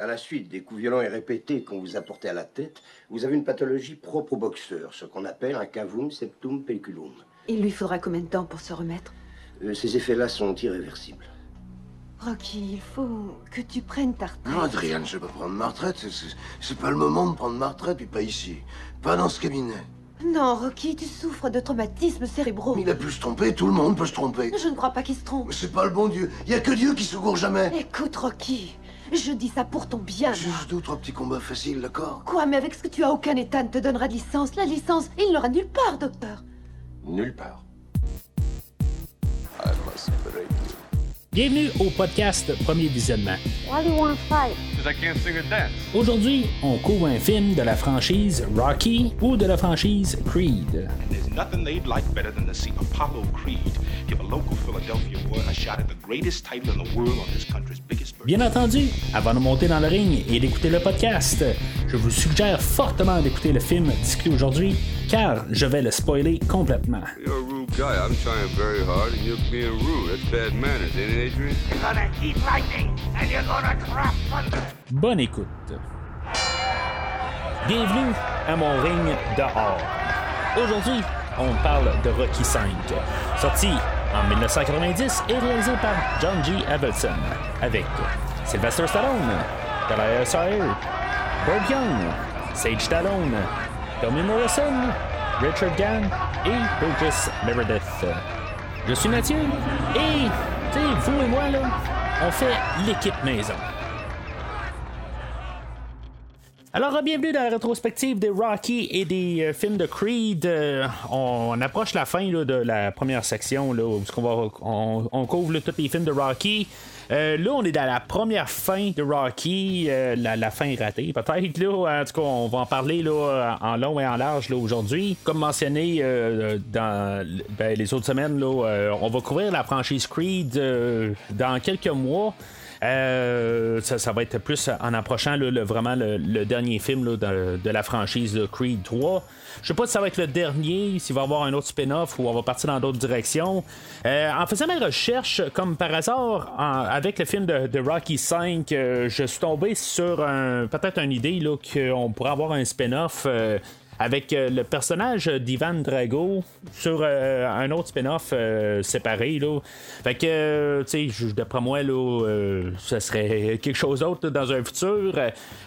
À la suite des coups violents et répétés qu'on vous a portés à la tête, vous avez une pathologie propre au boxeur, ce qu'on appelle un cavum septum pelliculum. Il lui faudra combien de temps pour se remettre? Euh, ces effets-là sont irréversibles. Rocky, il faut que tu prennes ta retraite. Non, Adrienne, je vais pas prendre ma retraite. C'est- pas le moment de prendre ma retraite, puis pas ici. Pas dans ce cabinet. Non, Rocky, tu souffres de traumatismes cérébraux. Il a pu se tromper, tout le monde peut se tromper. Je ne crois pas qu'il se trompe. Mais c'est pas le bon Dieu. Il y a que Dieu qui secourt jamais. Écoute, Rocky, je dis ça pour ton bien. Juste deux, trois petits combats faciles, d'accord Quoi, mais avec ce que tu as, aucun État ne te donnera de licence. La licence, il n'aura nulle part, docteur. Nulle part. Bienvenue au podcast Premier Visionnement. Why do you want to fight? Aujourd'hui, on couvre un film de la franchise Rocky ou de la franchise Creed. There's nothing they'd like better than to see Apollo Creed give a local Philadelphia boy a shot at the greatest title in the world on this country's biggest bird. Bien entendu, avant de monter dans le ring et d'écouter le podcast, je vous suggère fortement d'écouter le film discuté aujourd'hui, car je vais le spoiler complètement. You're a rude guy. I'm trying very hard, and you're being rude. That's bad manners, ain't it, Adrian? You're gonna keep lightning and you're gonna drop thunder. Bonne écoute. Bienvenue à mon ring dehors. Aujourd'hui, on parle de Rocky V, sorti en 1990 et réalisé par John G. Avildsen, avec Sylvester Stallone, Talia Sawyer, Bob Young, Sage Stallone, Tommy Morrison, Richard Gann et Burgess Meredith. Je suis Mathieu et, vous et moi, là, on fait l'équipe maison. Alors, bienvenue dans la rétrospective des Rocky et des euh, films de Creed. Euh, on approche la fin là, de la première section, là, où on, va, on couvre là, tous les films de Rocky. Euh, là, on est dans la première fin de Rocky, euh, la, fin ratée peut-être. Là, en tout cas, on va en parler là, en long et en large là, aujourd'hui. Comme mentionné euh, dans ben, les autres semaines, là, on va couvrir la franchise Creed dans quelques mois. Ça, va être plus en approchant le- vraiment le, dernier film de, la franchise Creed 3. Je sais pas si ça va être le dernier, s'il va y avoir un autre spin-off ou on va partir dans d'autres directions. Euh, en faisant mes recherches, comme par hasard, avec le film de, Rocky 5, euh, je suis tombé sur peut-être une idée qu'on pourrait avoir un spin-off. Avec euh, le personnage d'Ivan Drago sur euh, un autre spin-off euh, séparé. Là. Fait que, tu sais, d'après moi, là, ça serait quelque chose d'autre dans un futur.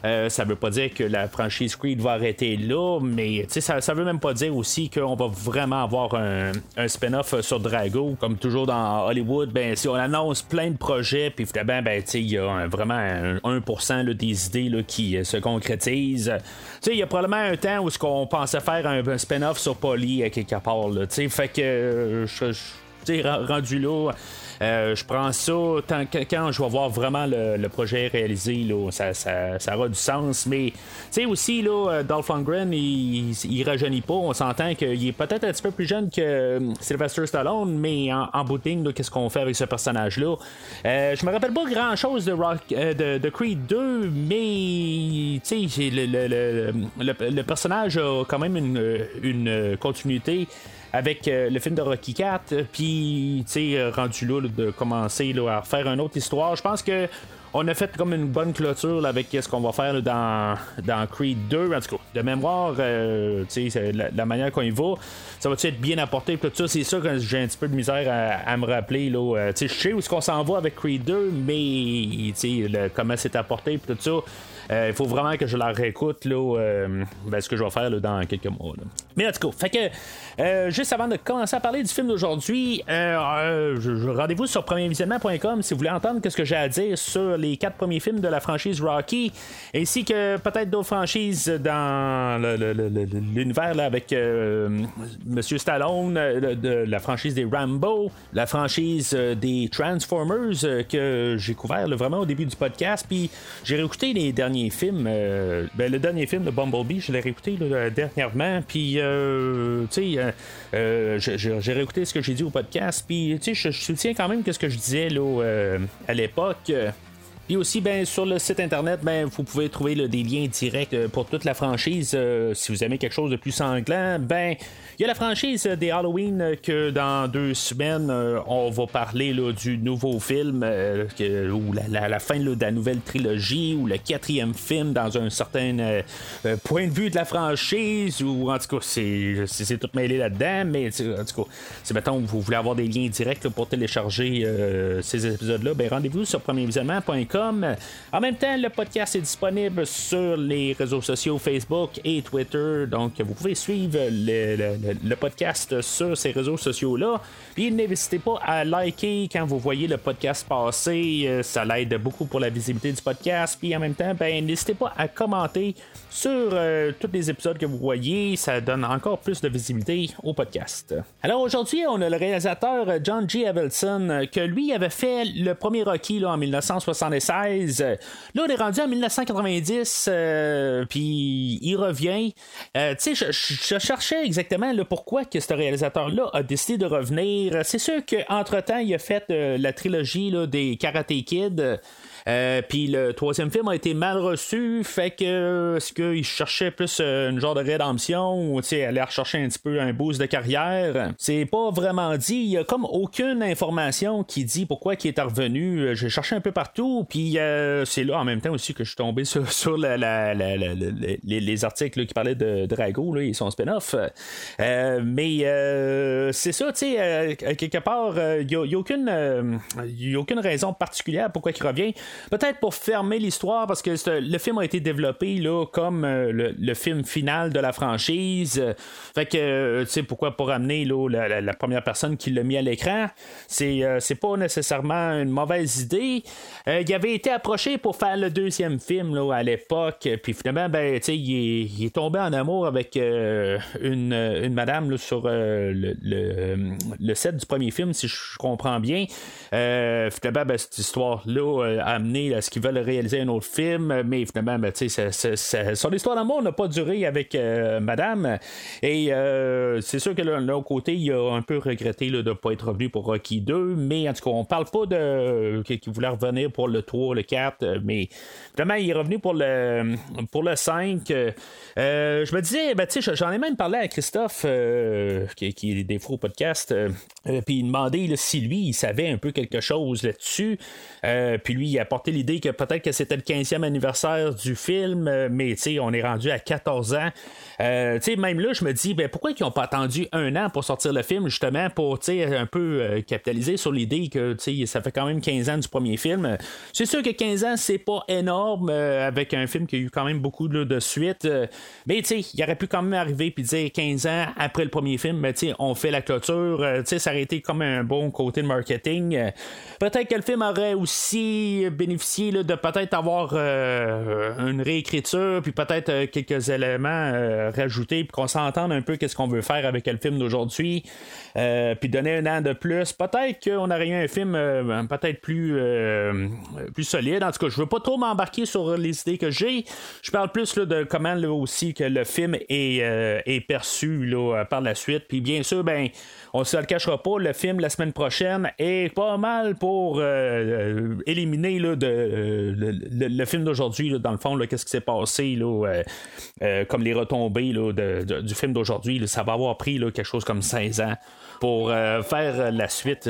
Ça veut pas dire que la franchise Creed va arrêter là, mais ça, ça veut même pas dire aussi qu'on va vraiment avoir un, spin-off sur Drago. Comme toujours dans Hollywood, ben, si on annonce plein de projets, puis ben, il y a vraiment un 1% là, des idées qui se concrétisent. Sais, il y a probablement un temps où ce qu'on pensait faire un, un spin-off sur Polly à quelque part. Là, fait que euh, je- rendu là, euh, je prends ça quand je vais voir vraiment le, projet réalisé, là, ça, ça, aura du sens. Mais tu sais aussi, là, euh, Dolph Lundgren, il, il rajeunit pas. On s'entend qu'il est peut-être un petit peu plus jeune que euh, Sylvester Stallone, mais en, en bout qu'est-ce qu'on fait avec ce personnage-là? Euh, je me rappelle pas grand-chose de, Rock, euh, de, Creed 2, mais tu sais, le, le- le personnage a quand même une, une continuité avec euh, le film de Rocky 4, puis tu sais, euh, rendu là, de commencer là, à refaire une autre histoire. Je pense que on a fait comme une bonne clôture là, avec ce qu'on va faire là, dans, dans Creed 2. En tout cas, de mémoire, euh, la, la manière qu'on y va, ça va être bien apporté. Puis tout ça, c'est ça que j'ai un petit peu de misère à, me rappeler. Là, Euh, je sais où est-ce qu'on s'en va avec Creed 2, mais le- comment c'est apporté, puis tout ça. Euh, Il faut vraiment que je la réécoute, là, euh, ben, ce que je vais faire dans quelques mois. Mais en tout cas, fait que, euh, juste avant de commencer à parler du film d'aujourd'hui, rendez-vous sur premiervisionnement.com si vous voulez entendre ce que j'ai à dire sur les quatre premiers films de la franchise Rocky, ainsi que peut-être d'autres franchises dans l'univers avec euh, Monsieur Stallone, la franchise des Rambo, la franchise des Transformers que j'ai couvert vraiment au début du podcast, puis j'ai réécouté les derniers films. euh, ben, le dernier film de Bumblebee, je l'ai réécouté là, dernièrement, puis euh, tu sais, euh, euh, j'ai- réécouté ce que j'ai dit au podcast, puis tu sais, je, soutiens quand même que ce que je disais là, euh, à l'époque. euh, puis aussi, ben, sur le site internet, ben, vous pouvez trouver des liens directs euh, pour toute la franchise. Euh, si vous aimez quelque chose de plus sanglant, ben, il y a la franchise des Halloween que dans deux semaines, on va parler du nouveau film ou la, fin de la nouvelle trilogie ou le quatrième film dans un certain point de vue de la franchise ou en tout cas, c'est tout mêlé là-dedans, mais en tout cas, si mettons vous voulez avoir des liens directs pour télécharger ces épisodes-là, ben, rendez-vous sur premiervisionnement.com. En même temps, le podcast est disponible sur les réseaux sociaux Facebook et Twitter. Donc, vous pouvez suivre le, podcast sur ces réseaux sociaux-là. Puis, n'hésitez pas à liker quand vous voyez le podcast passer. Euh, ça l'aide beaucoup pour la visibilité du podcast. Puis, en même temps, ben, n'hésitez pas à commenter sur euh, tous les épisodes que vous voyez. Ça donne encore plus de visibilité au podcast. Alors, aujourd'hui, on a le réalisateur John G. Evelson, que lui avait fait le premier Rocky là, en 1976. Là, on est rendu en 1990, euh, puis il revient. Tu sais, je, cherchais exactement pourquoi que ce réalisateur-là a décidé de revenir. C'est sûr qu'entre-temps, il a fait euh, la trilogie des Karate Kid. Euh, puis le troisième film a été mal reçu, fait que est-ce qu'il cherchait plus euh, une genre de rédemption ou aller rechercher un petit peu un boost de carrière? C'est pas vraiment dit. Il y a comme aucune information qui dit pourquoi il est revenu. Euh, j'ai cherché un peu partout, puis c'est là en même temps aussi que je suis tombé sur, les, articles qui parlaient de Drago là, et son spin-off. mais c'est ça, tu sais, quelque part, il n'y a, a aucune raison particulière pourquoi il revient. Peut-être pour fermer l'histoire, parce que le film a été développé là, comme euh, le, film final de la franchise. Fait que, euh, tu sais, pourquoi pour amener là, la, première personne qui l'a mis à l'écran, c'est, euh, c'est pas nécessairement une mauvaise idée. il avait été approché pour faire le deuxième film là, à l'époque, puis finalement, ben, tu sais, il, est, tombé en amour avec une, une madame sur le, le, set du premier film, si je comprends bien. finalement, ben, cette histoire-là a ce qu'ils veulent réaliser un autre film, mais finalement, ben, son histoire d'amour n'a pas duré avec euh, Madame. Et euh, c'est sûr que de l'autre côté, il a un peu regretté de ne pas être revenu pour Rocky 2, mais en tout cas, on parle pas de qu'il voulait revenir pour le 3, le 4, mais finalement, il est revenu pour le, pour le 5. Euh, je me disais, ben, j'en ai même parlé à Christophe, qui, qui, est des faux podcasts, puis il demandait si lui, il savait un peu quelque chose là-dessus. puis lui, il a l'idée que peut-être que c'était le 15e anniversaire du film, euh, mais on est rendu à 14 ans. Euh, même là, je me dis, ben, pourquoi ils n'ont pas attendu un an pour sortir le film, justement, pour un peu euh, capitaliser sur l'idée que ça fait quand même 15 ans du premier film. C'est sûr que 15 ans, c'est pas énorme avec un film qui a eu quand même beaucoup de, suites, mais il aurait pu quand même arriver puis dire 15 ans après le premier film, mais ben, on fait la clôture. ça aurait été comme un bon côté de marketing. Peut-être que le film aurait aussi bénéficier de peut-être avoir euh, une réécriture, puis peut-être euh, quelques éléments euh, rajoutés, puis qu'on s'entende un peu qu'est-ce qu'on veut faire avec le film d'aujourd'hui, puis donner un an de plus. Peut-être qu'on aurait eu un film peut-être plus, plus solide. En tout cas, je veux pas trop m'embarquer sur les idées que j'ai. Je parle plus de comment aussi que le film est, est perçu là, par la suite. Puis bien sûr, ben on se le cachera pas, le film la semaine prochaine est pas mal pour éliminer là, de, le, film d'aujourd'hui, dans le fond, qu'est-ce qui s'est passé, là, euh, euh, comme les retombées du film d'aujourd'hui, ça va avoir pris quelque chose comme 16 ans pour euh, faire la suite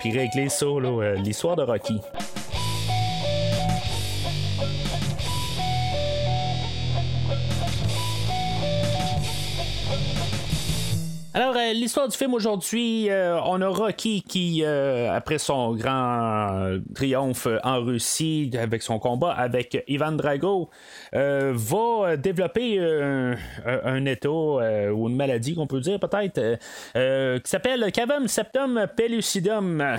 puis régler ça, l'histoire de Rocky. Alors, euh, l'histoire du film aujourd'hui, euh, on a Rocky qui, euh, après son grand triomphe en Russie, avec son combat avec Ivan Drago, va développer un, état ou une maladie qu'on peut dire peut-être, qui s'appelle Cavum septum pellucidum.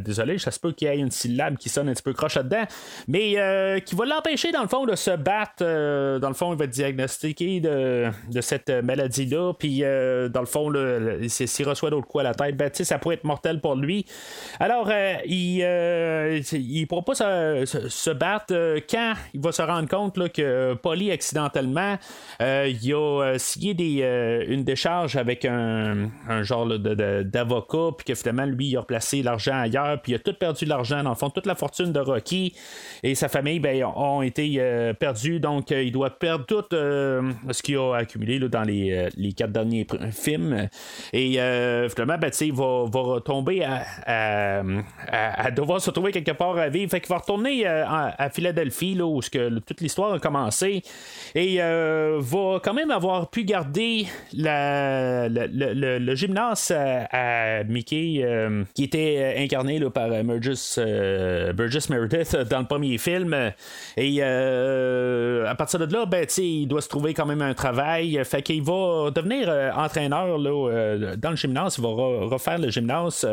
Désolé, je sais pas qu'il y ait une syllabe qui sonne un petit peu croche là-dedans, mais qui va l'empêcher dans le fond de se battre. dans le fond, il va être diagnostiqué de, cette maladie-là, puis dans le fond, s'il reçoit d'autres coups à la tête, ben, ça pourrait être mortel pour lui. Alors, euh, il euh, ne pourra pas se, battre euh, quand il va se rendre compte que Polly, accidentellement, il a signé des, une décharge avec un, genre d'avocat, puis que finalement, lui, il a replacé l'argent puis il a tout perdu de l'argent, dans le fond, toute la fortune de Rocky et sa famille ben, ont été euh, perdus, donc il doit perdre tout ce qu'il a accumulé dans les, les, quatre derniers films. Et finalement, ben, il va, va retomber à, à, devoir se trouver quelque part à vivre. Fait va retourner à, Philadelphie, là, où que, toute l'histoire a commencé, et va quand même avoir pu garder la, le, gymnase à, Mickey, euh, qui était euh, par euh, Burgess, Meredith dans le premier film. Et à partir de là, ben, il doit se trouver quand même un travail. Fait qu'il va devenir entraîneur là, dans le gymnase. Il va refaire le gymnase.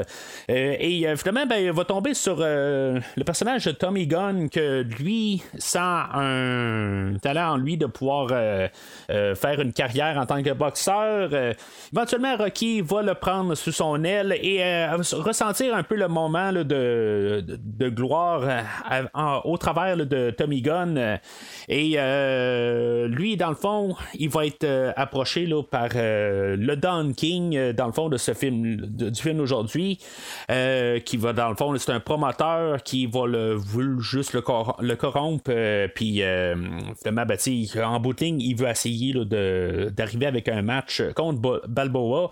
et finalement, ben, il va tomber sur le personnage de Tommy Gunn, que lui sent un talent en lui de pouvoir faire une carrière en tant que boxeur. éventuellement, Rocky va le prendre sous son aile et euh, ressentir un peu le moment de, de, gloire euh, au travers de Tommy Gunn. Et euh, lui, dans le fond, il va être approché là, par le Don King, dans le fond, de ce film, du film d'aujourd'hui, qui va, dans le fond, c'est un promoteur qui va le, juste le, le corrompre, puis finalement, ben, en bout il veut essayer d'arriver avec un match contre Balboa.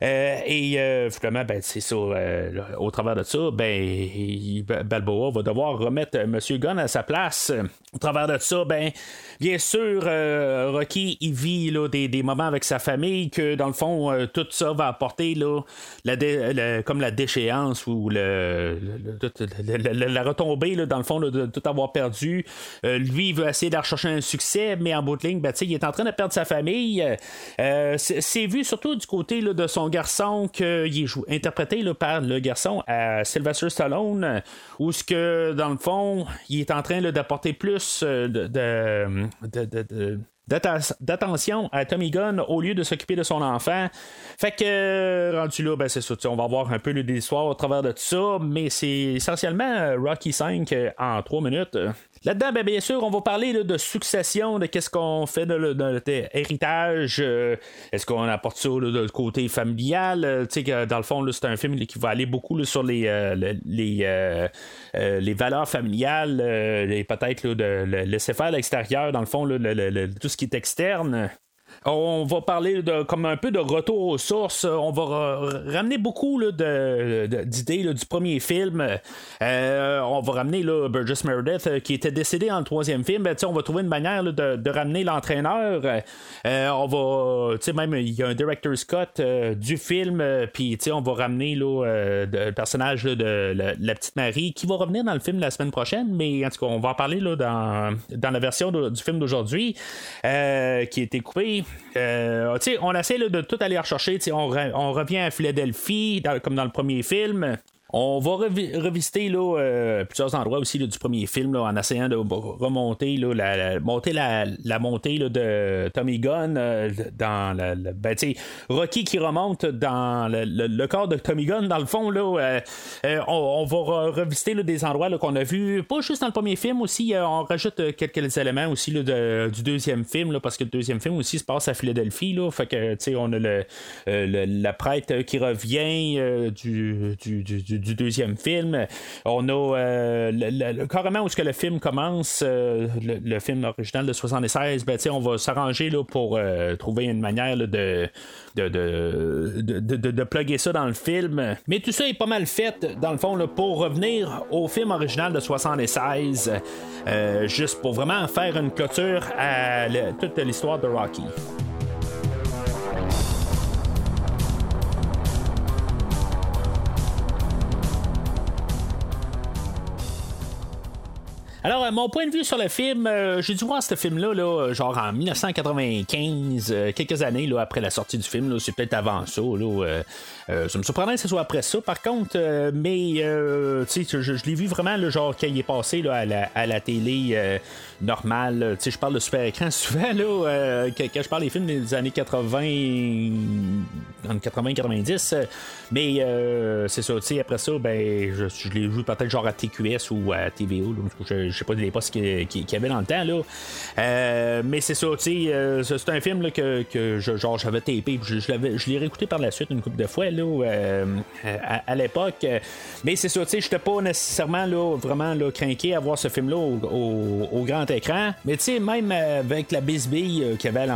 et finalement, ben, c'est ça, euh, au travers de ça, ben, Balboa va devoir remettre M. Gunn à sa place. Au travers de ça, ben, bien sûr, euh, Rocky, il vit là, des, moments avec sa famille que, dans le fond, euh, tout ça va apporter là, la comme la déchéance ou le, la retombée, là, dans le fond, de tout avoir perdu. lui, il veut essayer de rechercher un succès, mais en bout de ligne, ben, il est en train de perdre sa famille. c'est vu surtout du côté de son garçon qu'il est interprété par le garçon à Sylvester Stallone, où ce que dans le fond, il est en train d'apporter plus euh, de, d'attention à Tommy Gunn au lieu de s'occuper de son enfant. Fait que, euh, rendu là, ben c'est ça, on va voir un peu l'histoire au travers de tout ça, mais c'est essentiellement euh, Rocky 5 en trois minutes. Là-dedans, ben, bien sûr, on va parler de succession, de qu'est-ce qu'on fait de, notre héritage. Euh, est-ce qu'on apporte ça de côté familial? Euh, dans le fond, c'est un film qui va aller beaucoup sur les, euh, les, les valeurs familiales et peut-être de laisser faire l'extérieur, dans le fond, tout ce qui est externe. On va parler de, comme un peu de retour aux sources. On va ramener beaucoup d'idées du premier film. Euh, on va ramener là, Burgess Meredith euh, qui était décédé dans le troisième film. Ben, on va trouver une manière de, ramener l'entraîneur. Euh, on va, même il y a un director's cut du film. Puis on va ramener le personnage de la, petite Marie qui va revenir dans le film la semaine prochaine. Mais en tout cas, on va en parler là, dans, dans la version du film d'aujourd'hui qui a été coupée. Euh, on essaie de tout aller rechercher. On, revient à Philadelphie, comme dans le premier film. On va revisiter euh, plusieurs endroits aussi du premier film en essayant de remonter la, montée de Tommy Gunn euh, dans la, ben, Rocky qui remonte dans le, corps de Tommy Gunn dans le fond euh, on, va revisiter des endroits qu'on a vus pas juste dans le premier film aussi on rajoute quelques éléments aussi du deuxième film parce que le deuxième film aussi se passe à Philadelphie fait que on a le, la prêtre qui revient du deuxième film. On a euh, carrément où ce que le film commence, euh, le, film original de 76, ben, on va s'arranger pour euh, trouver une manière de, de, de, de, plugger ça dans le film. Mais tout ça est pas mal fait, dans le fond, pour revenir au film original de 76, juste pour vraiment faire une clôture à toute l'histoire de Rocky. Alors, euh, mon point de vue sur le film, euh, j'ai dû voir ce film-là, là, genre en 1995, euh, quelques années là, après la sortie du film. C'est peut-être avant ça. Là, ça me surprendrait que ce soit après ça, par contre. mais, tu sais, je, l'ai vu vraiment, le genre, quand il est passé là, à, la, à la télé normale. Tu sais, je parle de super écran souvent, là, quand, je parle des films des années 80, 80-90. mais c'est ça, après ça, ben, je, l'ai vu peut-être genre à TQS ou à TVO. je, je sais pas les postes qu'il qui, y avait dans le temps. Là. mais c'est ça, c'est un film là, que, que je, genre, j'avais tapé, je, je, je l'ai réécouté par la suite une couple de fois là, à, l'époque. Mais c'est ça, tu sais, pas nécessairement là, vraiment là, craqué à voir ce film-là au, grand écran. Mais tu sais, même avec la bisbille qui, avait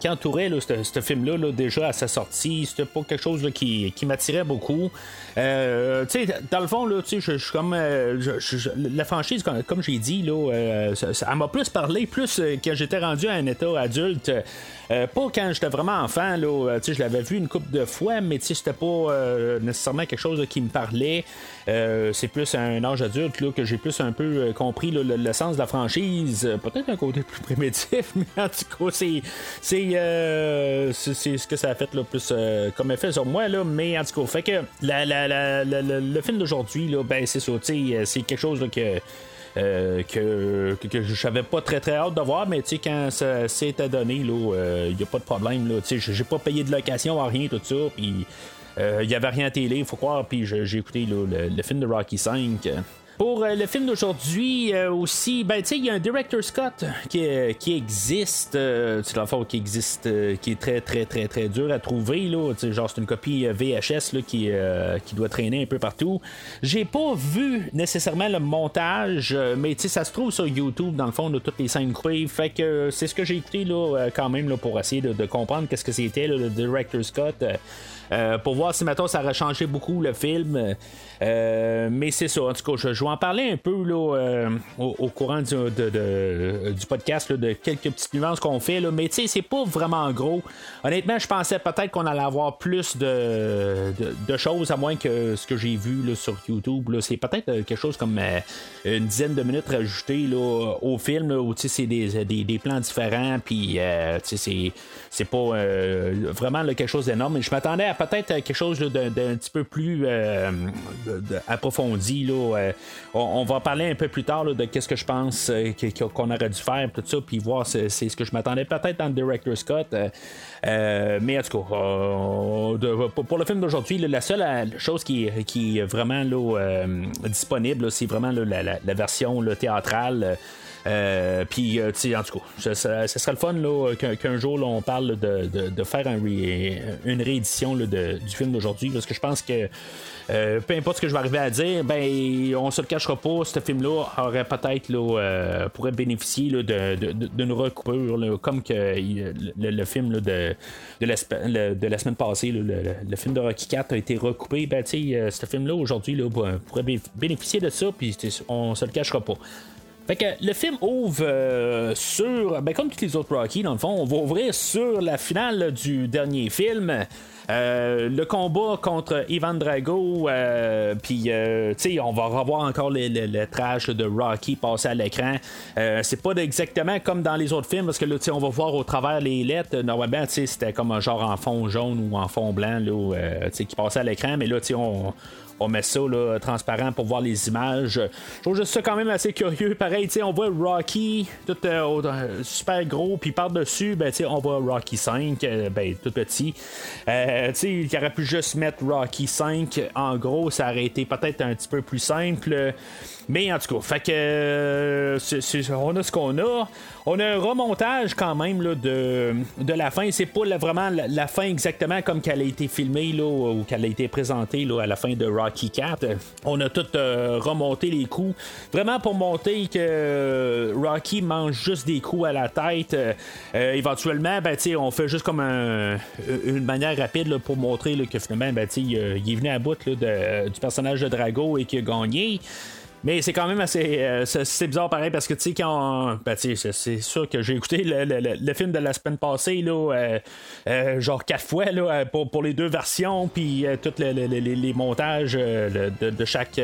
qui, entourait ce film-là, déjà à sa sortie, c'était pas quelque chose qui, qui m'attirait beaucoup. Euh, tu sais, dans le fond, là, tu sais, je suis comme. Euh, la franchise, comme, j'ai dit, là, euh, ça, m'a plus parlé, plus que j'étais rendu à un état adulte. Pas quand j'étais vraiment enfant, là, je l'avais vu une couple de fois, mais c'était pas nécessairement quelque chose qui me parlait. c'est plus à un âge adulte là, que j'ai plus un peu compris le, sens de la franchise. Peut-être un côté plus primitif, mais en tout cas, c'est, c'est, ce que ça a fait le plus comme effet sur moi. Là, mais en tout cas, fait que le film d'aujourd'hui, ben, c'est ça, euh, c'est quelque chose que. Euh, que, que, je savais pas très très hâte de voir, mais quand ça s'est donné, il n'y euh, a pas de problème. J'ai pas payé de location, rien, tout ça. Puis il n'y avait rien à télé, faut croire. Puis j'ai écouté le, film de Rocky 5. Pour euh, le film d'aujourd'hui euh, aussi, ben tu sais, il y a un director Scott qui, euh, qui existe, c'est la qui existe, qui est très très très très dur à trouver là. Genre c'est une copie VHS là, qui, qui doit traîner un peu partout. J'ai pas vu nécessairement le montage, mais tu sais, ça se trouve sur YouTube dans le fond de toutes les scènes coupées. Fait que c'est ce que j'ai écouté là quand même là, pour essayer de, comprendre qu'est-ce que c'était le director Scott. pour voir si maintenant ça aurait changé beaucoup le film. Mais c'est ça, en tout cas, je, vais en parler un peu là, euh, au, courant du, du podcast de quelques petites nuances qu'on fait. Là, mais tu sais, c'est pas vraiment gros. Honnêtement, je pensais peut-être qu'on allait avoir plus de, de, choses, à moins que ce que j'ai vu là, sur YouTube. C'est peut-être euh, quelque chose comme une dizaine de minutes rajoutées là, au film, où c'est des, des, des, plans différents, puis c'est, c'est pas vraiment quelque chose d'énorme. Je m'attendais à peut-être quelque chose d'un, petit peu plus approfondi. Là, euh, on, va parler un peu plus tard de qu'est-ce que je pense euh, qu'on aurait dû faire, tout ça, puis voir c'est, c'est ce que je m'attendais peut-être dans Director Scott. Euh, mais en tout cas, pour le film d'aujourd'hui, la seule chose qui, est vraiment là, disponible, c'est vraiment la, version théâtrale. puis, en tout cas, ce serait le fun qu'un, jour on parle de, faire une réédition du film d'aujourd'hui, parce que je pense que euh, peu importe ce que je vais arriver à dire, ben on se le cachera pas, ce film-là aurait peut-être euh, pourrait bénéficier d'une de, de, recoupure, comme que le, film de, de, la, semaine passée, le, film de Rocky 4 a été recoupé. Ben euh, ce film-là aujourd'hui pourrait bénéficier de ça, puis on se le cachera pas. Fait que le film ouvre sur, ben comme tous les autres Rocky, dans le fond, on va ouvrir sur la finale du dernier film. Euh, le combat contre Ivan Drago, euh, puis euh, on va revoir encore le, trash de Rocky passer à l'écran. c'est pas exactement comme dans les autres films parce que là, on va voir au travers les lettres. Normalement, c'était comme un genre en fond jaune ou en fond blanc là, qui passait à l'écran, mais là, on on met ça là, transparent pour voir les images. Je trouve juste ça quand même assez curieux. Pareil, on voit Rocky tout euh, euh, super gros, puis par-dessus, ben, on voit Rocky 5, euh, ben, tout petit. il aurait pu juste mettre Rocky 5 en gros, ça aurait été peut-être un petit peu plus simple. Mais en tout cas, fait que on a ce qu'on a. On a un remontage quand même de, de la fin. C'est pas vraiment la, fin exactement comme qu'elle a été filmée là, ou qu'elle a été présentée à la fin de Rocky 4. On a tout euh, remonté les coups. Vraiment pour montrer que Rocky mange juste des coups à la tête. Euh, éventuellement, ben, on fait juste comme une manière rapide pour montrer que finalement, ben, il, est venu à bout du personnage de Drago et qu'il a gagné. Mais c'est quand même assez euh, c'est bizarre pareil parce que tu sais quand ben, c'est sûr que j'ai écouté le, film de la semaine passée là euh, euh, genre quatre fois là pour, pour les deux versions puis tous les, montages de, chaque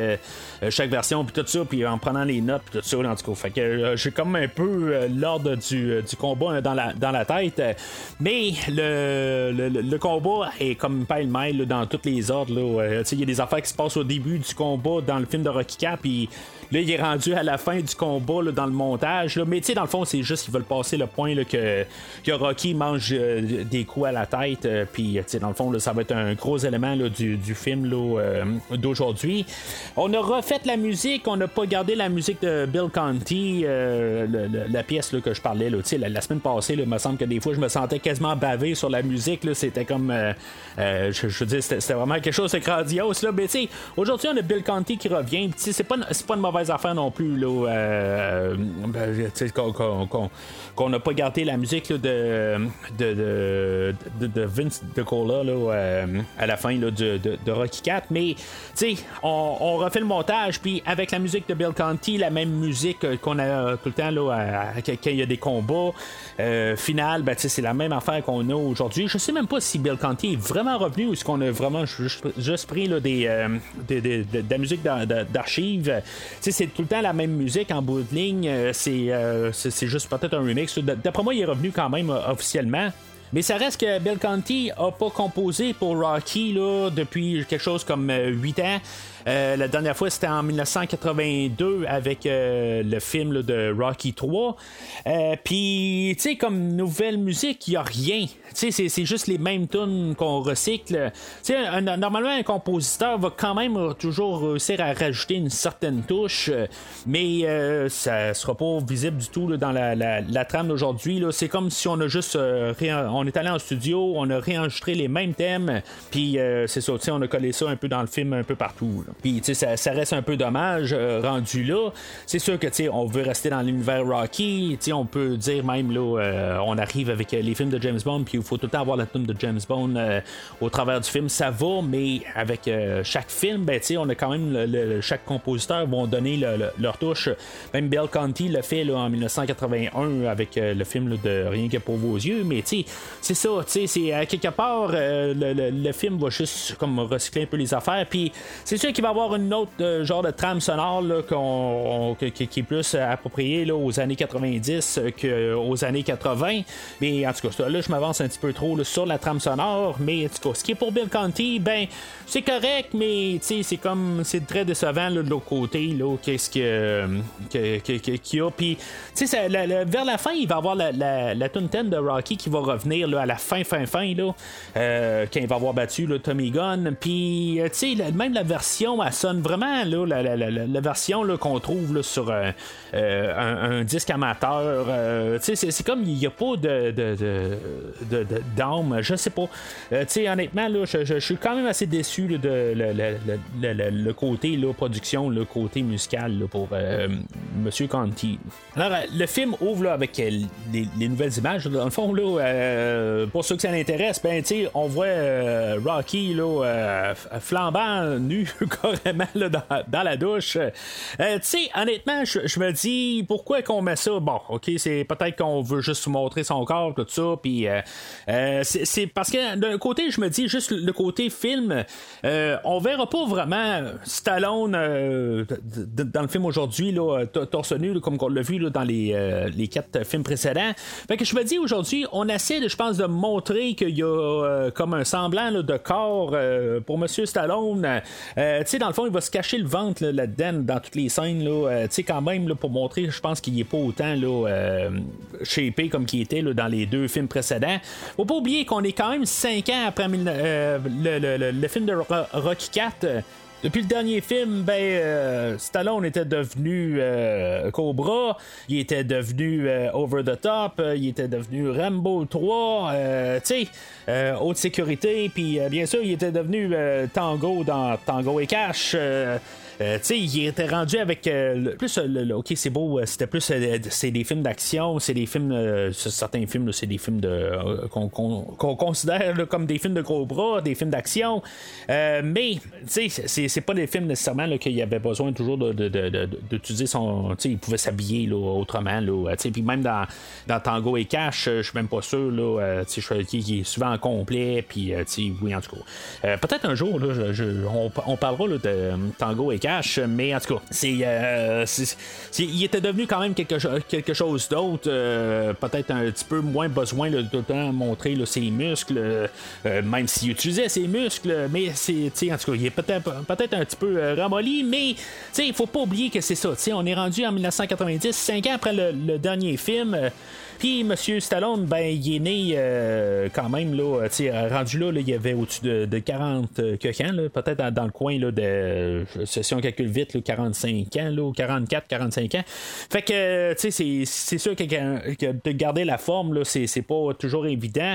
chaque version puis tout ça puis en prenant les notes puis tout ça en tout cas. Fait que j'ai comme un peu l'ordre du, du, combat dans la dans la tête. Mais le, le, combat est comme pile-mêle dans tous les ordres il y a des affaires qui se passent au début du combat dans le film de Rocky Cap puis Là, il est rendu à la fin du combat là, dans le montage. Là. Mais tu sais, dans le fond, c'est juste qu'ils veulent passer le point là, que, que Rocky mange euh, des coups à la tête. euh, Puis, tu sais, dans le fond, ça va être un gros élément du, du film euh, d'aujourd'hui. On a refait la musique. On n'a pas gardé la musique de Bill Conti, la pièce que je parlais là, la, la semaine passée. Il me semble que des fois, je me sentais quasiment bavé sur la musique. C'était comme. je, je veux dire, c'était vraiment quelque chose de grandiose. Là. Mais tu sais, aujourd'hui, on a Bill Conti qui revient. C'est pas, pas une mauvaise affaire non plus. Là, euh, ben, tu sais, qu'on- qu'on n'a pas gardé la musique de, de, de, de, Vince là, euh, à la fin de, Rocky 4. Mais on, on refait le montage. Puis avec la musique de Bill Conti, la même musique euh, qu'on a euh, tout le temps là, à- quand il y a des combats. Euh, final, ben, c'est la même affaire qu'on a aujourd'hui. Je sais même pas si Bill Conti est vraiment revenu ou est-ce qu'on a vraiment juste, pris des, euh, de, de la musique d'ar- d'ar- d'archives. C'est tout le temps la même musique en bout de ligne. Euh, C'est euh, c'est- juste peut-être un remix. D'après moi, il est revenu quand même euh, officiellement. Mais ça reste que Bill Conti a pas composé pour Rocky depuis quelque chose comme 8 ans. Euh, la dernière fois, c'était en 1982 avec euh, le film de Rocky 3. Euh, Puis, tu sais, comme nouvelle musique, il n'y a rien. Tu sais, c'est- juste les mêmes tunes qu'on recycle. Tu sais, normalement, un compositeur va quand même toujours réussir à rajouter une certaine touche, mais ça sera pas visible du tout dans la, trame d'aujourd'hui. C'est comme si on a juste on est allé en studio, on a réenregistré les mêmes thèmes, puis c'est ça, on a collé ça un peu dans le film, un peu partout. Puis tu sais, ça, ça reste un peu dommage euh, rendu là. C'est sûr que tu sais, on veut rester dans l'univers Rocky. Tu sais, on peut dire même là, euh, on arrive avec euh, les films de James Bond, puis il faut tout le temps avoir la tune de James Bond euh, au travers du film. Ça va, mais avec euh, chaque film, ben tu sais, on a quand même le- le- chaque compositeur vont donner le- le- leur touche. Même Bill Conti l'a fait là, en 1981 avec le film là, de Rien que pour vos yeux. Mais tu sais, c'est ça, tu sais, c'est à quelque part le film va juste comme recycler un peu les affaires. Puis c'est sûr qu'il va avoir une autre euh, genre de trame sonore là, qui, est plus euh, appropriée là, aux années 90 qu'aux années 80. Mais en tout cas, là, je m'avance un petit peu trop sur la trame sonore. Mais en tout cas, ce qui est pour Bill Conti, ben, c'est correct, mais c'est comme, c'est très décevant de l'autre côté. Qu'est-ce que, qu'il y a. Puis, vers la fin, il va avoir la, la, la de Rocky qui va revenir là, à la fin, fin, fin, là, euh, quand il va avoir battu là, Tommy Gunn. Puis, euh, même la version, elle sonne vraiment, là, la, la- la- la- version qu'on trouve là, sur euh, euh, un, disque amateur. euh, c'est, comme il n'y a pas de, de, d'âme, je sais pas. Honnêtement, là, je, je- suis quand même assez déçu là, de le, côté là, production, le côté musical là, pour Monsieur Conti. Alors, le film ouvre avec les, les nouvelles images. Dans le fond, là, pour ceux que ça l'intéresse, ben, on voit Rocky là, flambant nu carrément là, dans, la douche. Euh, tu sais, honnêtement, je me dis pourquoi qu'on met ça? Bon, ok, c'est peut-être qu'on veut juste montrer son corps, tout ça, puis euh, euh, c'est parce que d'un côté, je me dis juste le côté film, euh, on verra pas vraiment Stallone euh, dans le film aujourd'hui, torse nu, comme on l'a vu là, dans les, les quatre films précédents. Fait que je me dis aujourd'hui, on essaie, je pense, de montrer qu'il y a comme un semblant là, de corps euh, pour Monsieur Stallone. Euh, dans le fond, il va se cacher le ventre là, là-dedans dans toutes les scènes. Là, Euh, tu sais, quand même, là, pour montrer, je pense qu'il n'est pas autant là, euh, shapé comme qu'il était dans les deux films précédents. Faut pas oublier qu'on est quand même 5 ans après euh, le, le- le- le film de Ro- Rocky 4. Depuis le dernier film, ben, euh, Stallone était devenu euh, Cobra, il était devenu euh, Over the Top, il était devenu Rambo 3, euh, tu sais, haute sécurité, puis bien sûr, il était devenu Tango dans Tango et Cash. Euh, il était rendu avec euh, le- plus euh, le- ok c'est beau c'était plus c'est des films d'action c'est des films certains films c'est des films de qu'on considère comme des films de gros bras des films d'action. Mais tu sais c'est pas des films nécessairement qu'il avait besoin toujours d'utiliser son il pouvait s'habiller autrement puis même dans, dans Tango et Cash je suis même pas sûr là tu sais il est souvent en complet puis oui en tout cas. Peut-être un jour là, on, parlera de Tango et Cash mais en tout cas, c'est, euh, c'est- il était devenu quand même quelque, quelque chose d'autre. euh, peut-être un petit peu moins besoin de temps montrer ses muscles, euh, même s'il utilisait ses muscles, mais c'est, en tout cas, il est peut-être, peut-être un petit peu ramolli, mais il faut pas oublier que c'est ça. On est rendu en 1990, 5 ans après le dernier film. Euh, puis Monsieur Stallone, ben, il est né euh, quand même, là, rendu là, là, il y avait au-dessus de, de 40 euh, peut-être dans, le coin là, de, je- si on calcule vite, là, 45 ans, là, ou 44, 45 ans. Fait que, euh, tu sais, c'est- sûr que, que de garder la forme, là, c'est pas toujours évident.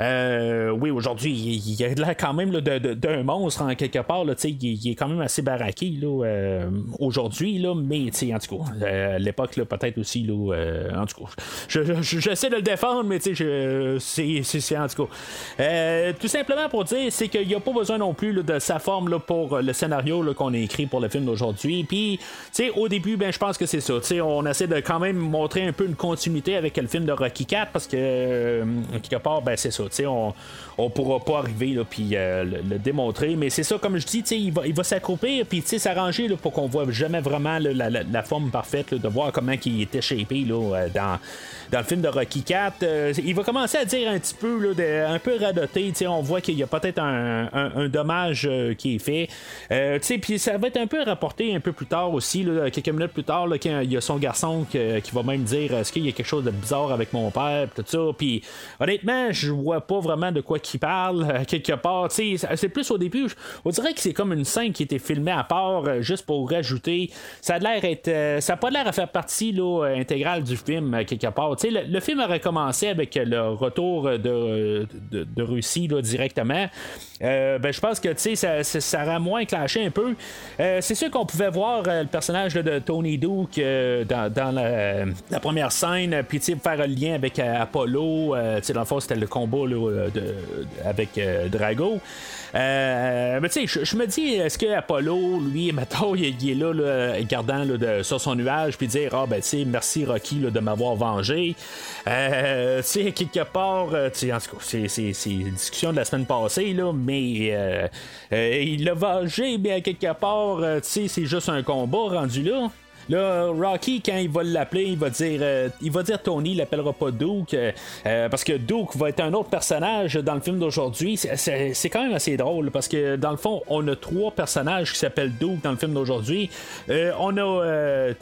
Euh, oui, aujourd'hui, il, il a l'air quand même d'un monstre en quelque part, là, tu sais, il, est quand même assez baraqué, là, euh, aujourd'hui, là, mais, tu sais, en tout cas, euh, à l'époque, là, peut-être aussi, là, euh, en tout cas, je- je- j'essaie de le défendre, mais tu sais, c'est- en tout cas. Euh, tout simplement pour dire, c'est qu'il n'y a pas besoin non plus de sa forme là, pour le scénario qu'on a écrit pour le film d'aujourd'hui. Puis, tu sais, au début, ben, je pense que c'est ça. Tu sais, on essaie de quand même montrer un peu une continuité avec le film de Rocky 4 parce que, euh, quelque part, ben, c'est ça. Tu sais, on, on pourra pas arriver là, puis euh, le, démontrer. Mais c'est ça, comme je dis, il va, il va s'accroupir puis tu s'arranger pour qu'on voit jamais vraiment la, la- forme parfaite de voir comment il était shapé dans, dans le film de Rocky 4. Euh, il va commencer à dire un petit peu, là, de- un peu radoté. On voit qu'il y a peut-être un, dommage euh, qui est fait. Euh, puis ça va être un peu rapporté un peu plus tard aussi, là, quelques minutes plus tard, il y a son garçon qui va même dire est-ce qu'il y a quelque chose de bizarre avec mon père, tout ça. Puis honnêtement, je vois pas vraiment de quoi qu'il parle quelque part. C'est plus au début, on dirait que c'est comme une scène qui était filmée à part juste pour rajouter. Ça a l'air être, ça a pas l'air à faire partie là, intégrale du film quelque part. Tu sais, le, le film aurait commencé avec le retour de, de, Russie directement. Euh, ben, je pense que ça, ça, ça aurait moins clashé un peu. Euh, c'est sûr qu'on pouvait voir euh, le personnage de Tony Duke dans, la, première scène, puis faire un lien avec Apollo. dans le fond, c'était le combat de- avec Drago. Mais tu sais, je- me dis, est-ce que Apollo, lui, mettons, il, il est là, gardant sur son nuage, puis dire, ah, ben, tu sais, merci Rocky de m'avoir vengé. Euh, tu sais, quelque part, euh, tu en tout cas, c'est une discussion de la semaine passée, là, mais euh, euh, il l'a vengé, mais à quelque part, euh, tu sais, c'est juste un combat rendu là. Là, Rocky, quand il va l'appeler, il va dire euh, il va dire Tony, il l'appellera pas Duke, euh, euh, parce que Duke va être un autre personnage dans le film d'aujourd'hui. C'est- quand même assez drôle, parce que dans le fond, on a trois personnages qui s'appellent Duke dans le film d'aujourd'hui. Euh, on a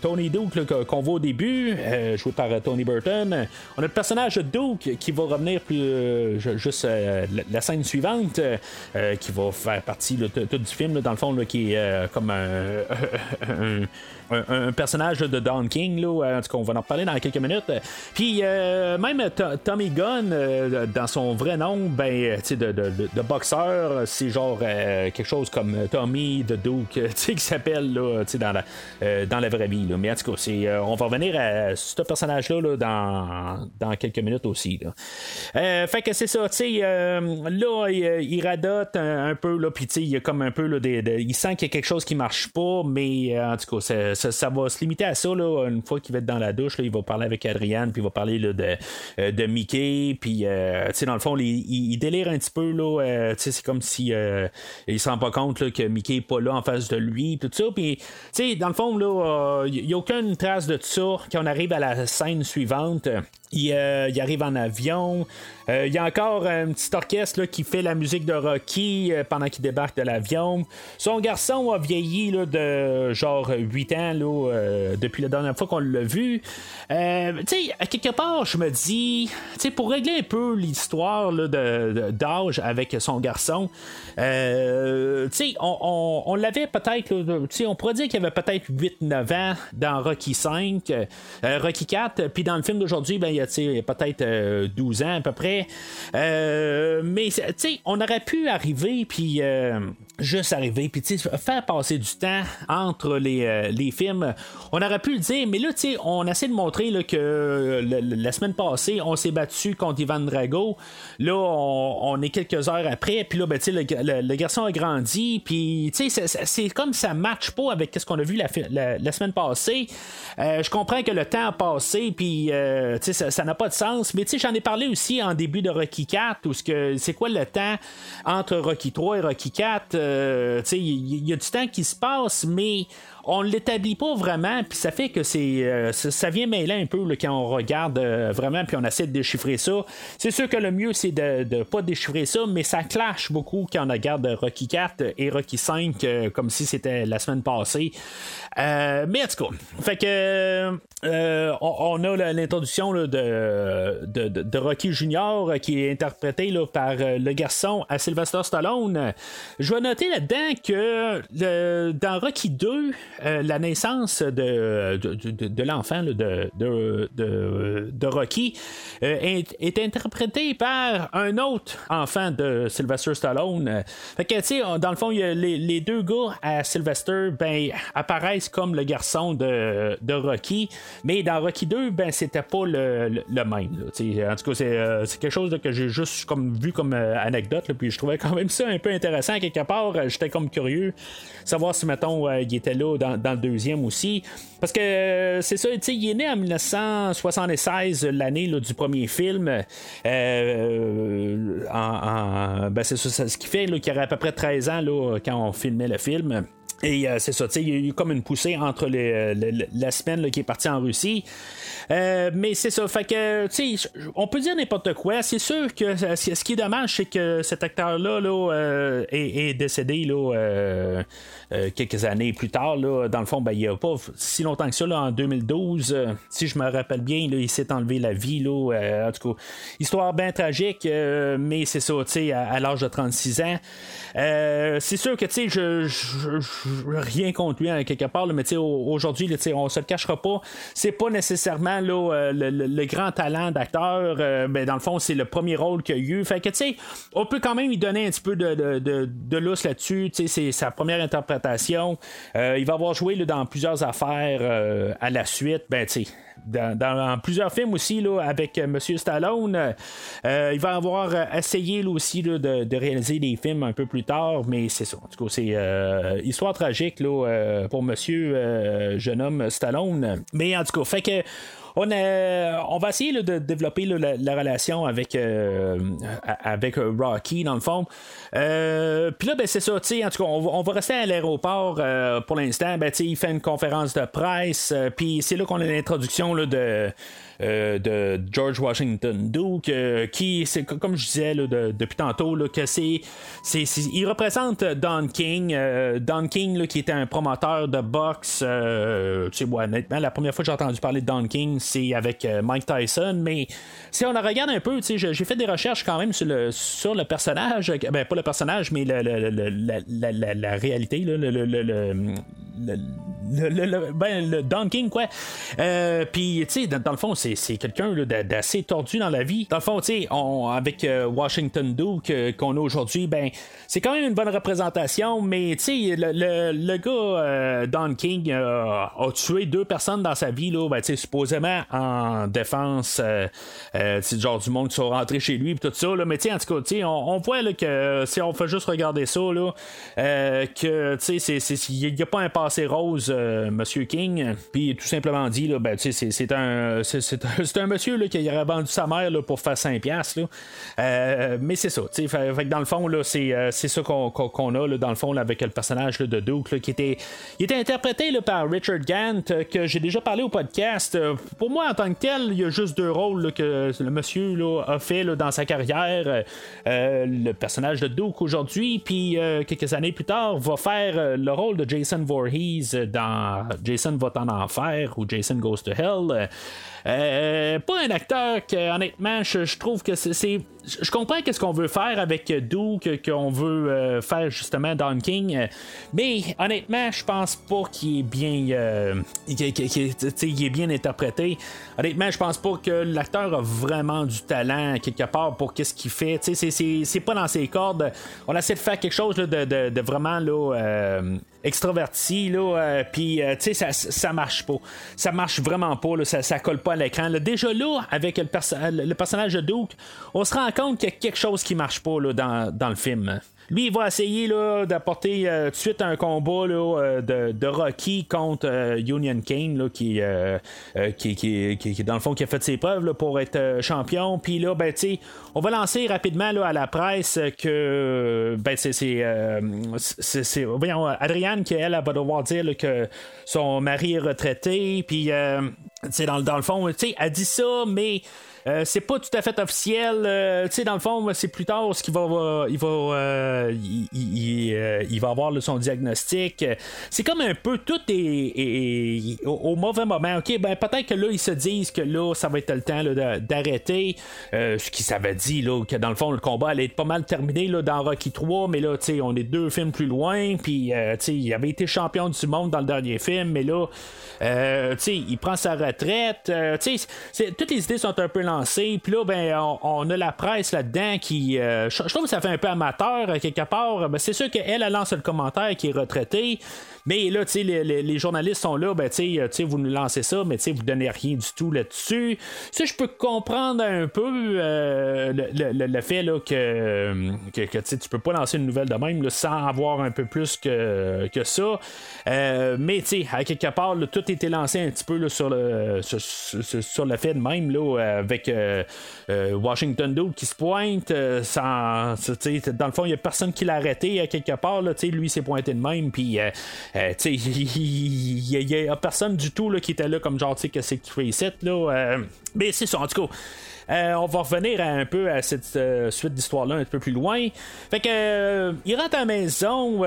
Tony Duke qu'on voit au début, joué par Tony Burton. On a le personnage de Duke qui va revenir plus ju- juste la, la scène suivante, qui va faire partie tout du film, là, dans le fond, qui est comme un, un, personnage de Don King. Là, en tout cas, on va en reparler dans quelques minutes. Puis euh, même To- Tommy Gunn, euh, dans son vrai nom, ben, euh, de, de, boxeur, c'est genre quelque chose comme Tommy de Duke, qui s'appelle dans la, dans la vraie vie. là. Mais en tout cas, on va revenir à ce personnage-là là, dans, dans quelques minutes aussi. Fait que c'est ça, tu sais, là, il, radote un, peu, puis il y a comme un peu, là, des, il sent qu'il y a quelque chose qui marche pas, mais en tout cas, ça, va se limiter à ça, là, une fois qu'il va être dans la douche, il va parler avec Adrienne, puis il va parler de, euh, de Mickey, puis, euh, dans le fond, il, délire un petit peu, euh, c'est comme si euh, il se rend pas compte que Mickey est pas là en face de lui, tout ça, puis, dans le fond, il n'y a aucune trace de ça quand on arrive à la scène suivante. Il, euh, il arrive en avion. Euh, il y a encore un petit orchestre là, qui fait la musique de Rocky euh, pendant qu'il débarque de l'avion. Son garçon a vieilli là, de genre 8 ans là, depuis la dernière fois qu'on l'a vu. À quelque part, je me dis, pour régler un peu l'histoire d'âge avec son garçon, on, on- on l'avait peut-être, on pourrait dire qu'il avait peut-être 8-9 ans dans Rocky 5, euh, Rocky 4, puis dans le film d'aujourd'hui, ben, il y a, peut-être euh, 12 ans à peu près. Euh, mais, on aurait pu arriver, puis euh, juste arriver, puis faire passer du temps entre les, euh, les films. On aurait pu le dire, mais là, on essaie de montrer là, que euh, la semaine passée, on s'est battu contre Ivan Drago. Là, on, est quelques heures après, puis là, ben, le, le- le garçon a grandi, puis c'est- comme ça matche pas avec ce qu'on a vu la, la- la semaine passée. Euh, je comprends que le temps a passé, puis euh, ça, ça n'a pas de sens. Mais tu sais, j'en ai parlé aussi en début de Rocky 4, où c'est quoi le temps entre Rocky 3 et Rocky 4. tu sais, il y, a du temps qui se passe, mais on l'établit pas vraiment, puis ça fait que c'est euh, ça vient mêler un peu quand on regarde euh, vraiment, puis on essaie de déchiffrer ça. C'est sûr que le mieux, c'est de ne pas déchiffrer ça, mais ça clash beaucoup quand on regarde Rocky 4 et Rocky 5 euh, comme si c'était la semaine passée. mais en tout cas, fait que on, a l'introduction de, Rocky Junior qui est interprété là, par le garçon à Sylvester Stallone. Je vais noter là-dedans que dans Rocky 2, euh, la naissance de, de, l'enfant de, de, Rocky euh, est, interprétée par un autre enfant de Sylvester Stallone. Fait que, dans le fond, les, deux gars à Sylvester ben, apparaissent comme le garçon de, Rocky, mais dans Rocky 2, ben, c'était pas le, même. en tout cas, euh, c'est, quelque chose que j'ai juste comme vu comme anecdote, puis je trouvais quand même ça un peu intéressant quelque part. J'étais comme curieux savoir si, mettons, il était là dans, le deuxième aussi. Parce que euh, c'est ça, il est né en 1976, l'année du premier film. Euh, ben, c'est ce qui fait qu'il aurait à peu près 13 ans quand on filmait le film. Et euh, c'est ça, il y a eu comme une poussée entre la semaine qui est partie en Russie. Euh, mais c'est ça, fait que, tu sais, on peut dire n'importe quoi. C'est sûr que ce qui est dommage, c'est que cet acteur-là là, euh, est, décédé là, quelques années plus tard. Là, dans le fond, ben, il n'y a pas si longtemps que ça, là, en 2012. si je me rappelle bien, il s'est enlevé la vie. Là, en tout cas, histoire bien tragique, mais c'est ça, tu sais, à, l'âge de 36 ans. c'est sûr que, tu sais, je, rien contre lui, hein, quelque part, mais aujourd'hui, on se le cachera pas. C'est pas nécessairement là, euh, le, grand talent d'acteur. Euh, ben, dans le fond, c'est le premier rôle qu'il a eu. Fait que, tu sais, on peut quand même lui donner un petit peu de, de, de, là-dessus. C'est sa première interprétation. Euh, il va avoir joué dans plusieurs affaires à la suite. Ben, tu sais, dans, plusieurs films aussi là, avec M. Stallone. il va avoir essayé aussi de, réaliser des films un peu plus tard, mais c'est ça. En tout cas, c'est histoire tragique là, pour monsieur jeune homme Stallone. Mais en tout cas, fait que on, on va essayer de développer la, relation avec, euh, avec Rocky, dans le fond. Euh, puis là, ben, c'est ça, en tout cas, on, va rester à l'aéroport euh, pour l'instant. Ben, il fait une conférence de presse, puis c'est là qu'on a l'introduction de euh, de George Washington Duke, euh, qui, c'est comme je disais depuis tantôt, que c'est, il représente Don King, euh, Don King qui était un promoteur de boxe. tu sais, honnêtement, la première fois que j'ai entendu parler de Don King, c'est avec Mike Tyson, mais si on la regarde un peu, j'ai, j'ai fait des recherches quand même sur le, sur le personnage, ben pas le personnage, mais la, la, réalité, le, le, ben, le Don King, quoi. Puis, tu sais, dans, le fond, c'est, quelqu'un d'assez tordu dans la vie. Dans le fond, tu sais, avec euh, Washington Duke euh, qu'on a aujourd'hui, ben, c'est quand même une bonne représentation, mais tu sais, le, gars, euh, Don King, a tué deux personnes dans sa vie, là, ben, tu sais, supposément en défense, c'est genre du monde qui sont rentrés chez lui, tout ça, mais tu sais, en tout cas, tu sais, on, voit là, que si on fait juste regarder ça, là, que, tu sais, il n'y a pas un passé rose, Monsieur King, puis tout simplement dit, là, ben, c'est un, c'est un monsieur là, qui aurait vendu sa mère là, pour faire 5$. Euh, mais c'est ça. Dans le fond, là, c'est, euh, c'est ça qu'on, a dans le fond avec le personnage de Duke qui était, était interprété par Richard Gant, euh, que j'ai déjà parlé au podcast. Pour moi, en tant que tel, il y a juste deux rôles que le monsieur a fait dans sa carrière. le personnage de Duke aujourd'hui, puis quelques années plus tard, va faire le rôle de Jason Voorhees dans Jason va en enfer ou Jason Goes to Hell. Euh, pas un acteur que, honnêtement, je, trouve que c'est. Je comprends qu'est-ce qu'on veut faire avec Duke, qu'on veut euh, faire justement Don King, mais honnêtement, je pense pas qu'il est bien, euh, est bien interprété. Honnêtement, je pense pas que l'acteur a vraiment du talent quelque part pour qu'est-ce qu'il fait. C'est pas dans ses cordes. On essaie de faire quelque chose de, de, vraiment là extraverti, là, euh, puis, euh, ça, ça marche pas. Ça marche vraiment pas, ça, ça colle pas l'écran. Déjà là, avec le, personnage de Duke, on se rend compte qu'il y a quelque chose qui marche pas là, dans, dans le film. Lui, il va essayer d'apporter tout de suite un combat là, de, Rocky contre Union Kane, là, qui, qui, qui, qui, dans le fond, qui a fait ses preuves là, pour être champion. Puis là, ben, on va lancer rapidement là, à la presse que ben, c'est, c'est, Adrienne, qui elle, elle va devoir dire que son mari est retraité, puis dans, dans le fond, elle dit ça, mais euh, c'est pas tout à fait officiel. Euh, tu sais, dans le fond, c'est plus tard ce qu'il va, il va, euh, il, va avoir son diagnostic. C'est comme un peu tout est, au, mauvais moment. Ok, ben peut-être que là ils se disent que là ça va être le temps d'arrêter. ce qui s'avait dit là que dans le fond le combat allait être pas mal terminé là dans Rocky 3, mais là tu sais on est deux films plus loin. Puis tu sais il avait été champion du monde dans le dernier film, mais là tu sais il prend sa retraite. tu sais toutes les idées sont un peu lancées puis là, ben, on, a la presse là-dedans qui. Euh, je trouve que ça fait un peu amateur euh, quelque part. Ben, c'est sûr qu'elle, elle lance le commentaire qui est retraité. Mais là, tu sais, les, journalistes sont là, ben, tu sais, vous nous lancez ça, mais vous donnez rien du tout là-dessus. Ça, je peux comprendre un peu euh, le, fait là, que, que, que tu peux pas lancer une nouvelle de même sans avoir un peu plus que, que ça. mais tu sais, à quelque part, tout était lancé un petit peu sur, le, sur, le fait de même, là, avec euh, euh, Washington Dude qui se pointe euh, sans. Dans le fond, il n'y a personne qui l'a arrêté à quelque part. Là, lui, s'est pointé de même. Puis, il n'y a, personne du tout là, qui était là comme genre, tu sais, que c'est qui fait. Là, mais c'est ça, en tout cas. Euh, on va revenir un peu à cette euh, suite d'histoire-là un peu plus loin. Fait que euh, il rentre à la maison.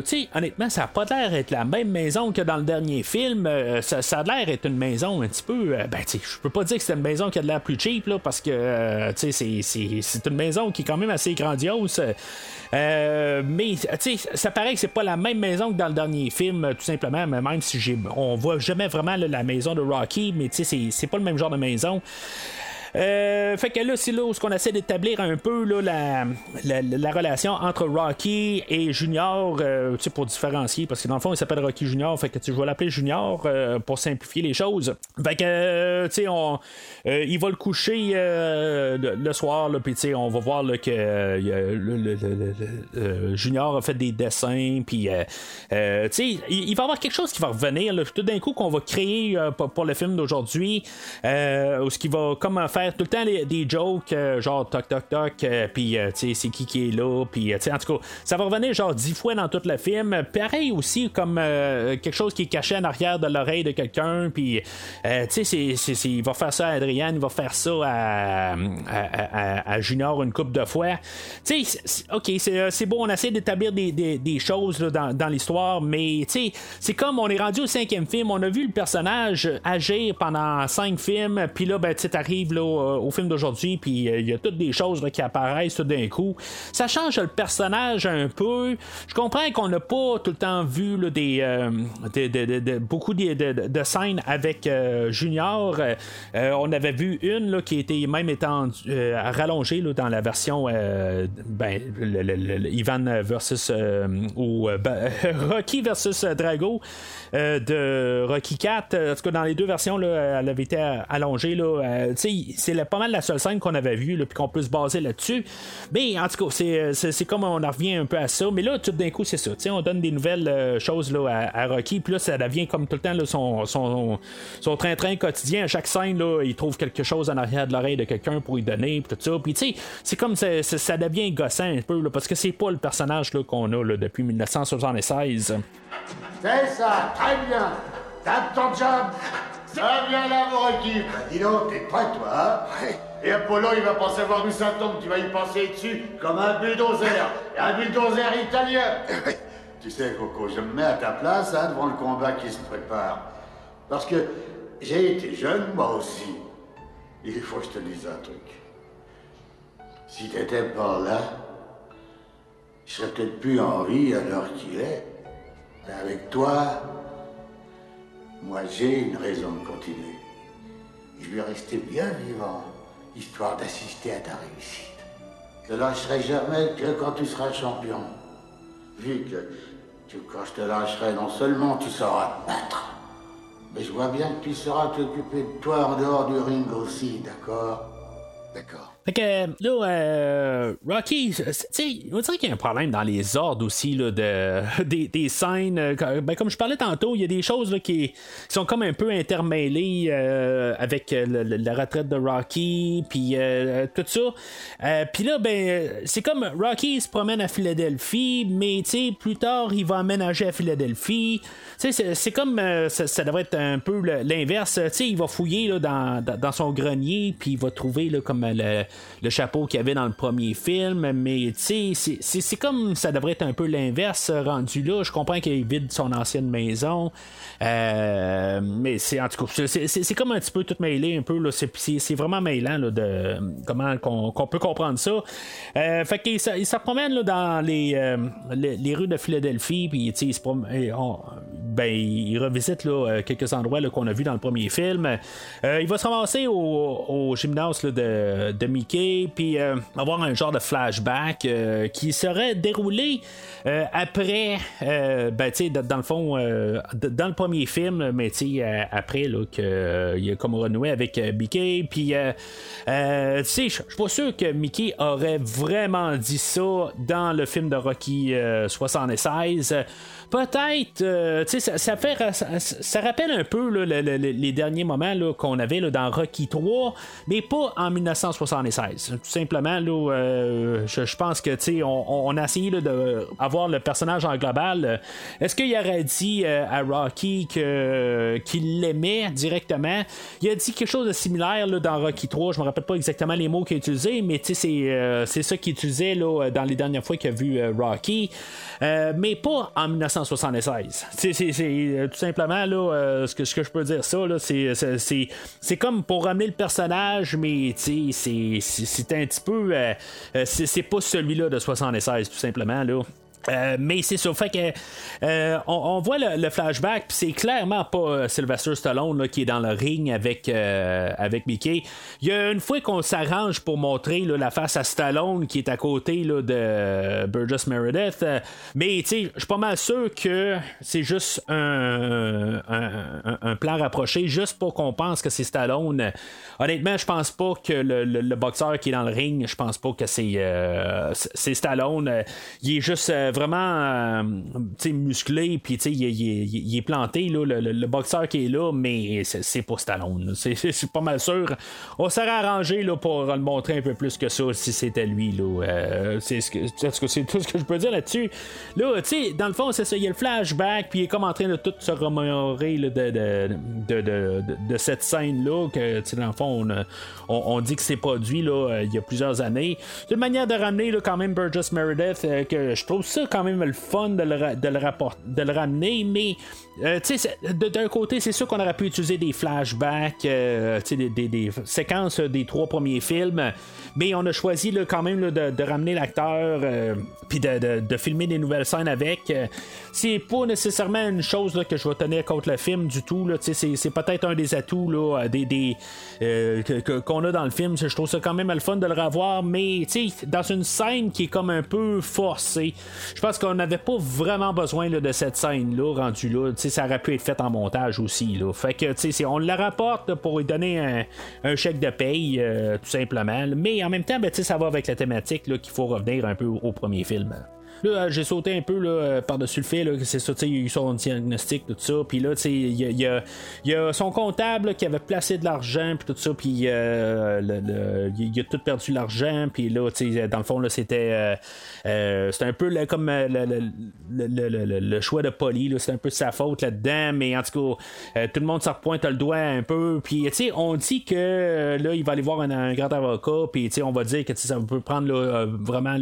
tu sais, honnêtement, ça n'a pas l'air d'être la même maison que dans le dernier film. Ça, a l'air d'être une maison un petit peu. ben, tu sais, je peux pas dire que c'est une maison qui a de l'air plus cheap, là, parce que, tu sais, c'est une maison qui est quand même assez grandiose. mais tu sais, ça paraît que c'est pas la même maison que dans le dernier film, tout simplement. Mais même si j'ai, on voit jamais vraiment la maison de Rocky, mais tu sais, c'est pas le même genre de maison. Euh, fait que là, c'est là où on essaie d'établir un peu là, la, relation entre Rocky et Junior, euh, pour différencier, parce que dans le fond, il s'appelle Rocky Junior, fait que tu vas l'appeler Junior euh, pour simplifier les choses. Fait que, tu sais, il va le coucher le, soir, puis tu sais, on va voir que Junior a fait des dessins, puis tu sais, il, va y avoir quelque chose qui va revenir, tout d'un coup, qu'on va créer pour, le film d'aujourd'hui, ce qui va comme faire tout le temps des jokes, euh, genre toc toc toc, euh, puis euh, tu sais, c'est qui qui est là, puis tu sais, en tout cas, ça va revenir genre dix fois dans tout le film. Pareil aussi, comme quelque chose qui est caché en arrière de l'oreille de quelqu'un, puis tu sais, il va faire ça à Adrienne, il va faire ça à, à, Junior une couple de fois. Tu sais, ok, c'est beau, on essaie d'établir des, des, choses dans, dans l'histoire, mais tu sais, c'est comme on est rendu au cinquième film, on a vu le personnage agir pendant cinq films, puis là, ben, tu arrives là, au, film d'aujourd'hui, puis euh, il y a toutes des choses qui apparaissent tout d'un coup. Ça change le personnage un peu. Je comprends qu'on n'a pas tout le temps vu des, euh, beaucoup de, scènes avec Junior. on avait vu une là, qui était même rallongée dans la version ben, Ivan versus ben, Rocky versus Drago de Rocky 4. En tout cas, dans les deux versions, elle avait été allongée. Là, c'est pas mal la seule scène qu'on avait vue, puis qu'on peut se baser là-dessus. Mais en tout cas, c'est comme on en revient un peu à ça. Mais là, tout d'un coup, c'est ça. On donne des nouvelles euh, choses là, à, Rocky, puis là, ça devient comme tout le temps son, train-train quotidien. À chaque scène, là, il trouve quelque chose en arrière de l'oreille de quelqu'un pour lui donner, puis tout ça. Puis tu sais, c'est comme ça, ça devient gossant un peu, parce que c'est pas le personnage qu'on a depuis 1976. C'est ça, très bien. Ton job. Ça vient là, mon Rocky. Bah, dis donc, t'es prêt, toi, hein Et Apollo, il va pas savoir d'où ça tombe, tu vas y passer dessus comme un bulldozer. un bulldozer italien. tu sais, Coco, je me mets à ta place, hein, devant le combat qui se prépare. Parce que j'ai été jeune, moi aussi. Il faut que je te dise un truc. Si t'étais pas là, je serais peut-être plus en vie à l'heure qu'il est. Mais avec toi, moi, j'ai une raison de continuer. Je vais rester bien vivant, histoire d'assister à ta réussite. Je lâcherai jamais que quand tu seras champion. Vu que, quand je te lâcherai, non seulement tu sauras te battre, mais je vois bien que tu sauras t'occuper de toi en dehors du ring aussi, d'accord? D'accord. Fait que là, euh, Rocky, tu sais, on dirait qu'il y a un problème dans les ordres aussi là, de, des, des scènes. euh, Ben, comme je parlais tantôt, il y a des choses là, qui, sont comme un peu intermêlées euh, avec euh, la retraite de Rocky, puis euh, tout ça. Euh, puis là, ben, c'est comme Rocky se promène à Philadelphie, mais tu sais, plus tard, il va emménager à Philadelphie. Tu sais, c'est- comme euh, ça, devrait être un peu l'inverse. Tu sais, il va fouiller là, dans, dans, dans son grenier, puis il va trouver là, comme le, le chapeau qu'il y avait dans le premier film. Mais tu sais, c'est- comme ça devrait être un peu l'inverse euh, rendu là. Je comprends qu'il vide son ancienne maison. Euh, mais c'est en tout cas, c'est- comme un petit peu tout mêlé un peu. C'est- vraiment mêlant là, de comment qu'on peut comprendre ça. Euh, fait qu'il se, se promène là, dans les, les, rues de Philadelphie, puis tu sais, il ben, il revisite là, quelques endroits qu'on a vus dans le premier film. Il va se ramasser au, au gymnase de, de Mickey, puis euh, avoir un genre de flashback euh, qui serait déroulé euh, après, ben, tu sais, dans le fond, dans le premier film, mais tu sais, après, là, qu'il a comme renoué avec Mickey, puis, tu sais, je suis pas sûr que Mickey aurait vraiment dit ça dans le film de Rocky euh, 76. Peut-être, euh, tu sais, ça, fait, ça, rappelle un peu les derniers moments qu'on avait dans Rocky 3, mais pas en 1976. Tout simplement, là, euh, je, pense que, tu sais, on, a essayé d'avoir le personnage en global. Euh, Est-ce qu'il aurait dit euh, à Rocky qu'il l'aimait directement? Il a dit quelque chose de similaire dans Rocky 3. Je me rappelle pas exactement les mots qu'il a utilisés, mais tu sais, c'est, euh, ça qu'il utilisait dans les dernières fois qu'il a vu euh, Rocky. Euh, mais pas en 1976. C'est, c'est, c'est, euh, tout simplement là, euh, ce, que, je peux dire ça, c'est, comme pour ramener le personnage, mais c'est, c'est, un petit peu. euh, c'est, c'est pas celui-là de 76, tout simplement. Là. Euh, mais c'est ça, fait que euh, on, on voit le, le flashback, puis c'est clairement pas euh, Sylvester Stallone là, qui est dans le ring avec, euh, avec Mickey. Il y a une fois qu'on s'arrange pour montrer là, la face à Stallone qui est à côté là, de Burgess Meredith, mais tu sais, je suis pas mal sûr que c'est juste un, un, un- plan rapproché, juste pour qu'on pense que c'est Stallone. Honnêtement, je pense pas que le, le- le boxeur qui est dans le ring, je pense pas que c'est c'est Stallone. Il est juste vraiment euh, tu sais, musclé, puis il, est- il il est planté, là, le, boxeur qui est là, mais c'est pas Stallone. C'est pas mal sûr. On serait arrangé là, pour le montrer un peu plus que ça si c'était lui. là. Euh, c'est ce tout ce que je peux dire là-dessus. Là, tu sais, dans le fond, c'est ça. Il y a le flashback, puis il est comme en train de tout se remémorer de, de, de, de- cette scène-là, que, dans le fond, on, dit que c'est produit là, euh, il y a plusieurs années. C'est une manière de ramener là, quand même Burgess Meredith, euh, que je trouve ça quand même le fun de le, rapport- de le ramener, mais euh, d'un côté, c'est sûr qu'on aurait pu utiliser des flashbacks, euh, des, des- séquences des trois premiers films, mais on a choisi quand même de, ramener l'acteur, euh, puis de, filmer des nouvelles scènes avec. Euh, c'est pas nécessairement une chose que je vais tenir contre le film du tout. C'est, peut-être un des atouts là, des, qu'on a dans le film. Je trouve ça quand même le fun de le revoir, mais dans une scène qui est comme un peu forcée, je pense qu'on n'avait pas vraiment besoin de cette scène-là rendue là. Ça aurait pu être fait en montage aussi. Fait que on la rapporte pour lui donner un, chèque de paye, euh, tout simplement. Mais en même temps, ben, ça va avec la thématique qu'il faut revenir un peu au, au premier film. Là, euh, j'ai sauté un peu là, euh, par-dessus le fait là, c'est ça, il y a eu son diagnostic, tout ça. Puis là, il y y y a son comptable qui avait placé de l'argent, puis tout ça. Puis euh, il a tout perdu l'argent. Puis là, dans le fond, là, c'était c'était un peu là, comme le, choix de Polly. C'est un peu sa faute là-dedans. Mais en tout cas, tout le monde s'en repointe le doigt un peu. Puis, tu sais, on dit que là, il va aller voir un, grand avocat. Puis, on va dire que ça peut prendre vraiment,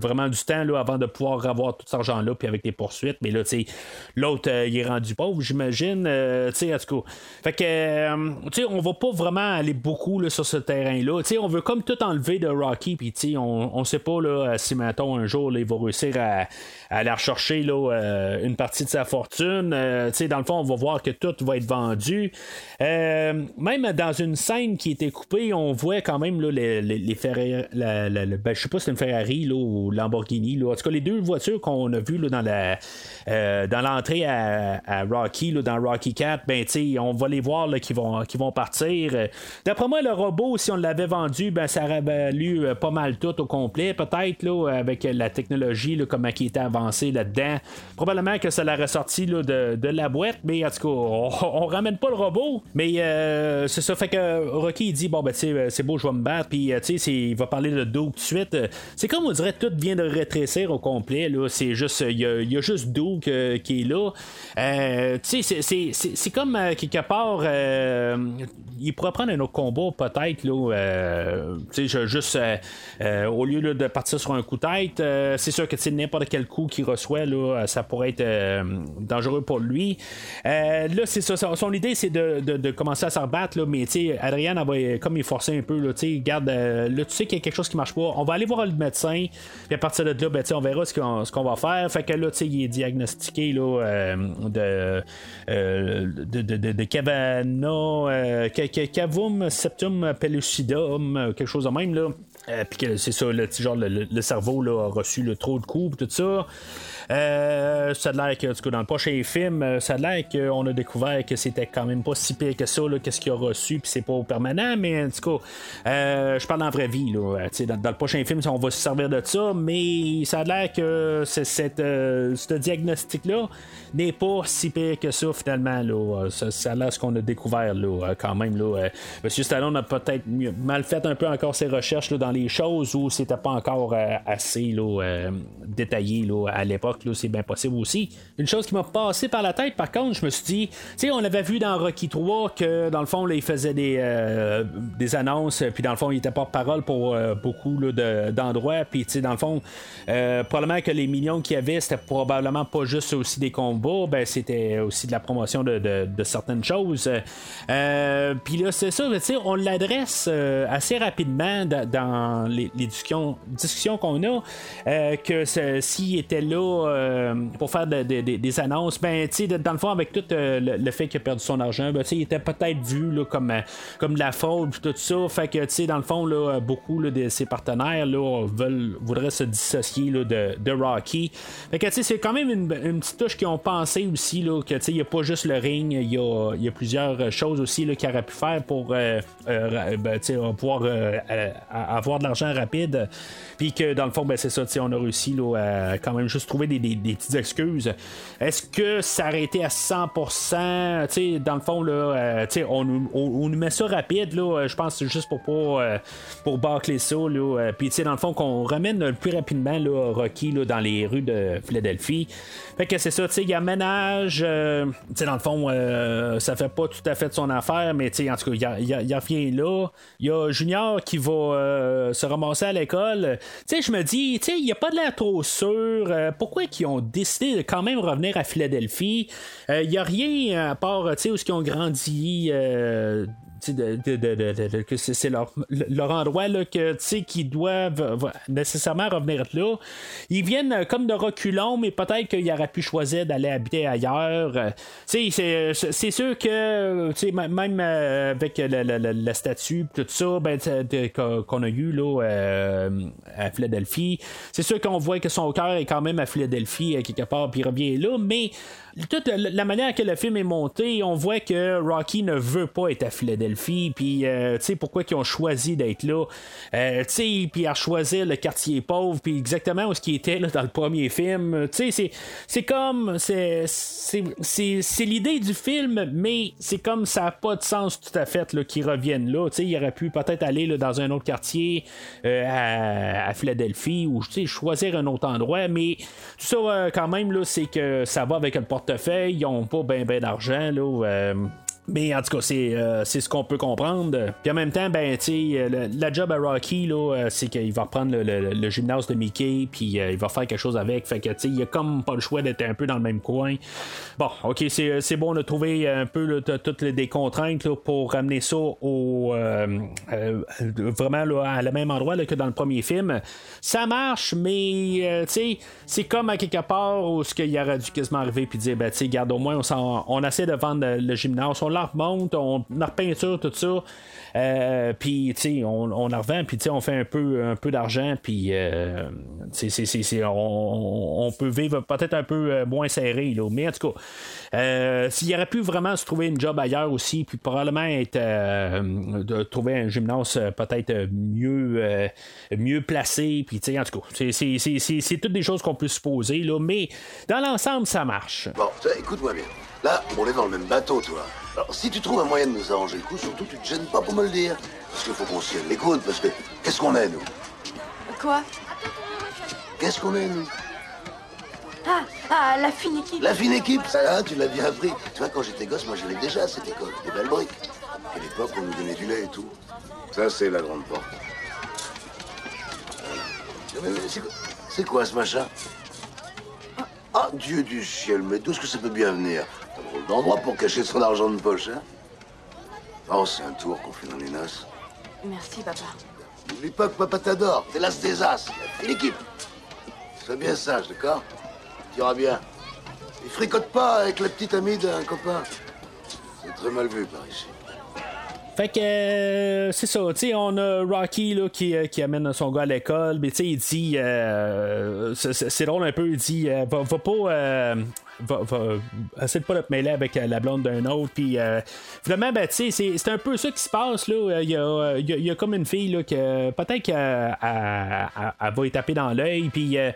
vraiment du temps là, avant de pouvoir avoir tout cet argent-là. Puis avec des poursuites. Mais là, tu sais, l'autre, euh, il est rendu pauvre, j'imagine. euh, tu sais, en tout cas. Fait que, euh, tu sais, on va pas vraiment aller beaucoup là, sur ce terrain-là. Tu sais, on veut comme tout enlever de Rocky. Puis, tu sais, on, on sait pas là, si, mettons, un jour, il va réussir à, à aller rechercher là, une partie de sa fortune. Tu sais, dans le fond, on va voir que tout va être vendu. Même dans une scène qui était coupée, on voit quand même là, les, les, les Ferrari. Ben, je sais pas si c'est une Ferrari là, ou Lamborghini En tout cas, les deux voitures qu'on a vues là, dans la dans l'entrée à, Rocky, là, dans Rocky 4, ben, on va les voir qui, vont, qui vont partir. D'après moi, le robot, si on l'avait vendu, ben, ça aurait valu pas mal tout au complet, peut-être, là, avec la technologie, là, comment qui était avancée là-dedans. Probablement que ça l'aurait sorti là, de, de, la boîte, mais en tout cas, on, ramène pas le robot. Mais c'est ça, fait que Rocky il dit bon ben c'est beau, je vais me battre, puis il va parler de Doug tout de suite. C'est comme on dirait tout vient de rétrécir au complet. C'est juste, il y, a juste Doug qui est là. tu sais, c'est comme quelque part, il pourrait prendre un autre combat peut-être tu sais, juste au lieu de partir sur un coup de tête, c'est sûr que n'importe quel coup qu'il reçoit là, ça pourrait être dangereux pour lui. là, c'est ça. Son idée, c'est de, commencer à se rebattre, là, mais tu sais, comme il forçait un peu, là, tu garde, euh, là, tu sais qu'il y a quelque chose qui marche pas. On va aller voir le médecin, puis à partir de là, ben, on verra ce qu'on, qu'on va faire. Fait que là, il est diagnostiqué là, euh, de, euh, de, de, de, de Cavum septum pellucidum, quelque chose de même, là. Puis que c'est ça, le, genre, le, cerveau là, a reçu le trop de coups, tout ça. Euh, ça a l'air que, dans le prochain film, euh, ça a l'air qu'on a découvert que c'était quand même pas si pire que ça, qu'est-ce qu'il a reçu, puis c'est pas permanent, mais en tout cas, euh, je parle en vraie vie, là. Dans, dans, le prochain film, on va se servir de ça, mais ça a l'air que ce diagnostic-là n'est pas si pire que ça, finalement, là. Ça, ça a l'air ce qu'on a découvert, là, quand même, là. Monsieur Stallone a peut-être mal fait un peu encore ses recherches là, dans les choses où c'était pas encore assez là, détaillé à l'époque c'est bien possible aussi. Une chose qui m'a passé par la tête, par contre, je me suis dit, tu sais, on avait vu dans Rocky 3 que dans le fond, il faisait des, euh, des annonces, puis dans le fond, il était porte-parole pour euh, beaucoup d'endroits, puis tu sais, dans le fond, euh, probablement que les millions qu'il y avait, c'était probablement pas juste aussi des combats, ben c'était aussi de la promotion de, de, certaines choses. puis là, c'est ça, tu sais, on l'adresse assez rapidement dans les, discussions, qu'on a, que s'il était là euh, pour faire des annonces, ben, dans le fond, avec tout euh, le, fait qu'il a perdu son argent, ben, il était peut-être vu comme, euh, comme de la faute, tout ça. Fait que, dans le fond, là, beaucoup de ses partenaires là, veulent, voudraient se dissocier là, de, Rocky. Fait que, c'est quand même une, petite touche qu'ils ont pensé aussi, là, que, il n'y a pas juste le ring, il y a, y a, plusieurs choses aussi qu'il aurait pu faire pour ben, pouvoir avoir de l'argent rapide. Puis que, dans le fond, ben, c'est ça, on a réussi là, à quand même juste trouver des des, petites excuses. Est-ce que été à 100%? dans le fond, là, euh, on, on, nous met ça rapide, là, euh, je pense juste pour pas euh, pour bâcler ça. Là, puis dans le fond, qu'on ramène le plus rapidement là, Rocky là, dans les rues de Philadelphie. Fait que c'est ça, il y a ménage. dans le fond, ça fait pas tout à fait de son affaire, mais en tout cas, il y a, rien là. Il y a Junior qui va se ramasser à l'école. Je me dis, il n'y a pas de l'air trop sûr. pourquoi qui ont décidé de quand même revenir à Philadelphie? Il euh, n'y a rien à part, tu sais, où ils ont grandi. Euh, que c'est leur, leur, endroit là, que, qui doivent nécessairement revenir là. Ils viennent euh, comme de reculons, mais peut-être qu'ils auraient pu choisir d'aller habiter ailleurs. Euh, c'est, c'est sûr que même euh, avec la, la, statue tout ça ben, qu'on a eu là, à Philadelphie, c'est sûr qu'on voit que son cœur est quand même à Philadelphie quelque part, puis il revient là, mais toute la manière que le film est monté, on voit que Rocky ne veut pas être à Philadelphie, puis euh, tu sais pourquoi ils ont choisi d'être là, euh, tu sais, puis à choisir le quartier pauvre, puis exactement où ce qui était là, dans le premier film, tu sais, c'est comme c'est c'est l'idée du film, mais c'est comme ça n'a pas de sens tout à fait qu'ils reviennent là, tu sais, il aurait pu peut-être aller là, dans un autre quartier euh, à, Philadelphie ou tu sais choisir un autre endroit, mais tout ça quand même là, c'est que ça va avec le porte portefeuille, ils ont pas bien ben, d'argent. Là, euh, mais en tout cas, euh, c'est, ce qu'on peut comprendre. Puis en même temps, ben, tu sais, la job à Rocky, là, euh, c'est qu'il va reprendre le, gymnase de Mickey, puis euh, il va faire quelque chose avec. Fait que, tu il a comme pas le choix d'être un peu dans le même coin. Bon, ok, c'est, bon de trouver un peu toutes les contraintes pour ramener ça au vraiment à le même endroit que dans le premier film. Ça marche, mais tu c'est comme à quelque part où ce qu'il aurait dû quasiment arriver puis dire, ben, tu sais, garde au moins, on, on essaie de vendre le gymnase, on la remonte, on la repeinture, tout ça. Euh, puis, on, on la revend, puis, on fait un peu, un peu d'argent, puis, euh, on, on peut vivre peut-être un peu euh, moins serré, là. Mais en tout cas, euh, s'il aurait pu vraiment se trouver une job ailleurs aussi, puis probablement être, de trouver un gymnase peut-être mieux, mieux placé, puis, en tout cas, c'est, toutes des choses qu'on peut supposer, là. Mais dans l'ensemble, ça marche. Bon, écoute-moi bien. Là, on est dans le même bateau, toi. Alors, si tu trouves un moyen de nous arranger le coup, surtout, tu te gênes pas pour me le dire. Parce qu'il faut qu'on s'y l'écoute, parce que qu'est-ce qu'on est, nous? Quoi? Qu'est-ce qu'on est, nous? Ah, ah, la fine équipe. La fine équipe, ça, hein, tu l'as bien appris. Tu vois, quand j'étais gosse, moi, j'allais déjà à cette école. Des belles briques. À l'époque, on nous donnait du lait et tout. Ça, c'est la grande porte. Voilà. C'est quoi- quoi, ce machin? Ah, Dieu du ciel, mais d'où est-ce que ça peut bien venir? Drôle d'endroit pour cacher son argent de poche, hein Oh, c'est un tour qu'on fait dans les noces. Merci, papa. N'oublie pas que papa t'adore. T'es l'as des as. Et l'équipe. Sois bien sage, d'accord? Tu iras bien. Et fricote pas avec la petite amie d'un copain. C'est très mal vu par ici. Fait que euh, c'est ça, tu sais, on a Rocky là, qui, euh, qui amène son gars à l'école, mais tu sais, il dit, euh, c'est- drôle un peu, il dit, euh, va, va pas, euh, va, va, essaie de pas te mêler avec euh, la blonde d'un autre, puis euh, finalement, ben, tu sais, c'est c'est un peu ça qui se passe, là, il y a, euh, y a- y a comme une fille, là, que peut-être qu'elle elle- elle- elle va y taper dans l'œil, puis, euh,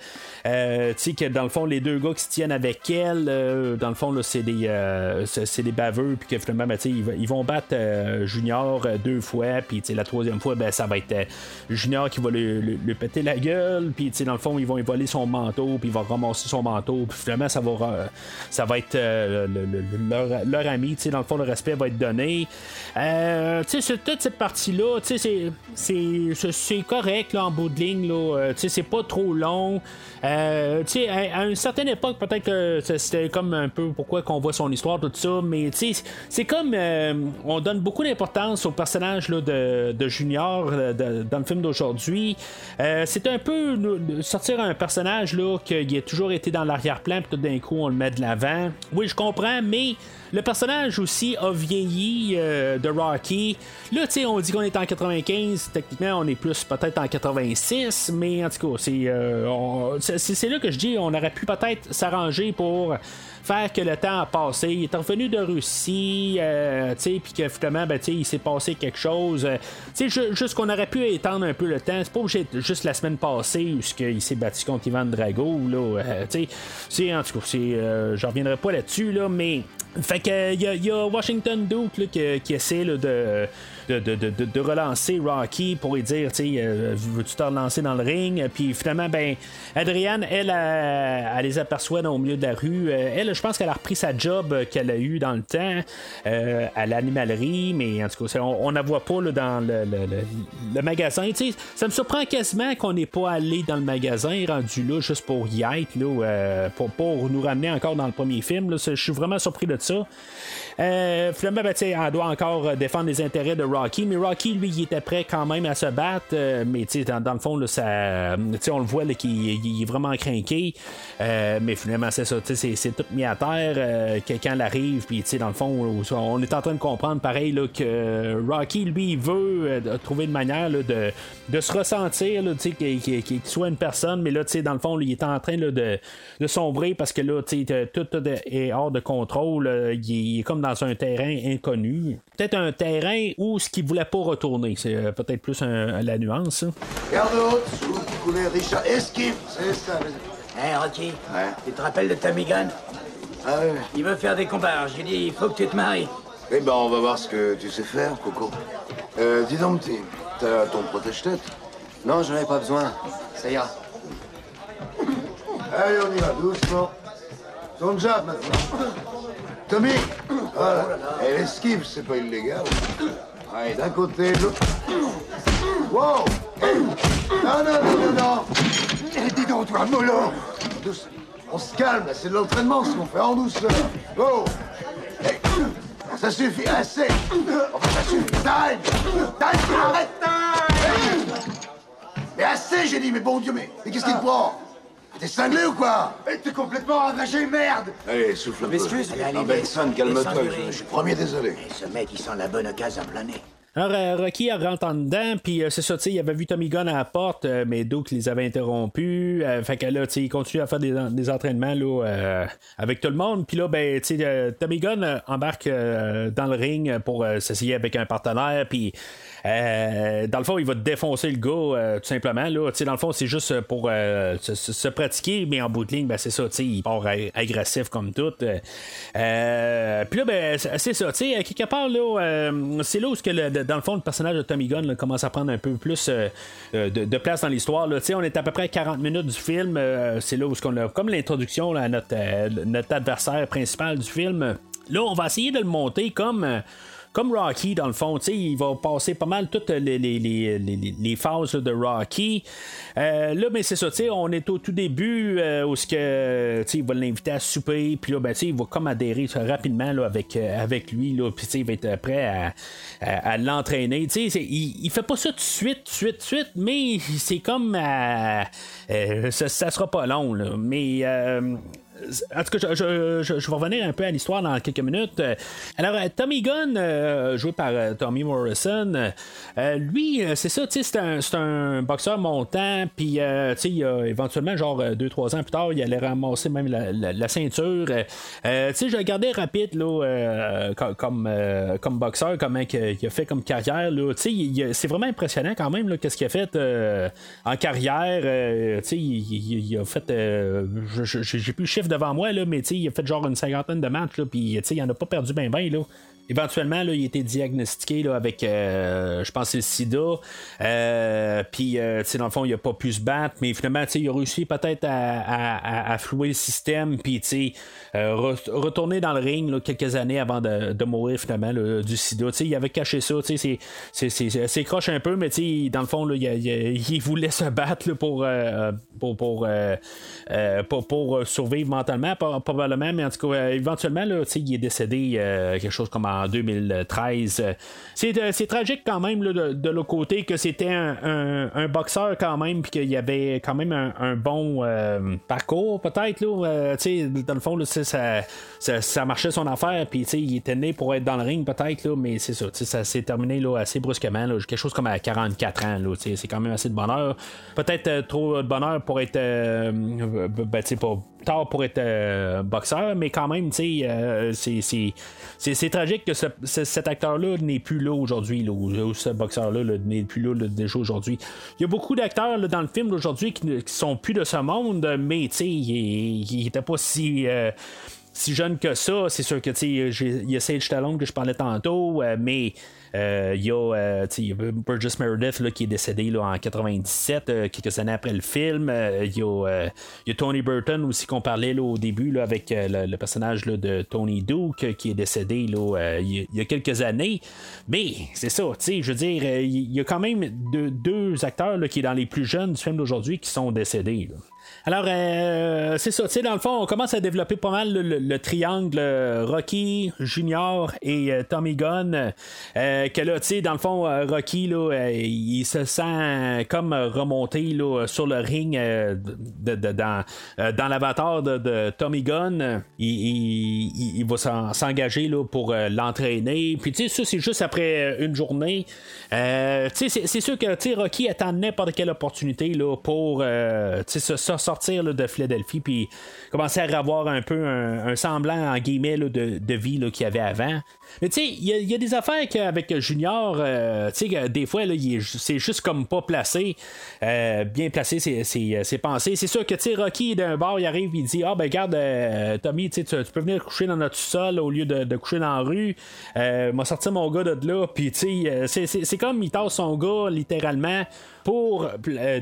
euh, tu sais, que dans le fond, les deux gars qui se tiennent avec elle, euh, dans le fond, là, c'est des, euh, c'est des baveux, puis que finalement, ben, ils, ils vont battre euh, Junior euh, deux fois, puis la troisième fois, ben, ça va être euh, Junior qui va lui, lui- lui péter la gueule, puis dans le fond, ils vont voler son manteau, puis il va ramasser son manteau, puis finalement, ça va, ça va être euh, le- le- le- leur, ami, dans le fond, le respect va être donné. Euh, toute cette partie-là, c'est- correct, là, en bout de ligne, là, euh, c'est pas trop long. Euh, à, à une certaine époque, peut-être que c'était comme un peu pourquoi qu'on voit son histoire, tout ça, mais c'est comme on donne beaucoup d'importance au personnage là, de, de Junior dans le film d'aujourd'hui. C'est un peu sortir un personnage là qui a toujours été dans l'arrière-plan, puis tout d'un coup on le met de l'avant. Oui, je comprends, mais le personnage aussi a vieilli euh, de Rocky. Là, tu sais, on dit qu'on est en 95, techniquement on est plus peut-être en 86, mais en tout cas, c'est euh, c'est c'est là que je dis on aurait pu peut-être s'arranger pour faire que le temps a passé. Il est revenu de Russie, euh, puis que finalement, ben, il s'est passé quelque chose. euh, tu sais, ju- juste qu'on aurait pu étendre un peu le temps. C'est pas obligé juste la semaine passée où qu'il s'est battu contre Ivan Drago, là. euh, c'est en tout cas, euh, je reviendrai pas là-dessus, là, mais. Fait que il y, a- Washington Duke là, qui, essaie là, de, de, de, de- relancer Rocky pour lui dire, euh, veux-tu te relancer dans le ring? Puis finalement, ben, Adrienne, elle, elle, les aperçoit dans- au milieu de la rue. Elle, je pense qu'elle a repris sa job euh, qu'elle a eu dans le temps euh, à l'animalerie, mais en tout cas, on, on la voit pas là, dans le, magasin. Ça me surprend quasiment qu'on n'ait pas allé dans le magasin rendu là juste pour y être, là, euh, pour, nous ramener encore dans le premier film. Je suis vraiment surpris de ça. Finalement, ben, elle doit encore défendre les intérêts de Rocky, mais Rocky, lui, il était prêt quand même à se battre. mais dans, dans le fond, on le voit qu'il il est vraiment craqué. Mais finalement, c'est ça, c'est tout mis à terre euh, que quand elle arrive. Puis, tu sais, dans le fond, on est en train de comprendre pareil là, que Rocky, lui, il veut euh, trouver une manière là, de, de se ressentir, tu sais, qu'il qu'il- qu'il soit une personne. Mais là, tu sais, dans le fond, lui, il est en train là, de, de sombrer parce que là, tu sais, tout, tout est hors de contrôle. euh, Il est comme dans un terrain inconnu. Peut-être un terrain où ce qu'il voulait pas retourner. C'est peut-être plus un- la nuance. ça. Garde haute, sous couleur Richard. Esquive, c'est ça. Hein, Rocky? Ouais. Tu te rappelles de Gunn Ah. Il veut faire des combats. J'ai dit, il faut que tu te maries. Eh ben, on va voir ce que tu sais faire, Coco. Euh, dis donc, petit, t'as ton protège-tête Non, j'en avais pas besoin. Ça ira. Allez, on y va, doucement. Ton job, maintenant. Tommy Voilà. Et l'esquive, c'est pas illégal. Allez, d'un côté, de l'autre. Wow Non, non, non, non, non Eh, Dis donc, toi, mollo Douce- On se calme, là, c'est de l'entraînement, ce qu'on fait en douceur. Eh, Ça suffit, assez Enfin, ça suffit, time Time, arrête Eh, Mais assez, j'ai dit, mais bon Dieu, mais, mais qu'est-ce qu'il te prend? T'es cinglé ou quoi? T'es complètement ravagé, merde Allez, souffle un peu. M'excuse Non, Benson, calme-toi. Je suis premier désolé. Ce mec, il sent la bonne occasion à planer. Alors, euh, Rocky rentre en dedans, puis euh, c'est ça, tu sais, il avait vu Tommy Gunn à la porte, euh, mais Duke les avait interrompus. fait que là, tu sais, il continue à faire des, des entraînements là, avec tout le monde. Puis là, ben, tu sais, Tommy Gunn embarque dans le ring pour s'essayer avec un partenaire, puis euh, dans le fond, il va défoncer le gars, euh, tout simplement. Là. Dans le fond, c'est juste pour euh, se, se- pratiquer, mais en bout de ligne, ben, c'est ça, il part ag- agressif comme tout. Puis là, ben, c'est ça, quelque part, là, c'est là où, que le- dans le fond, le personnage de Tommy Gunn commence à prendre un peu plus de, place dans l'histoire. On est à peu près à 40 minutes du film. c'est là où qu'on a comme l'introduction à notre, notre adversaire principal du film. Là, on va essayer de le monter comme. Comme Rocky, dans le fond, il va passer pas mal toutes les, les, les, les- phases de Rocky. Euh, là, mais c'est ça, on est au tout début euh, où que, il va l'inviter à souper, puis là, ben, il va comme adhérer rapidement là, avec, euh, avec lui, puis il va être prêt à, l'entraîner. Il, il fait pas ça tout de suite, tout de suite, tout de suite, mais c'est comme, ça, ça sera pas long, mais. En tout cas, je, je- je- vais revenir un peu à l'histoire dans quelques minutes. Euh, Alors, euh, Tommy Gunn, euh, joué par Tommy Morrison, lui, c'est ça, c'est un, un boxeur montant, puis, éventuellement, genre, 2-3 ans plus tard, il allait ramasser même la, la- ceinture. Je regardais rapide, là, co- comme, comme boxeur, comment il a fait comme carrière, c'est vraiment impressionnant quand même, qu'est-ce qu'il a fait en carrière. il, il- a fait, j'ai plus le chiffre devant moi, là, mais il a fait genre une cinquantaine de matchs, puis il en a pas perdu bien, bien, là. Éventuellement, là, il a été diagnostiqué là, avec, euh, je pense, c'est le sida. Euh, puis, euh, dans le fond, il a pas pu se battre, mais finalement, il a réussi peut-être à, flouer le système, puis, re- retourner dans le ring là, quelques années avant de, mourir, finalement, du sida. Il avait caché ça, c'est- croche un peu, mais, dans le fond, il, voulait se battre pour, pour, survivre mentalement, probablement, mais en tout cas, éventuellement, il est décédé quelque chose comme en 2013. Euh, C'est tragique quand même là, de, l'autre côté que c'était un, boxeur quand même, puis qu'il y avait quand même un, bon euh, parcours peut-être. euh, dans le fond, là, ça, ça, marchait son affaire, puis il était né pour être dans le ring peut-être, mais c'est ça, ça s'est terminé là, assez brusquement, quelque chose comme à 44 ans. C'est quand même assez de bonheur. Peut-être trop de bonheur pour être... euh, ben, pas tard pour être euh, boxeur, mais quand même, tu sais, euh, c'est- tragique que ce- ce- cet acteur-là n'est plus là aujourd'hui, ou, ce boxeur-là là, n'est plus là, déjà aujourd'hui. Il y a beaucoup d'acteurs dans le film d'aujourd'hui qui, qui sont plus de ce monde, mais tu sais, il, il était pas si. euh, si jeune que ça, c'est sûr que tu sais, il y a Sage Stallone que je parlais tantôt, euh, mais il y a, euh, sais, il y a Burgess Meredith là, qui est décédé là, en 97, euh, quelques années après le film. Euh, il, y a, euh, Tony Burton aussi qu'on parlait là, au début là, avec euh, le, personnage de Tony Duke euh, qui est décédé euh, il, y a, quelques années. Mais c'est ça, je veux dire, euh, il y a quand même deux, acteurs qui est dans les plus jeunes du film d'aujourd'hui qui sont décédés. Alors, euh, c'est ça, tu sais, dans le fond, on commence à développer pas mal le, le- le triangle euh, Rocky, Junior et euh, Tommy Gunn. que là, tu sais, dans le fond, Rocky, là, il se sent comme remonté sur le ring dans, dans l'avatar de, Tommy Gunn. Il, il- va s'en- s'engager pour l'entraîner. Puis, tu sais, ça, c'est juste après une journée. Tu sais, c'est- sûr que Rocky attend n'importe quelle opportunité là, pour se, se de Philadelphie puis commencer à avoir un peu un, semblant en guillemets de, de vie qu'il y avait avant. Mais tu sais, il y, a- des affaires qu'avec Junior, euh, tu sais, des fois, c'est juste comme pas placé, euh, bien placé ses, ses, pensées. C'est sûr que tu sais, Rocky d'un bar, il arrive, il dit Ah, ben regarde, euh, Tommy, tu, tu peux venir coucher dans notre sol au lieu de, de coucher dans la rue. Euh, m'a sorti mon gars de là, puis tu sais, c'est- comme il tasse son gars littéralement pour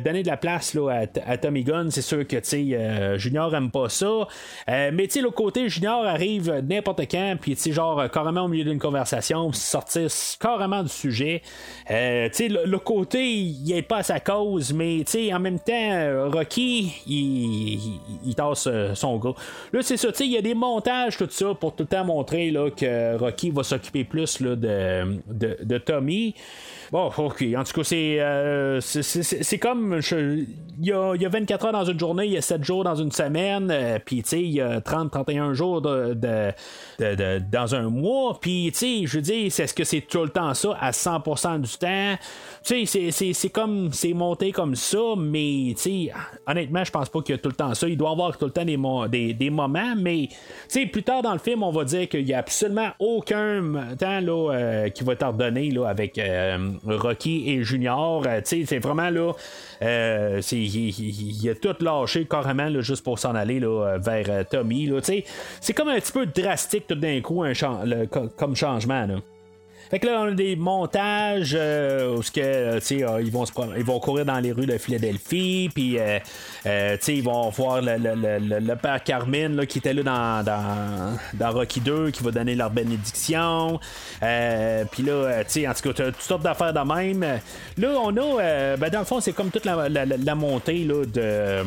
donner de la place là, à, à Tommy Gunn. C'est sûr que euh, Junior aime pas ça. Euh, mais tu sais, l'autre côté, Junior arrive n'importe quand, puis tu sais, genre carrément au milieu d'une conversation, sortir carrément du sujet. Euh, le, le côté, il est pas à sa cause, mais en même temps, Rocky, il, tasse euh, son gars. Là, c'est ça, il y a des montages, tout ça, pour tout le temps montrer là, que Rocky va s'occuper plus là, de Tommy. Bon, ok. En tout cas, c'est, euh, comme. Il y, a, y a 24 heures dans une journée, il y a 7 jours dans une semaine, euh, puis tu sais, il y a 30-31 jours de, de- de- dans un mois, puis je veux dire, est-ce que c'est tout le temps ça à 100% du temps? Tu sais, c'est- comme, c'est monté comme ça, mais tu sais, honnêtement, je pense pas qu'il y a tout le temps ça. Il doit y avoir tout le temps des, mo- des, des moments, mais tu sais, plus tard dans le film, on va dire qu'il y a absolument aucun temps là, euh, qui va être ordonné là, avec euh, Rocky et Junior. Euh, c'est vraiment là, euh, il, a tout lâché carrément là, juste pour s'en aller là, vers euh, Tommy. Tu sais. c'est comme un petit peu drastique tout d'un coup un le- co- comme changement. Là. Fait que là, on a des montages euh, où euh, tu euh, ils, vont ils vont courir dans les rues de Philadelphie, puis tu ils vont voir le, le- le- le- père Carmine là, qui était là dans, dans, dans Rocky 2, qui va donner leur bénédiction. Puis là, tu en tout cas, toutes sortes d'affaires de même. Là, on a, ben, dans le fond, c'est comme toute la, la- montée là, de,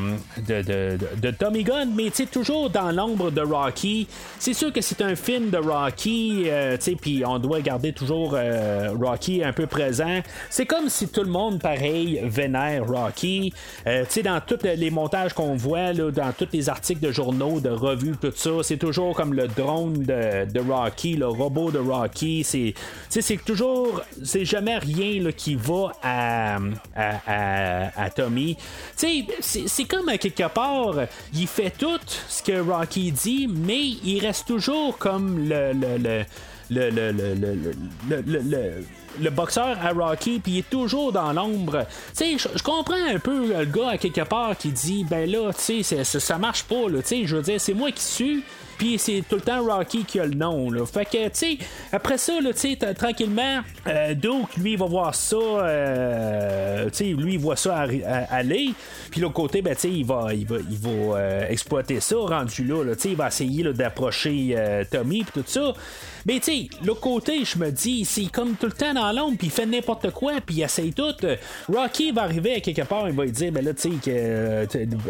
de, de, de- Tommy Gunn, mais tu toujours dans l'ombre de Rocky. C'est sûr que c'est un film de Rocky, tu puis on doit garder toujours euh, Rocky un peu présent. C'est comme si tout le monde, pareil, vénère Rocky. Euh, tu sais, dans tous les montages qu'on voit, dans tous les articles de journaux, de revues, tout ça, c'est toujours comme le drone de, Rocky, le robot de Rocky. C'est, toujours, c'est jamais rien là, qui va à, Tommy. Tu sais, c'est, comme quelque part, il fait tout ce que Rocky dit, mais il reste toujours comme le, le le, le, le, le, boxeur à Rocky, puis il est toujours dans l'ombre. Tu je comprends un peu le gars à quelque part qui dit, ben là, tu sais, ça, ça marche pas, là, tu sais, je veux dire, c'est moi qui suis. Puis c'est tout le temps Rocky qui a le nom. Fait que, tu sais, après ça, là, tu sais, t- tranquillement, euh, lui, il va voir ça. euh, tu sais, lui, il voit ça aller. Puis l'autre côté, ben, tu sais, il va, il va, il va euh, exploiter ça, rendu là. là tu sais, il va essayer d'approcher euh, Tommy, puis tout ça. Mais, tu sais, l'autre côté, je me dis, c'est comme tout le temps dans l'ombre, puis il fait n'importe quoi, puis il essaye tout. Rocky va arriver à quelque part, il va lui dire, ben là, tu sais, euh,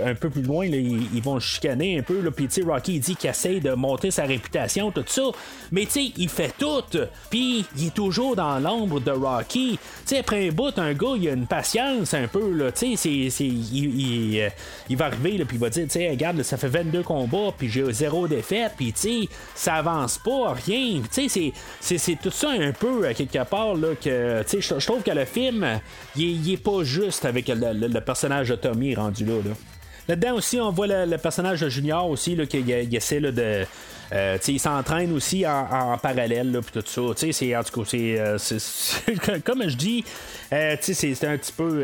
un peu plus loin, là, ils, vont chicaner un peu, là, puis, tu sais, Rocky, il dit qu'il essaye de monter sa réputation, tout ça. Mais, tu sais, il fait tout, puis il est toujours dans l'ombre de Rocky. Tu sais, après un bout, un gars, il a une patience un peu, là, tu sais, il, il, euh, il va arriver, puis il va dire, tu sais, regarde, ça fait 22 combats, puis j'ai zéro défaite, puis, tu sais, ça avance pas, rien. Tu sais, c'est, tout ça un peu, à quelque part, là, que, tu sais, je trouve que le film, il est, pas juste avec le, personnage de Tommy rendu là, là. Là-dedans aussi, on voit le, personnage de Junior aussi, là, qui il essaie là, de. euh, il s'entraîne aussi en, parallèle, là, tout ça. Tu sais, c'est, en tout cas, c'est, euh, comme je dis, euh, tu sais, c'est, c'est un petit peu.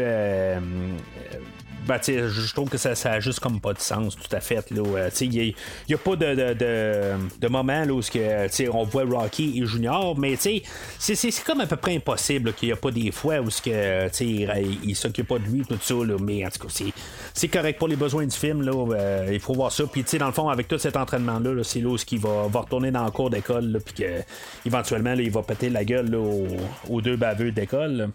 Ben, je trouve que ça, ça a juste comme pas de sens, tout à fait. Il n'y a, pas de, de, de, moment là, où que, on voit Rocky et Junior, mais c'est, c'est, comme à peu près impossible qu'il n'y a pas des fois où que, il, il s'occupe pas de lui, tout ça. Mais en tout cas, c'est, c'est correct pour les besoins du film. Là, euh, il faut voir ça. Puis, dans le fond, avec tout cet entraînement-là, là, c'est là où ce va, va retourner dans le cours d'école, puis que, éventuellement, là, il va péter la gueule aux, aux deux baveux d'école.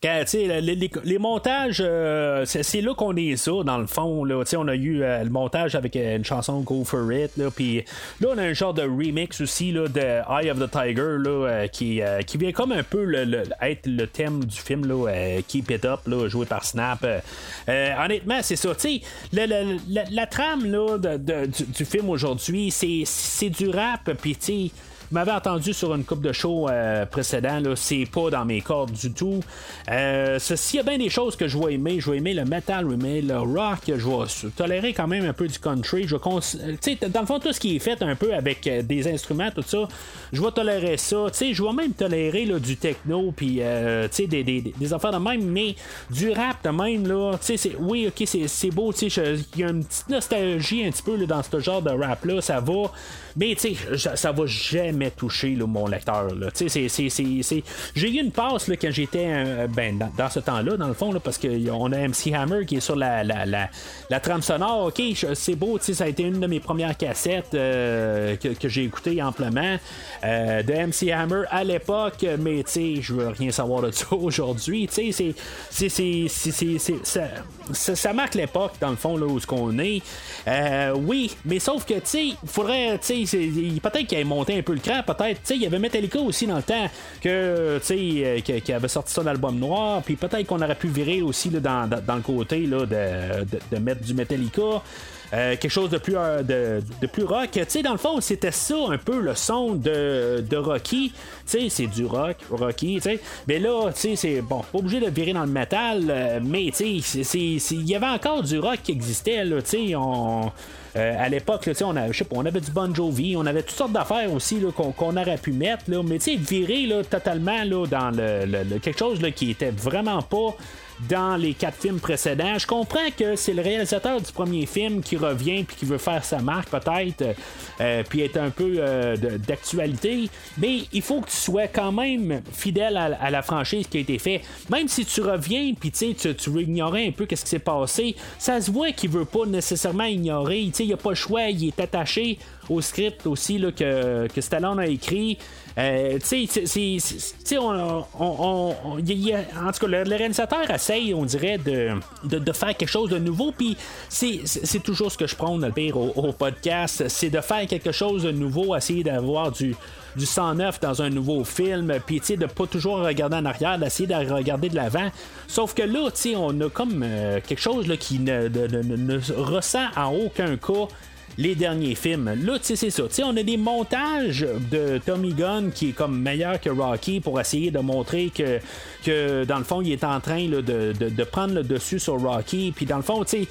Quand, les, les- les montages, euh, c'est, là qu'on est ça, dans le fond. Là. On a eu euh, le montage avec euh, une chanson Go For It. Là, puis là, on a un genre de remix aussi là, de Eye of the Tiger là, euh, qui, euh, qui vient comme un peu le- le- être le thème du film, là, Keep It Up, là, joué par Snap. Honnêtement, c'est ça. Le- le- la, la trame là, de- de- du, film aujourd'hui, c'est, c'est du rap. Puis, vous m'avez entendu sur une coupe de show euh, précédent, là, c'est pas dans mes cordes du tout. Euh, ce- S'il y a bien des choses que je vais aimer, je vais aimer le metal, je vais aimer le rock, je vais tolérer quand même un peu du country. Je cons- euh, dans le fond, tout ce qui est fait un peu avec euh, des instruments, tout ça, je vais tolérer ça. Je vais même tolérer là, du techno, puis euh, des, des, affaires de même, mais du rap de même, là, c'est- oui, ok, c'est c'est beau, il y a une petite nostalgie un petit peu là, dans ce genre de rap-là, ça va. Mais tu sais, ça va jamais toucher mon lecteur. J'ai eu une passe là, quand j'étais euh, ben, dans, ce temps-là, dans le fond, là, parce qu'on a MC Hammer qui est sur la, la, la, la trame sonore. Ok, c'est beau, ça a été une de mes premières cassettes euh, que, j'ai écoutées amplement euh, de MC Hammer à l'époque, mais tu sais, je veux rien savoir de ça aujourd'hui. Tu sais, c'est- ça, ça, marque l'époque, dans le fond, là, où ce qu'on est. Oui, mais sauf que, tu sais, il faudrait, tu peut-être qu'il ait monté un peu le concret, peut-être. Il y avait Metallica aussi dans le temps que, qui, qui avait sorti ça d'album noir, puis peut-être qu'on aurait pu virer aussi dans, le côté là, de mettre du Metallica. Euh, quelque chose de plus, euh, de, de, plus rock. Tu sais, dans le fond, c'était ça un peu le son de, de Rocky. Tu sais, c'est du rock, Rocky, tu sais. Mais là, tu sais, c'est bon, pas obligé de virer dans le métal, euh, mais tu sais, il y avait encore du rock qui existait, tu sais, on. à l'époque, on, avait, on avait du Bon Jovi, on avait toutes sortes d'affaires aussi qu'on, aurait pu mettre, là, mais virer là, totalement là, dans le, le, quelque chose là, qui était vraiment pas dans les quatre films précédents. Je comprends que c'est le réalisateur du premier film qui revient puis qui veut faire sa marque peut-être, euh, puis être un peu euh, d'actualité, mais il faut que tu sois quand même fidèle à, la franchise qui a été fait. Même si tu reviens puis tu, tu veux ignorer un peu qu'est-ce qui s'est passé, ça se voit qu'il veut pas nécessairement ignorer. Il n'y a pas le choix, il est attaché au script aussi là, que, que Stallone a écrit. Euh, tu sais, on, on, en tout cas, le, réalisateur essaye, on dirait, de, de, faire quelque chose de nouveau. Puis c'est toujours ce que je prends, le pire, au, podcast. C'est de faire quelque chose de nouveau, essayer d'avoir du, du 109 dans un nouveau film, puis de pas toujours regarder en arrière, d'essayer de regarder de l'avant. Sauf que là, on a comme euh, quelque chose là, qui ne, ne, ressent en aucun cas les derniers films. Là, tu sais, c'est ça. Tu sais, on a des montages de Tommy Gunn qui est comme meilleur que Rocky pour essayer de montrer que, que dans le fond, il est en train de, de, prendre le dessus sur Rocky. Puis dans le fond, tu sais,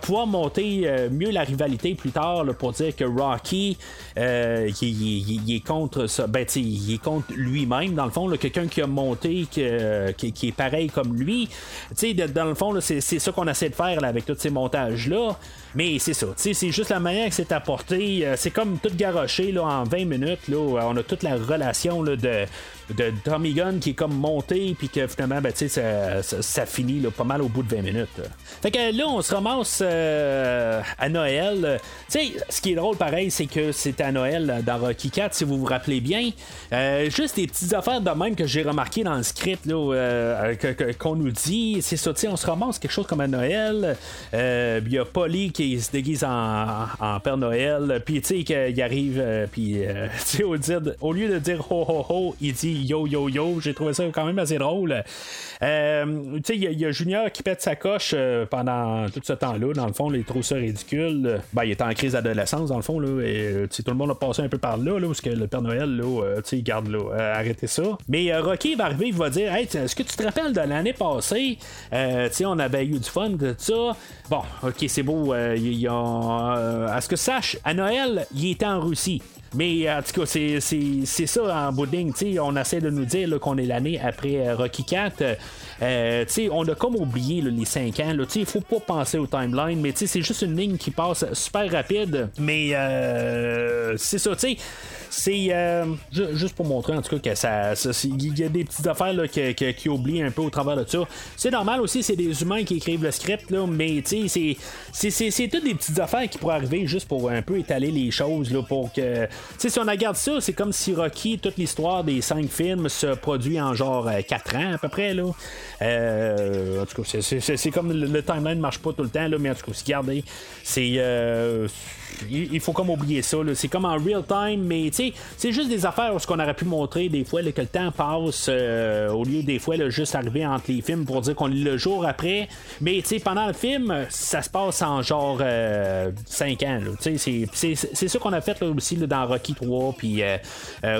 pouvoir monter euh, mieux la rivalité plus tard pour dire que Rocky, euh, il, est contre ça. Ben, tu sais, il est contre lui-même. Dans le fond, quelqu'un qui a monté, qui, qui, est pareil comme lui. Tu sais, dans le fond, c'est ça qu'on essaie de faire avec tous ces montages-là. Mais c'est ça, c'est juste la manière que c'est apporté. Euh, c'est comme tout garoché là, en 20 minutes. Là, on a toute la relation là, de, de Tommy Gunn qui est comme monté, puis que finalement, ben, ça, ça, ça, finit pas mal au bout de 20 minutes. Fait que là, on se ramasse euh, à Noël. Tu sais, ce qui est drôle, pareil, c'est que c'est à Noël dans Rocky 4, si vous vous rappelez bien. Euh, juste des petites affaires de même que j'ai remarqué dans le script là, euh, qu'on nous dit. C'est ça, tu sais, on se ramasse quelque chose comme à Noël. Il y a Polly qui se déguise en, Père Noël, puis tu sais, qu'il arrive, puis sais, au, lieu de dire ho ho ho, il dit yo yo yo. J'ai trouvé ça quand même assez drôle. Euh, tu sais, il y, a Junior qui pète sa coche euh, pendant tout ce temps-là. Dans le fond, il trouve ça ridicule. Ben, il est en crise d'adolescence, dans le fond. Là, et euh, tout le monde a passé un peu par là, là parce que le Père Noël, là, tu sais, il garde là, arrêtez ça. Mais Rocky va arriver, il va dire Hey, est-ce que tu te rappelles de l'année passée? Tu on avait eu du fun de ça. Bon, ok, c'est beau. à ce que sache, à Noël, il était en Russie. Mais en tout cas, c'est, ça en bout de On essaie de nous dire qu'on est l'année après euh, Rocky 4. Euh, on a comme oublié les 5 ans. Il faut pas penser au timeline, mais c'est juste une ligne qui passe super rapide. Mais euh, c'est ça, tu sais c'est euh, juste pour montrer en tout cas que ça, il y a des petites affaires là, qui, oublient un peu au travers de ça. C'est normal aussi, c'est des humains qui écrivent le script, là, mais tu sais, c'est toutes des petites affaires qui pourraient arriver juste pour un peu étaler les choses là, pour que. Tu sais, si on regarde ça, c'est comme si Rocky, toute l'histoire des cinq films se produit en genre 4 euh, ans à peu près. Là. Euh, en tout cas, c'est comme le, timeline ne marche pas tout le temps, là, mais en tout cas, regardez, c'est. Euh, il faut comme oublier ça. C'est comme en real time, mais c'est juste des affaires où ce qu'on aurait pu montrer des fois que le temps passe euh, au lieu des fois juste arriver entre les films pour dire qu'on lit le jour après. Mais pendant le film, ça se passe en genre 5 euh, ans. C'est ça qu'on a fait là, aussi dans Rocky 3 puis euh,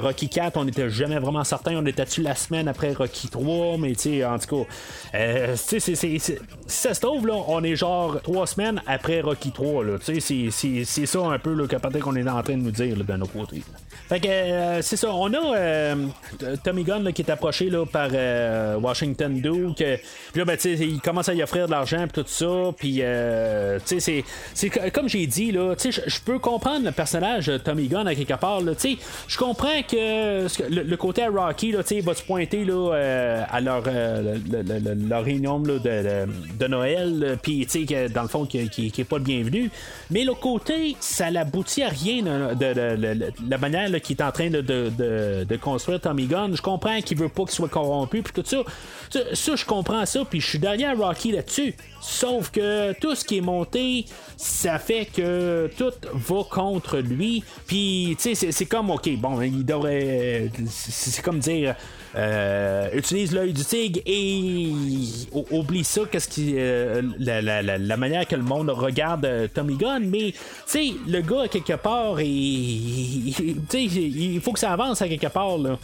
Rocky 4, on n'était jamais vraiment certain. On était dessus la semaine après Rocky 3, mais en tout cas, si ça se trouve, on est genre 3 semaines après Rocky 3. C'est ça un peu le qu'on est en train de nous dire de nos côtés. Fait que euh, c'est ça, on a euh, Tommy Gunn qui est approché là, par euh, Washington Duke. Puis là, ben, il commence à y offrir de l'argent tout ça. Puis, tu sais, c'est comme j'ai dit, là, je peux comprendre le personnage Tommy Gunn à quelque part. Je comprends que le, côté à Rocky là, va se pointer là, à leur, leur réunion de, de, Noël. Puis, dans le fond, qui, qui, qui, est pas le bienvenu. Mais le côté, ça n'aboutit à rien de, la manière qui est en train de construire Tommy Gunn. Je comprends qu'il veut pas qu'il soit corrompu, puis tout ça. ça. ça, je comprends ça, puis je suis derrière Rocky là-dessus. Sauf que tout ce qui est monté, ça fait que tout va contre lui. Puis, tu sais, c'est comme, ok, bon, il devrait. C'est comme dire. Euh, utilise l'œil du tigre et oublie ça, qu'est-ce qui, euh, la, la- la- la manière que le monde regarde euh, Tommy Gunn. Mais, tu sais, le gars, à quelque part, il, sais, il faut que ça avance à quelque part. Là.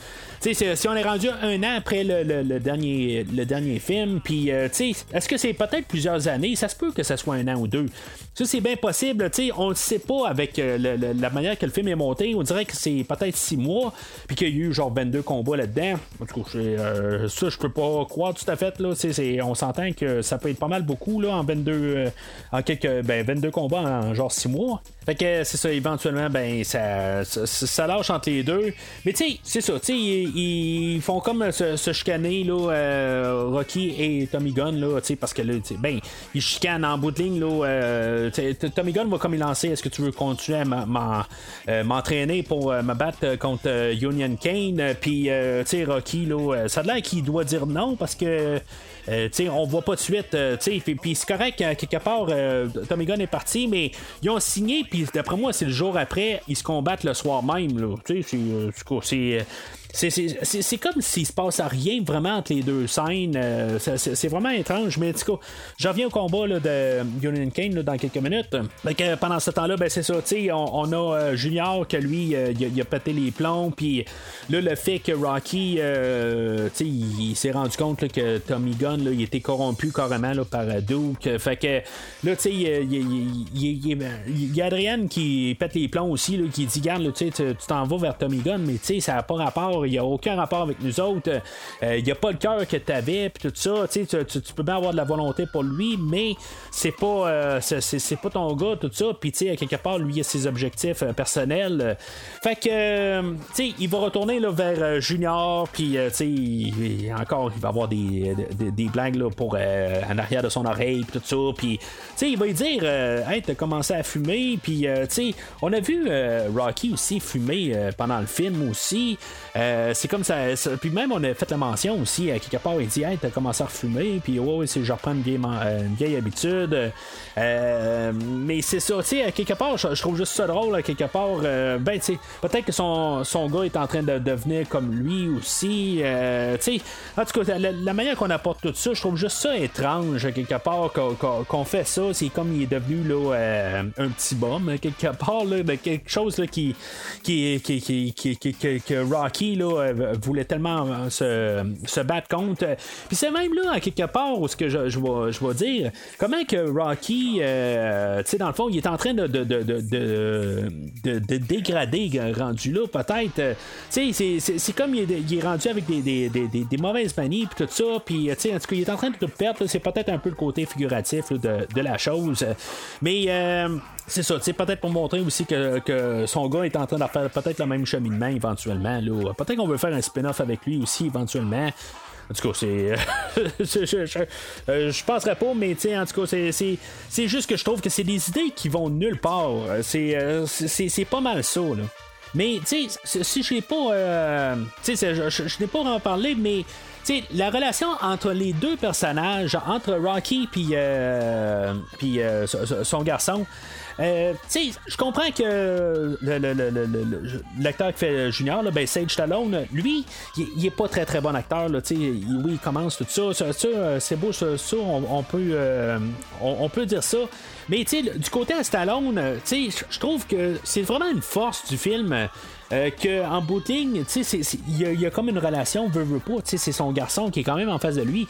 Si on est rendu un an après le, le- le dernier, le dernier film, puis, euh, est-ce que c'est peut-être plusieurs années? Ça se peut que ça soit un an ou deux. Ça, c'est bien possible. Tu sais, on ne sait pas avec euh, le- le- la manière que le film est monté. On dirait que c'est peut-être six mois, puis qu'il y a eu genre 22 combats là-dedans. En tout cas, euh, ça, je peux pas croire tout à fait. Là. On s'entend que ça peut être pas mal beaucoup là, en 22, euh, en quelques, ben, 22 combats en genre 6 mois. Fait que c'est ça, éventuellement, ben ça, ça, ça lâche entre les deux. Mais tu sais, c'est ça, tu sais, ils, font comme se, se chicaner, là, euh, Rocky et Tommy Gunn, là, parce que là, ben, ils chicanent en bout de ligne, là. euh, Tommy Gunn va comme il lancer, est-ce que tu veux continuer à euh, m'entraîner pour me battre contre Union Kane? Puis, Rocky, là, ça a l'air qu'il doit dire non parce que. Euh, on voit pas de suite. euh, puis, c'est correct, euh, quelque part, euh, Tommy Gunn est parti, mais ils ont signé, puis d'après moi, c'est le jour après, ils se combattent le soir même. là. Tu sais, c'est, euh, euh, c'est, comme s'il se passe à rien vraiment entre les deux scènes. euh, c'est, vraiment étrange, mais en tout cas, je reviens au combat là, de Union Kane là, dans quelques minutes. Fait que, pendant ce temps-là, ben, c'est ça, on, on a euh, Junior que lui, euh, il, a, pété les plombs, puis là, le fait que Rocky, euh, il, il s'est rendu compte que Tommy Gunn, il était corrompu carrément par euh, Duke. Fait que là, tu sais, il, y a Adrienne qui pète les plombs aussi, là, qui dit Garde, tu t'en vas vers Tommy Gunn, mais tu sais, ça n'a pas rapport, il n'y a aucun rapport avec nous autres. Euh, Il n'y a pas le cœur que tu avais, puis tout ça. Tu, peux bien avoir de la volonté pour lui, mais c'est pas, euh, c'est, pas ton gars, tout ça. Puis, tu sais, quelque part, lui, il a ses objectifs euh, personnels. Euh, Fait que, euh, tu sais, il va retourner là, vers euh, Junior, puis, euh, tu sais, encore, il va avoir des blagues là, pour euh, en arrière de son oreille, puis tout ça. Puis, tu sais, il va lui dire, euh, hey, t'as commencé à fumer, puis, euh, tu sais, on a vu euh, Rocky aussi fumer pendant le film aussi. C'est comme ça, Puis même, on a fait la mention aussi, à quelque part, il dit, hey, t'as commencé à refumer, puis ouais, c'est je reprends une vieille, vieille habitude. Mais c'est ça, tu sais, à quelque part, je, trouve juste ça drôle, à quelque part. ben, tu sais, peut-être que son, son gars est en train de devenir comme lui aussi. tu sais, en tout cas, la, la manière qu'on apporte tout ça, je trouve juste ça étrange, quelque part, qu'on, fait ça. C'est comme il est devenu là, euh, un petit bum, à quelque part, là, de quelque chose là, qui, qui, qui, qui, que, Rocky là, euh, voulait tellement euh, se, se battre contre. Puis c'est même là, à quelque part, où ce que je, je, vais, je dire, comment que Rocky, tu sais, dans le fond, il est en train de, de, de, de, de, de- de dégrader, rendu là, peut-être. Tu sais, c'est- comme il est, il est rendu avec des, des, des, des- mauvaises manies, puis tout ça. Puis, tu sais, en tout cas, il est en train de perdre. C'est peut-être un peu le côté figuratif de, la chose. Mais. euh, c'est ça, sais, peut-être pour montrer aussi que, son gars est en train de faire peut-être le même cheminement éventuellement. Peut-être qu'on veut faire un spin-off avec lui aussi éventuellement. En tout cas, c'est. c'est- je, je, euh, penserais pas, mais en tout cas, c'est, c'est, c'est juste que je trouve que c'est des idées qui vont nulle part. Euh, C'est, euh, c'est, c'est- c'est pas mal ça, là. Mais, tu sais, si je n'ai pas. euh, tu sais, je n'ai pas en parlé, mais. Sais, la relation entre les deux personnages, entre Rocky puis euh, euh, son- garçon, euh, je comprends que l'acteur qui fait Junior, là, ben Sage Stallone, lui, il, est pas très très bon acteur. Là, oui, il commence tout ça. Ça, ça, euh, c'est beau, ça, on, peut, on, peut dire ça. Mais du côté à Stallone, je trouve que c'est vraiment une force du film. Euh, que en bout de ligne, tu sais, c'est- c'est- il y, y a comme une relation, veut, veut pas, c'est son garçon qui est quand même en face de lui.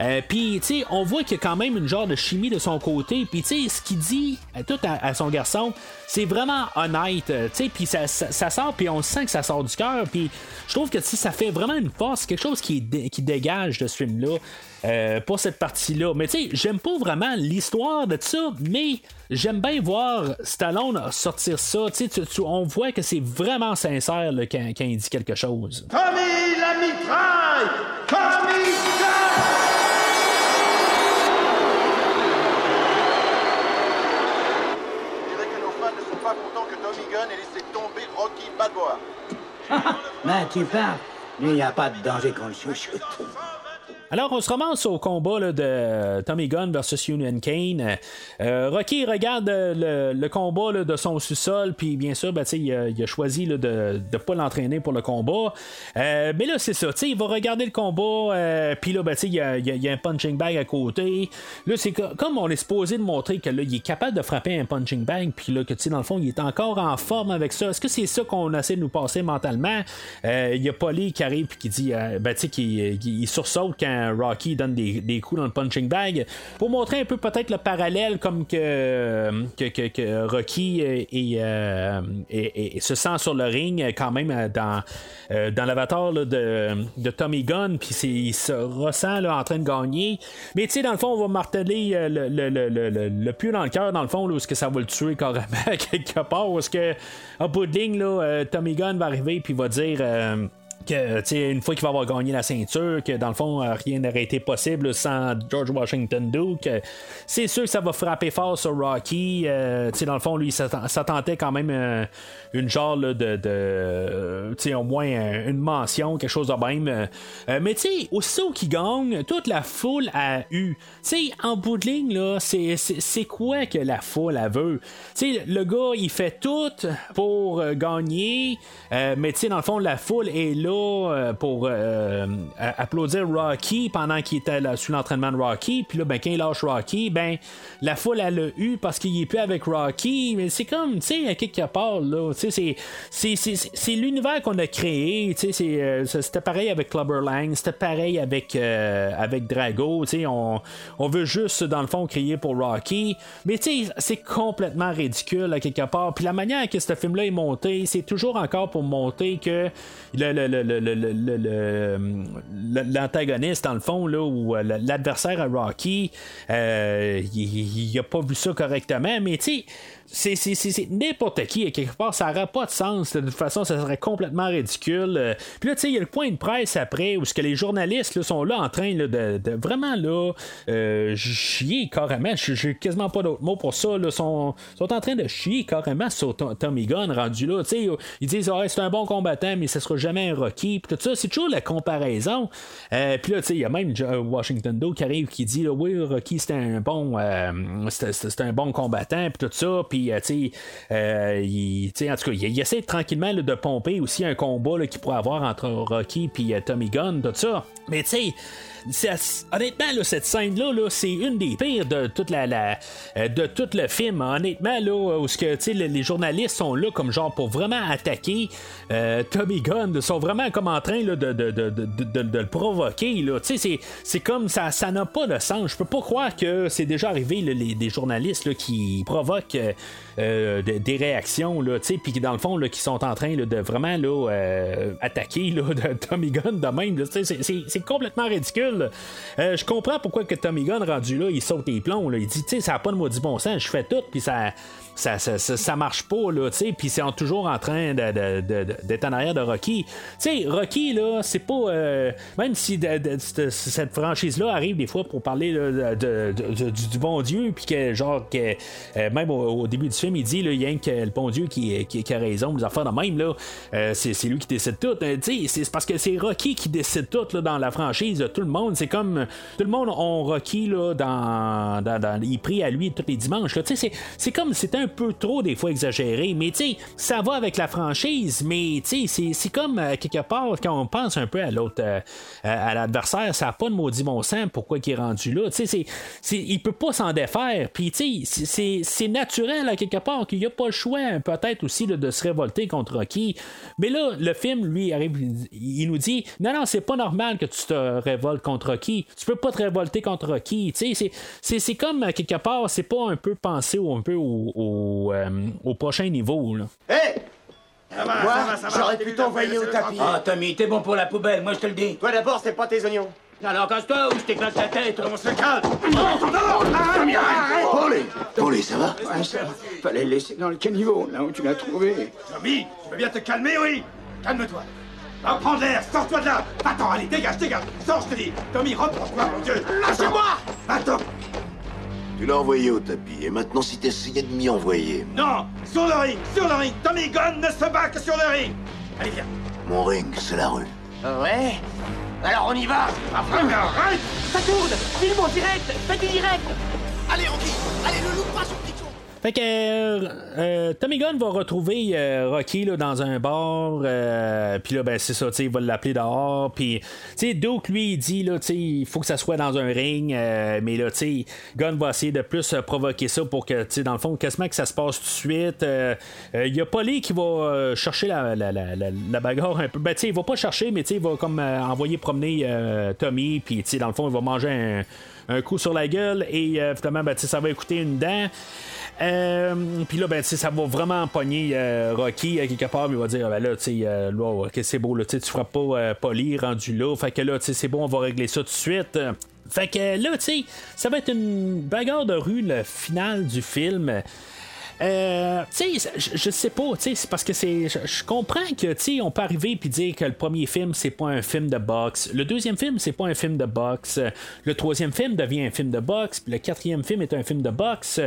Euh, puis, tu sais, on voit qu'il y a quand même une genre de chimie de son côté. Puis, tu sais, ce qu'il dit tout à, son garçon, c'est vraiment honnête. euh, Tu sais, puis ça, sort, puis on sent que ça sort du cœur. Puis, je trouve que ça fait vraiment une force, quelque chose qui, dégage de ce film-là. euh, pour cette partie-là. Mais tu sais, j'aime pas vraiment l'histoire de ça, mais j'aime bien voir Stallone sortir ça. Tu sais, tu- on voit que c'est vraiment sincère quand il dit quelque chose. Tommy la mitraille Tommy Ben, Mais tu parles, il n'y a pas de danger qu'on le chouchoute. Alors, on se ramasse au combat de Tommy Gunn versus Union Kane. Euh, Rocky regarde euh, le, combat de son sous-sol, puis bien sûr, ben, il, a, choisi de ne pas l'entraîner pour le combat. Euh, mais là, c'est ça, il va regarder le combat, puis là, ben, il y, a, un punching bag à côté. Là, c'est comme on est supposé de montrer que est capable de frapper un punching bag, puis là, que dans le fond, il est encore en forme avec ça. Est-ce que c'est ça qu'on essaie de nous passer mentalement? Il y a Polly qui arrive, puis qui dit, ben, tu sais, qui sursaute quand Rocky donne des, coups dans le punching bag. Pour montrer un peu peut-être le parallèle comme que, que, Rocky euh, se sent sur le ring quand même dans, euh, dans l'avatar de, de, Tommy Gunn, puis il se ressent là, en train de gagner. Mais tu sais, dans le fond, on va marteler euh, le, le, le, le, pieu dans le cœur, dans le fond, là, où est-ce que ça va le tuer carrément quelque part, où est-ce que, en bout de ligne, là, Tommy Gunn va arriver, puis va dire que, une fois qu'il va avoir gagné la ceinture, que dans le fond, euh, rien n'aurait été possible sans George Washington Duke, c'est sûr que ça va frapper fort sur Rocky. Euh, dans le fond, lui, ça tentait quand même euh, une genre de, de au moins une mention, quelque chose de même. mais tu sais, aussitôt qu'il gagne, toute la foule a eu. Tu sais, en bout de ligne, là, c'est quoi que la foule a veut? Tu sais, le gars, il fait tout pour gagner, mais tu dans le fond, la foule est là euh, pour euh, applaudir Rocky pendant qu'il était sous l'entraînement de Rocky. Puis là, ben, quand il lâche Rocky, ben, la foule, elle l'a eu parce qu'il est plus avec Rocky. Mais c'est comme, tu sais, à quelque part, là. Tu sais, c'est l'univers qu'on a créé. Tu sais, euh, c'était pareil avec Clubber Lang, c'était pareil avec, avec Drago. Tu sais, on, on veut juste, dans le fond, crier pour Rocky. Mais tu sais, c'est complètement ridicule à quelque part. Puis la manière que ce film-là est monté, c'est toujours encore pour monter que le, le, l'antagoniste, dans le fond, là, ou euh, l'adversaire à Rocky, euh, il, a pas vu ça correctement, mais tu sais, c'est, n'importe qui, quelque part, ça n'aurait pas de sens. De toute façon, ça serait complètement ridicule. Euh, puis là, tu sais, il y a le point de presse après où ce que les journalistes sont là en train de, vraiment là, euh, chier carrément. J'ai quasiment pas d'autres mots pour ça. Là, sont, sont en train de chier carrément sur Tommy Gunn rendu là. Tu sais, ils disent ah, c'est un bon combattant, mais ce sera jamais un Rocky. Puis tout ça, c'est toujours la comparaison. Euh, puis là, tu sais, il y a même Washington Doe qui arrive qui dit là, oui, Rocky c'était un bon, c'était, un bon combattant, puis tout ça. Puis euh, euh, il, en tout cas, il, essaie tranquillement de pomper aussi un combat qu'il pourrait avoir entre Rocky et euh, Tommy Gunn, tout ça. Mais tu sais, honnêtement, cette scène-là, -là, c'est une des pires de toute la, euh, de tout le film. Honnêtement, là, où que les journalistes sont là comme genre pour vraiment attaquer euh, Tommy Gunn, sont vraiment comme en train de, le provoquer. C'est comme ça, ça n'a pas de sens. Je peux pas croire que c'est déjà arrivé les, des journalistes qui provoquent. Euh, des réactions, puis dans le fond, qui sont en train de vraiment là, attaquer là, Tommy Gunn de même. C'est complètement ridicule. Euh, je comprends pourquoi que Tommy Gunn rendu là, il saute les plombs. Il dit, tu sais, ça n'a pas de maudit bon sens, je fais tout, puis ça, ça, ça, marche pas, là, tu sais, puis c'est toujours en train d'être en arrière de Rocky. Tu sais, Rocky, là, c'est pas. Euh, même si cette franchise-là arrive des fois pour parler du, bon Dieu, puis que, genre, que, euh, même au, début du film, il dit, là, il y a le bon Dieu qui, qui, a raison, les affaires de même, là, euh, c'est lui qui décide tout. tu c'est parce que c'est Rocky qui décide tout, là, dans la franchise tout le monde. C'est comme. Tout le monde ont Rocky, là, dans. dans, il prie à lui tous les dimanches, Tu sais, c'est comme. C'est un peu trop des fois exagéré, mais tu sais, ça va avec la franchise, mais tu sais, c'est comme euh, quelque part quand on pense un peu à l'autre, euh, à l'adversaire, ça n'a pas de maudit bon sens pourquoi il est rendu là. Tu sais, il peut pas s'en défaire, puis tu sais, c'est naturel à quelque part qu'il n'y a pas le choix, peut-être aussi de se révolter contre Rocky. Mais là, le film, lui, arrive, il nous dit non, non, c'est pas normal que tu te révoltes contre Rocky. Tu peux pas te révolter contre Rocky. Tu sais, c'est comme quelque part, c'est pas un peu pensé ou un peu au, euh, au prochain niveau. Là. Hé! Moi, j'aurais pu t'envoyer au tapis. Ah, Tommy, t'es bon pour la poubelle, moi je te le dis. Toi d'abord, c'est pas tes oignons. Alors casse-toi ou je t'éclate la tête. On se calme? Non, non, non, Tommy, arrête. Paulie, Paulie, ça va? Ouais, ça va. Fallait le laisser dans le caniveau, là où tu l'as trouvé. Tommy, tu veux bien te calmer, oui? Calme-toi. Va prendre l'air, sors-toi de là Attends, allez, dégage, dégage Sors, je te dis Tommy, reprends-toi, mon Dieu Lâchez-moi Attends tu l'as envoyé au tapis, et maintenant si t'essayais de m'y envoyer... Non Sur le ring Sur le ring Tommy Gunn ne se bat que sur le ring. Allez, viens. Mon ring, c'est la rue. Ouais. Alors on y va. Enfin, arrête. Ça tourne. Filme en direct. Faites du direct. Allez, Rocky Allez, le loup, pas sur Fait que euh, euh, Tommy Gunn va retrouver euh, Rocky là, dans un bar, euh, puis là, ben, c'est ça, il va l'appeler dehors, puis, tu sais, Duke, lui, il dit, là, tu il faut que ça soit dans un ring, euh, mais là, tu sais, Gunn va essayer de plus euh, provoquer ça pour que, tu sais, dans le fond, quasiment que ça se passe tout de suite. Il y a Polly qui va chercher la, la, la, la, bagarre un peu. Ben, tu sais, il va pas chercher, mais tu sais, il va comme envoyer promener Tommy, puis, tu sais, dans le fond, il va manger un, un coup sur la gueule, et finalement, ben, tu sais, ça va écouter une dent. Euh, puis là, ben, ça va vraiment pogner euh, Rocky à quelque part, mais il va dire, ben là, tu sais, euh, là, ok, c'est beau, là, tu feras pas euh, Polly rendu là. Fait que là, tu sais, c'est bon, on va régler ça tout de suite. Fait que là, tu sais, ça va être une bagarre de rue, le final du film. Euh, je, sais pas, tu c'est parce que c'est. Je, comprends que, tu on peut arriver puis dire que le premier film, c'est pas un film de boxe. Le deuxième film, c'est pas un film de boxe. Le troisième film devient un film de boxe. Puis le quatrième film est un film de boxe.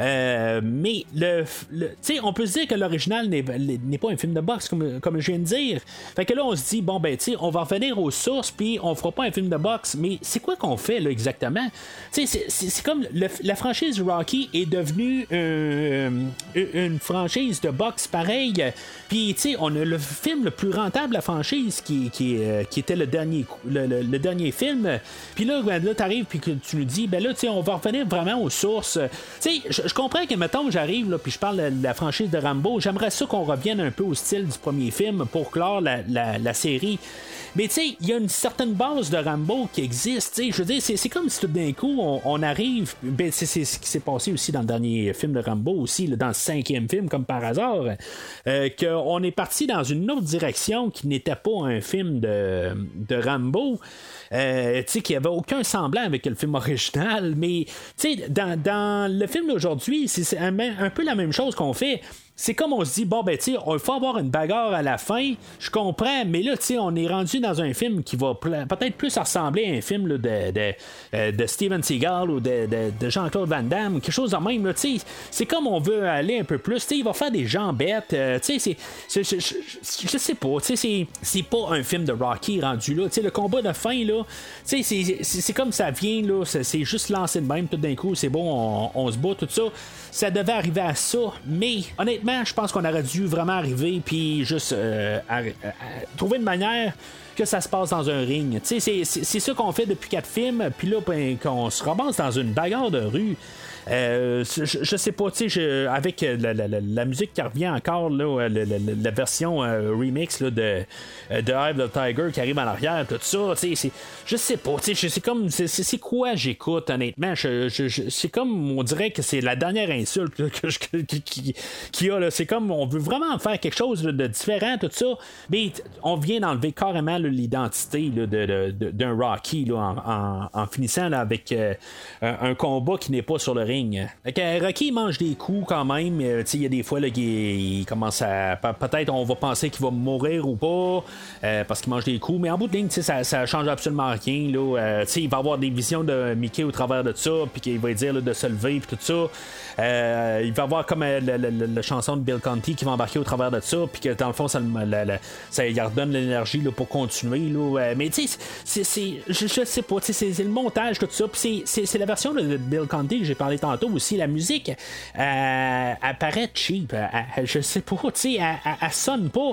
Euh, mais, le, le on peut se dire que l'original n'est, pas un film de boxe, comme, comme je viens de dire. Fait que là, on se dit, bon, ben, tu on va revenir aux sources, puis on fera pas un film de boxe. Mais c'est quoi qu'on fait, là, exactement? C'est, comme la franchise Rocky est devenue euh, une franchise de boxe pareil. Puis, tu sais, on a le film le plus rentable de la franchise qui, qui, euh, qui était le dernier, le, le- dernier film. Puis là, ben, là, t'arrives puis que tu nous dis, ben là, tu sais, on va revenir vraiment aux sources. Tu sais, je, comprends que, mettons, j'arrive, là, puis je parle de la franchise de Rambo. J'aimerais ça qu'on revienne un peu au style du premier film pour clore la, la- la série. Mais tu sais, il y a une certaine base de Rambo qui existe. Je veux dire, c'est, comme si tout d'un coup, on, on arrive. Ben, c'est, ce qui s'est passé aussi dans le dernier film de Rambo, aussi, là, dans le cinquième film, comme par hasard. euh, qu'on est parti dans une autre direction qui n'était pas un film de, de Rambo. Euh, qui avait aucun semblant avec le film original, mais dans, dans le film d'aujourd'hui, c'est, un peu la même chose qu'on fait c'est comme on se dit, bon, ben, tu il faut avoir une bagarre à la fin. Je comprends, mais là, tu sais, on est rendu dans un film qui va peut-être plus ressembler à un film de, de, euh, de Steven Seagal ou de, de- de Jean-Claude Van Damme, quelque chose de même, tu sais. C'est comme on veut aller un peu plus. Tu il va faire des gens bêtes. euh, tu sais, je, sais pas. Tu sais, c'est- pas un film de Rocky rendu là. Tu le combat de fin, là, tu sais, c'est- comme ça vient, là. C'est juste lancé de même, tout d'un coup, c'est bon, on, on se bat, tout ça. Ça devait arriver à ça, mais honnêtement, je pense qu'on aurait dû vraiment arriver, puis juste euh, à- à- trouver une manière que ça se passe dans un ring. C'est ça qu'on fait depuis quatre films, puis là, ben, qu'on se ramasse dans une bagarre de rue. Euh, je, sais pas, tu sais, avec euh, la, la- la- musique qui revient encore, là, euh, la, la- version remix là, de, de of the Tiger qui arrive en arrière, tout ça, tu sais, je sais pas, tu sais, c'est comme, c'est- quoi j'écoute, honnêtement, c'est comme, on dirait que c'est la dernière insulte que- qui- qui- qu'il y a, c'est comme, on veut vraiment faire quelque chose de différent, tout ça, mais on vient d'enlever carrément l'identité là, de- de- d'un Rocky en, en- en finissant avec un combat qui n'est pas sur le ring. Fait que, euh, Rocky mange des coups quand même. euh, Il y a des fois là, qu'il il commence à. pe- Peut-être on va penser qu'il va mourir ou pas euh, parce qu'il mange des coups, mais en bout de ligne, ça, ça change absolument rien. Là, il va avoir des visions de Mickey au travers de ça, puis qu'il va dire de se lever, puis tout ça. Il va avoir comme la, chanson de Bill Conti qui va embarquer au travers de ça, puis que dans le fond, ça, ça lui redonne l'énergie pour continuer. Là. Mais tu sais, je, je sais pas, c'est, le montage, tout ça. Puis c'est la version de Bill Conti que j'ai parlé tantôt aussi. La musique, euh, elle paraît cheap. Elle- elle- je sais pas, tu sais, elle, sonne pas.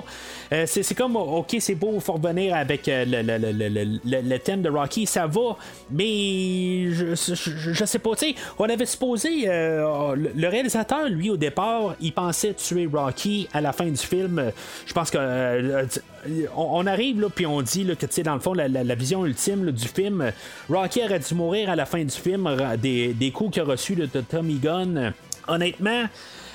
Euh, c'est, comme, ok, c'est beau, faut revenir avec euh, le, le- le- le- thème de Rocky, ça va, mais je, je, sais pas, tu sais, on avait supposé, euh, le, réalisateur, lui, au départ, il pensait tuer Rocky à la fin du film. Je pense que euh, on, arrive là, puis on dit que, tu sais, dans le fond, la, vision ultime du film, Rocky aurait dû mourir à la fin du film des, coups qu'il a reçus là, de Tommy Gunn. Honnêtement,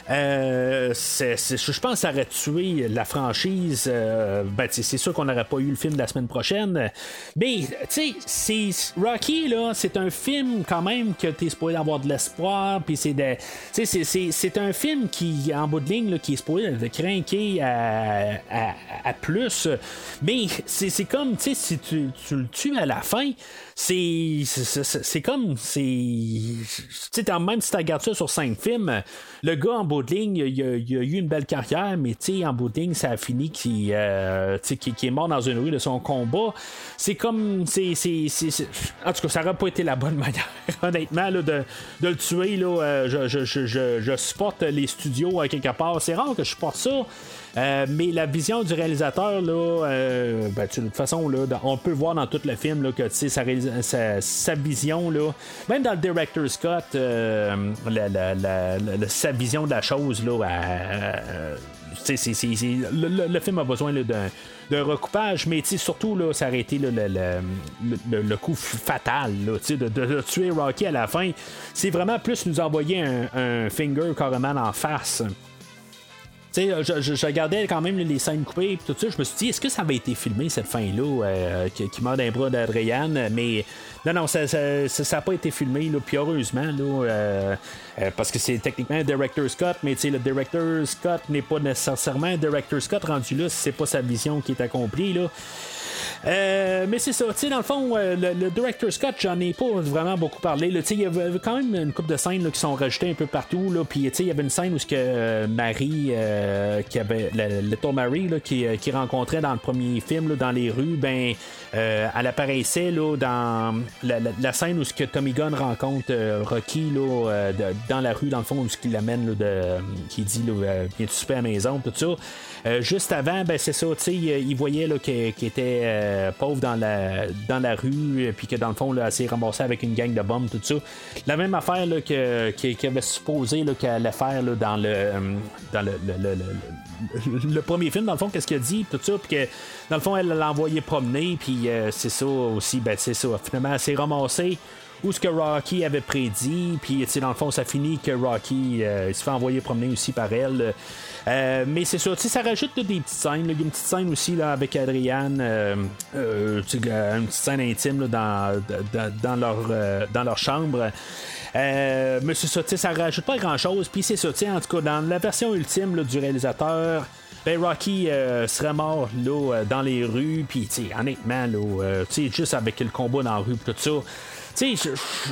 euh, je pense que ça aurait tué la franchise. euh, ben, c'est sûr qu'on n'aurait pas eu le film la semaine prochaine. Mais, tu sais, c'est- Rocky, là, c'est un film quand même que tu es supposé avoir de l'espoir. Puis c'est de- c'est- c'est un film qui, en bout de ligne, là, qui est supposé de craquer à, à- à plus. Mais c'est c'est comme, tu sais, si tu, tu le tues à la fin, c'est c'est- comme c'est tu sais même si tu regardes ça sur cinq films le gars en bout de ligne, il a, a eu une belle carrière, mais en bout de ligne, ça a fini qui, est mort dans une rue de son combat. C'est comme. c'est En tout cas, ça n'aurait pas été la bonne manière, honnêtement, de, de, le tuer. Là, je, je, je, je, supporte les studios à quelque part. C'est rare que je supporte ça. Euh, mais la vision du réalisateur, là, euh, ben, de toute façon, là, on peut voir dans tout le film là, que sa, sa, sa, vision, là, même dans le director Scott, euh, la, sa vision de la chose, c'est, le, le, film a besoin d'un, recoupage, mais surtout, là, ça aurait été le, coup fatal de, de, de, tuer Rocky à la fin. C'est vraiment plus nous envoyer un, un finger carrément en face. Sais, je, je, regardais quand même les scènes coupées et tout ça. Je me suis dit, est-ce que ça avait été filmé cette fin-là euh, qui, qui, meurt d'un bras d'Adrian Mais non, non, ça n'a ça, pas été filmé. Là, puis heureusement, là, euh, euh, parce que c'est techniquement director Scott, mais le director Scott n'est pas nécessairement director Scott rendu là si c'est pas sa vision qui est accomplie. Là. Euh, mais c'est ça, tu sais, dans le fond, euh, le, director Scott, j'en ai pas vraiment beaucoup parlé. Il y avait quand même une couple de scènes qui sont rajoutées un peu partout. Puis il y avait une scène où que, euh, Marie, qui avait le tour Marie, qui, qui, rencontrait dans le premier film, dans les rues, ben, elle apparaissait là, dans la, scène où ce que Tommy Gunn rencontre Rocky là, dans la rue, dans le fond, où ce qu'il l'amène, qui dit Viens-tu super à la maison, tout ça. Euh, juste avant, ben c'est ça, tu sais, il voyait qu'il était euh, pauvre dans la, dans la rue, puis que dans le fond, là, elle s'est ramassée avec une gang de bombes, tout ça. La même affaire là, que, qu'il avait supposé qu'elle allait faire là, dans le dans le, le, premier film, dans le fond, qu'est-ce qu'il a dit, tout ça, puis que dans le fond, elle l'a envoyé promener, puis euh, c'est ça aussi, ben c'est ça. Finalement, elle s'est ramassée où ce que Rocky avait prédit, puis dans le fond, ça finit que Rocky se fait envoyer promener aussi par elle. Euh, mais c'est sûr, ça rajoute des petites scènes. Il y a une petite scène aussi là, avec Adrienne, euh, euh, une petite scène intime dans, dans, leur, dans leur chambre. mais c'est ça, ça rajoute pas grand chose. Puis c'est ça, en tout cas, dans la version ultime du réalisateur, ben Rocky serait mort là, dans les rues, puis honnêtement, là, juste avec le combat dans la rue, tout ça. Tu sais,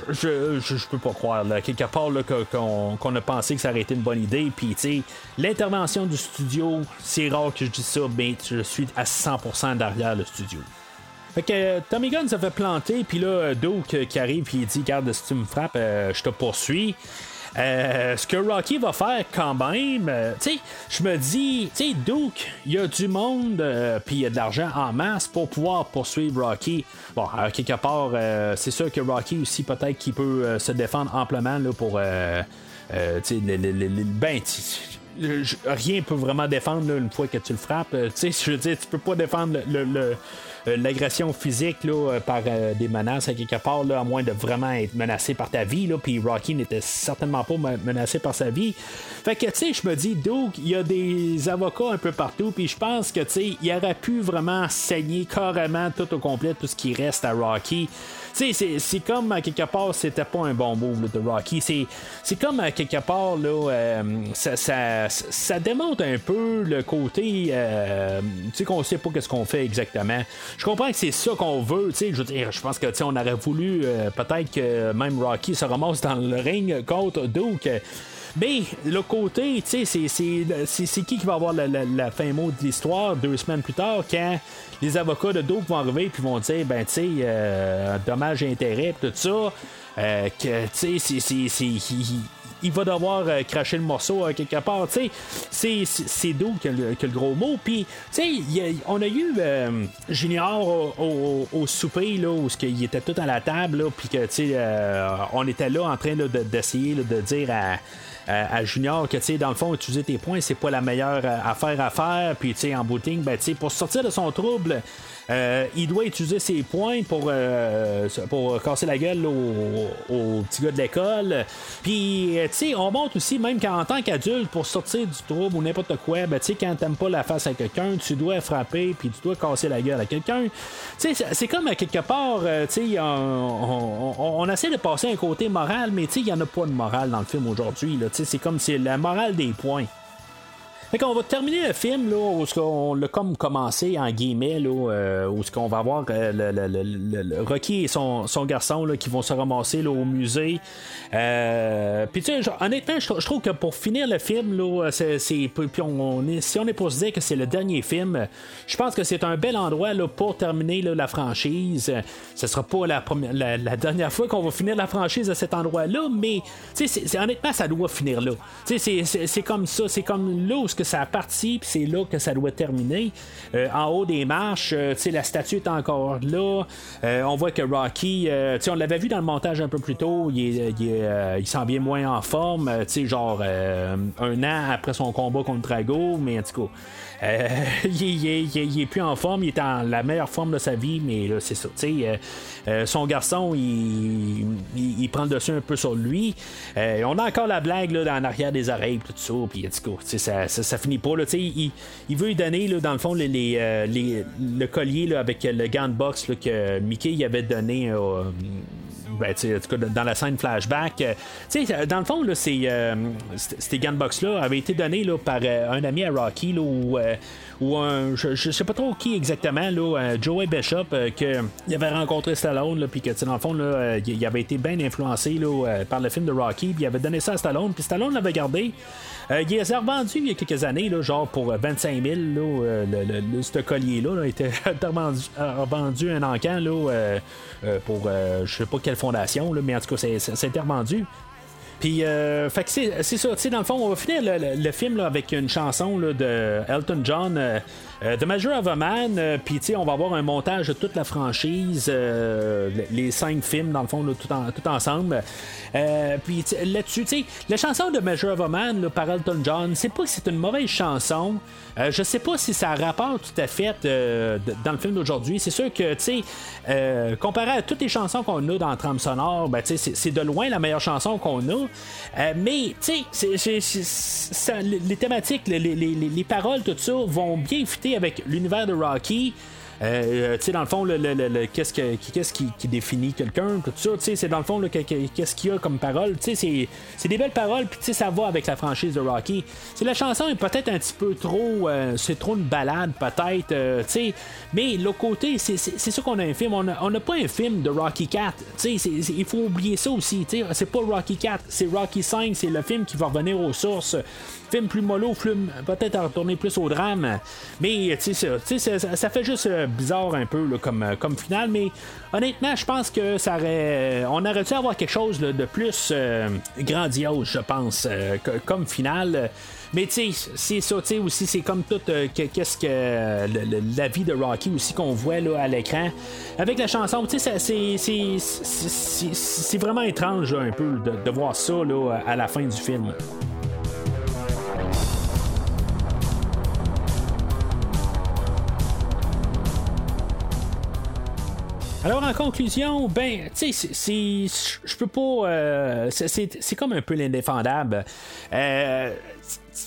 je, je, peux pas croire, là, quelque part, là, qu'on, a pensé que ça aurait été une bonne idée. Puis, tu sais, l'intervention du studio, c'est rare que je dise ça, mais je suis à 100% derrière le studio. Fait que Tommy Gunn se fait planter, puis là, Duke qui arrive, puis il dit Garde, si tu me frappes, euh, je te poursuis. Euh, ce que Rocky va faire quand même, euh, tu sais, je me dis, tu sais, Duke, il y a du monde, euh, puis il y a de l'argent en masse pour pouvoir poursuivre Rocky. Bon, quelque part, c'est sûr que Rocky aussi, peut-être qu'il peut se défendre amplement là, pour, tu sais, ben, rien peut vraiment défendre une fois que tu le frappes. tu sais, je veux dire, tu peux pas défendre le euh, l'agression physique là, euh, par euh, des menaces à quelque part, là, à moins de vraiment être menacé par ta vie. Puis Rocky n'était certainement pas menacé par sa vie. Fait que, tu sais, je me dis, Doug, il y a des avocats un peu partout. Puis je pense que, tu sais, il aurait pu vraiment saigner carrément tout au complet tout ce qui reste à Rocky c'est comme à quelque part, c'était pas un bon move de Rocky. C'est comme à quelque part, là, euh, ça, ça, ça, démontre un peu le côté, euh, tu sais, qu'on sait pas qu'est-ce qu'on fait exactement. Je comprends que c'est ça qu'on veut, tu sais, je veux dire, je pense que, on aurait voulu euh, peut-être que même Rocky se ramasse dans le ring contre Duke. Mais le côté, tu sais, c'est qui qui va avoir la, fin mot de l'histoire deux semaines plus tard quand les avocats de Dope vont arriver puis vont dire, ben, tu sais, euh, dommage intérêt, tout ça. Euh, que, tu sais, c'est il va devoir euh, cracher le morceau quelque part. Tu sais, c'est d'où que, le gros mot. Puis, tu sais, on a eu Junior au, souper, là, où il était tout à la table, puis que, tu sais, on était là en train d'essayer de dire à à Junior que, tu sais, dans le fond, utiliser tes points, c'est pas la meilleure euh, affaire à faire. Puis, tu sais, en booting, ben, tu sais, pour sortir de son trouble, euh, il doit utiliser ses points pour, euh, pour casser la gueule au, au petit gars de l'école. Puis, tu sais, on montre aussi, même qu'en tant qu'adulte, pour sortir du trouble ou n'importe quoi, ben, tu sais, quand t'aimes pas la face à quelqu'un, tu dois frapper, puis tu dois casser la gueule à quelqu'un. Tu sais, c'est comme à quelque part, tu sais, on, on, essaie de passer un côté moral, mais tu sais, il y en a pas de morale dans le film aujourd'hui. C'est comme c'est la morale des points. Fait on va terminer le film là, où on l'a comme commencé en guillemets, là, euh, où ce qu'on va voir euh, le, Rocky et son, son garçon là, qui vont se ramasser là, au musée. Euh, puis tu sais, honnêtement, je, trouve que pour finir le film, là, c'est, puis on, si on est pour se dire que c'est le dernier film, je pense que c'est un bel endroit là, pour terminer là, la franchise. Ce sera pas la, première, la, dernière fois qu'on va finir la franchise à cet endroit-là, mais c'est, honnêtement, ça doit finir là. C'est, c'est comme ça, c'est comme là où que ça a parti, puis c'est là que ça doit terminer. Euh, en haut des marches, euh, la statue est encore là. Euh, on voit que Rocky, on l'avait vu dans le montage un peu plus tôt, il, il, s'en vient moins en forme, genre un an après son combat contre Drago, mais en tout cas. Euh, il, est plus en forme, il est en la meilleure forme de sa vie, mais là, c'est ça. Euh, euh, son garçon, il, prend le dessus un peu sur lui. on a encore la blague là, en arrière des oreilles, tout ça, puis ça, ça, ça, finit pas. Il, il veut lui donner, dans le fond, le collier avec le gant de boxe que Mickey avait donné ben, dans la scène flashback. dans le fond, là, ces gunbox-là avaient été donnés là, par un ami à Rocky là, où, ou un, je, sais pas trop qui exactement, là, Joey Bishop, qu'il avait rencontré Stallone, puis que dans le fond, il avait été bien influencé là, par le film de Rocky, puis il avait donné ça à Stallone, puis Stallone l'avait gardé. Il les a revendus il y a quelques années, là, genre pour 25 000. Là, le, le, ce collier-là a été revendu un encan là, pour je sais pas quelle fondation, là, mais en tout cas, été revendu. Puis, euh, fait que c'est, ça. Dans le fond, on va finir le, film là, avec une chanson là, de Elton John. Euh, euh, The Measure of a Man, euh, puis on va avoir un montage de toute la franchise, euh, les cinq films dans le fond, tout, ensemble. puis là-dessus, la chanson de Measure of a Man par Elton John, c'est pas que c'est une mauvaise chanson. je sais pas si ça rapporte tout à fait dans le film d'aujourd'hui. C'est sûr que, tu sais, comparé à toutes les chansons qu'on a dans le trame sonore, ben, c'est de loin la meilleure chanson qu'on a. mais, tu sais, les thématiques, les, les, les, paroles, tout ça vont bien fitter avec l'univers de Rocky. Euh, tu sais, dans le fond, le, qu'est-ce, qu'est-ce qui, définit quelqu'un, tout ça, tu sais, c'est dans le fond, qu'est-ce qu'il y a comme parole, tu sais, c'est, des belles paroles, puis tu sais, ça va avec la franchise de Rocky. C'est la chanson est peut-être un petit peu trop, euh, c'est trop une balade, peut-être, euh, tu sais, mais l'autre côté, c'est, c'est, sûr qu'on a un film, on n'a pas un film de Rocky 4, tu sais, il faut oublier ça aussi, tu sais, c'est pas Rocky 4, c'est Rocky 5, c'est le film qui va revenir aux sources film plus mollo, peut-être à retourner plus au drame. Mais tu sais, ça, ça, fait juste euh, bizarre un peu comme, euh, comme final. Mais honnêtement, je pense que ça aurait, on aurait dû avoir quelque chose de plus euh, grandiose, je pense, comme final. Mais tu sais, c'est ça, tu sais, aussi, c'est comme tout, qu'est-ce que la vie de Rocky aussi qu'on voit là, à l'écran. Avec la chanson, tu sais, c'est vraiment étrange un peu de, de, voir ça là, à la fin du film. Alors en conclusion, ben, tu sais, je peux pas. Euh, c'est comme un peu l'indéfendable. Euh,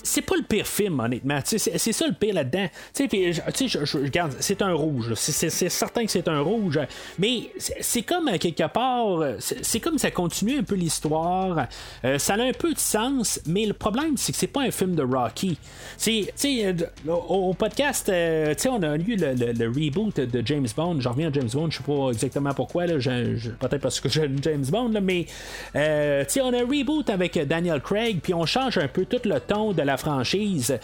c'est pas le pire film, honnêtement. C'est ça le pire là-dedans. Je, je, regarde, c'est un rouge. C'est certain que c'est un rouge. Mais c'est comme, quelque part, c'est comme ça continue un peu l'histoire. Euh, ça a un peu de sens, mais le problème, c'est que c'est pas un film de Rocky. Au, au, podcast, euh, on a eu le, reboot de James Bond. J'en reviens à James Bond, je sais pas exactement pourquoi. Peut-être parce que j'aime James Bond, là, mais euh, on a un reboot avec Daniel Craig, puis on change un peu tout le ton de la franchise.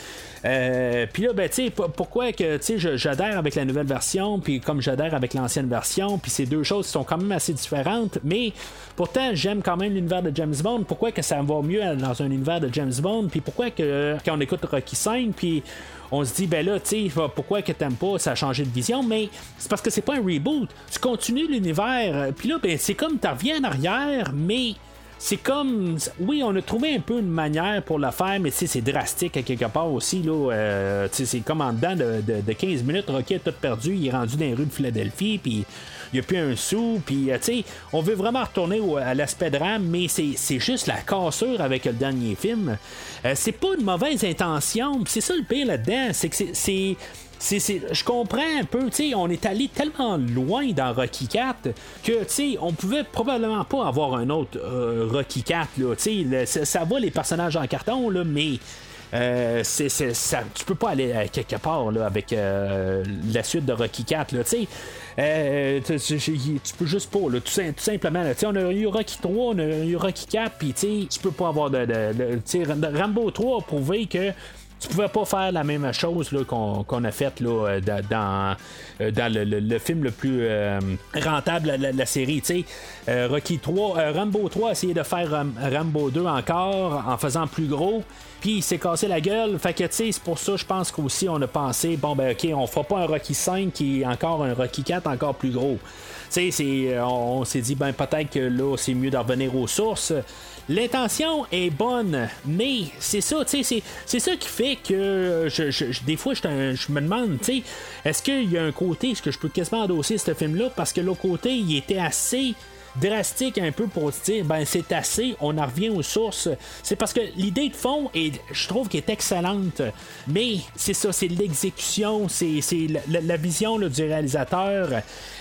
Euh, puis là, ben, tu sais, pourquoi que j'adhère avec la nouvelle version, puis comme j'adhère avec l'ancienne version, puis ces deux choses sont quand même assez différentes, mais pourtant, j'aime quand même l'univers de James Bond. Pourquoi que ça va mieux dans un univers de James Bond, puis pourquoi que quand on écoute Rocky 5, puis on se dit, ben là, tu sais, pourquoi que t'aimes pas, ça a changé de vision, mais c'est parce que c'est pas un reboot. Tu continues l'univers, puis là, ben, c'est comme tu reviens en arrière, mais c'est comme. Oui, on a trouvé un peu une manière pour le faire, mais c'est drastique à quelque part aussi. Là, euh, c'est comme en dedans de, 15 minutes, Rocky a tout perdu, il est rendu dans les rues de Philadelphie, puis il n'y a plus un sou, puis euh, tu sais, on veut vraiment retourner à l'aspect drame, mais c'est juste la cassure avec le dernier film. Euh, c'est pas une mauvaise intention, c'est ça le pire là-dedans, c'est que c'est je comprends un peu, tu on est allé tellement loin dans Rocky 4 que, tu on pouvait probablement pas avoir un autre euh, Rocky 4, là, tu ça, va les personnages en carton, là, mais euh, c'est, ça, tu peux pas aller quelque part là, avec la suite de Rocky 4. Là, tu peux juste pas, là, tout, simplement. Là, on a eu Rocky 3, on a eu Rocky 4, puis tu peux pas avoir de. de, Rambo 3 a prouvé que tu pouvais pas faire la même chose qu'on, a fait là, euh, dans, euh, dans le, film le plus euh, rentable de la, série. Rocky 3, Rambo 3 a essayé de faire Rambo 2 encore en faisant plus gros. Puis il s'est cassé la gueule. Fait que tu sais, c'est pour ça, je pense qu'aussi on a pensé, bon ben ok, on fera pas un Rocky 5 qui est encore un Rocky 4 encore plus gros. Tu sais, on, on s'est dit, ben peut-être que là, c'est mieux de revenir aux sources. L'intention est bonne, mais c'est ça, tu sais, c'est ça qui fait que je, des fois, je, me demande, tu est-ce qu'il y a un côté, est-ce que je peux quasiment endosser ce film-là, parce que l'autre côté, il était assez drastique un peu pour se dire ben c'est assez, on en revient aux sources. C'est parce que l'idée de fond est, je trouve qu'elle est excellente, mais c'est ça, c'est l'exécution, c'est, la, vision du réalisateur.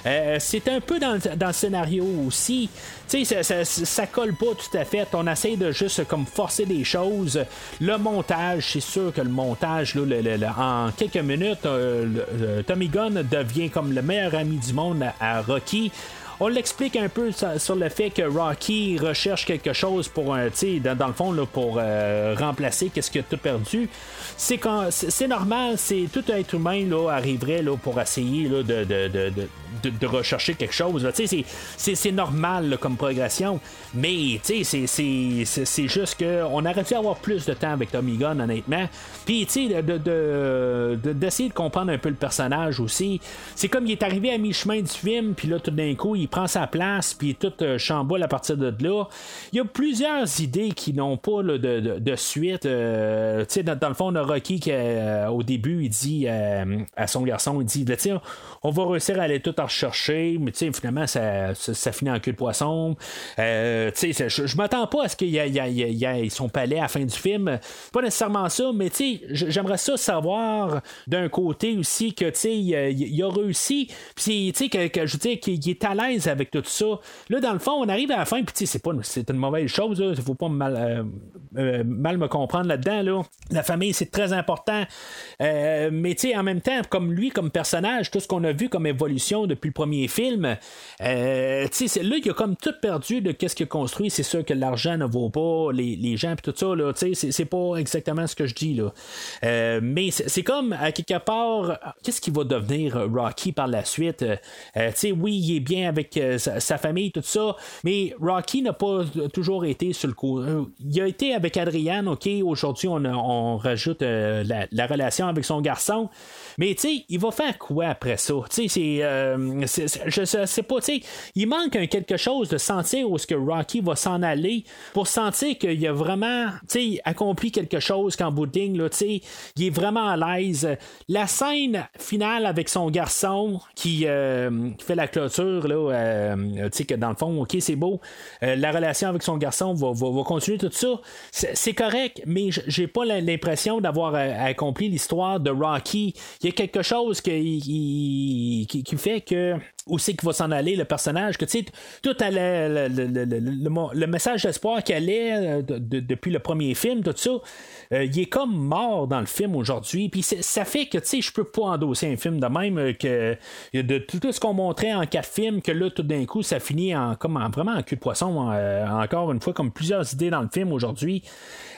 Euh, c'est un peu dans, le scénario aussi. Tu sais, ça, ça, colle pas tout à fait. On essaie de juste comme forcer des choses. Le montage, c'est sûr que le montage, là, en quelques minutes, euh, Tommy Gunn devient comme le meilleur ami du monde à Rocky. On l'explique un peu sur le fait que Rocky recherche quelque chose pour un, dans, dans le fond, pour euh, remplacer qu'est-ce qu'il a tout perdu. C'est c'est normal, c'est tout être humain là, arriverait là, pour essayer là, de, de, de, rechercher quelque chose. C'est normal comme progression. Mais c'est juste qu'on aurait dû avoir plus de temps avec Tommy Gunn, honnêtement. Puis d'essayer de, de, de, comprendre un peu le personnage aussi. C'est comme il est arrivé à mi-chemin du film, puis là tout d'un coup il prend sa place, puis tout euh, chamboule à partir de là. Il y a plusieurs idées qui n'ont pas de, suite. Euh, dans, dans, le fond, on a Rocky qui euh, au début il dit à son garçon, il dit on va réussir à aller tout en rechercher, mais finalement, ça, ça, finit en queue de poisson. Euh, je, je m'attends pas à ce qu'il y, ait son palais à la fin du film. Pas nécessairement ça, mais j'aimerais ça savoir d'un côté aussi que il, il, a réussi, puis que, que, je veux dire qu'il est à l'aise avec tout ça. Là, dans le fond, on arrive à la fin, puis c'est pas c'est une mauvaise chose, il faut pas mal, euh, euh, mal me comprendre là-dedans. Là. La famille, c'est très important. mais en même temps, comme lui, comme personnage, tout ce qu'on a vu comme évolution depuis le premier film, euh, là, il a comme tout perdu de qu'est-ce qu'il a construit. C'est sûr que l'argent ne vaut pas, les, les gens, et tout ça, là, c'est, pas exactement ce que je dis, là. Euh, mais c'est, comme, à quelque part, qu'est-ce qui va devenir Rocky par la suite? Euh, oui, il est bien avec sa, famille, tout ça, mais Rocky n'a pas toujours été sur le coup. il a été avec Adrienne, OK, aujourd'hui, on, on rajoute la, la relation avec son garçon. Mais tu sais, il va faire quoi après ça? Tu sais, euh, je sais pas, tu sais, il manque un quelque chose de sentir où ce que Rocky va s'en aller pour sentir qu'il a vraiment, tu sais, accompli quelque chose qu'en bout de tu sais, il est vraiment à l'aise. La scène finale avec son garçon qui, euh, fait la clôture, euh, tu sais, que dans le fond, ok, c'est beau, la relation avec son garçon va, va, continuer tout ça, c'est correct, mais j'ai pas l'impression d'avoir accompli l'histoire de Rocky y a quelque chose qui, qui, fait que où c'est qu'il va s'en aller le personnage que tu sais tout allait le, message d'espoir qu'il allait euh, depuis le premier film tout ça euh, il est comme mort dans le film aujourd'hui puis ça fait que tu sais je peux pas endosser un film de même euh, que de tout ce qu'on montrait en quatre films que là tout d'un coup ça finit en comme vraiment en cul de poisson encore une fois comme plusieurs idées dans le film aujourd'hui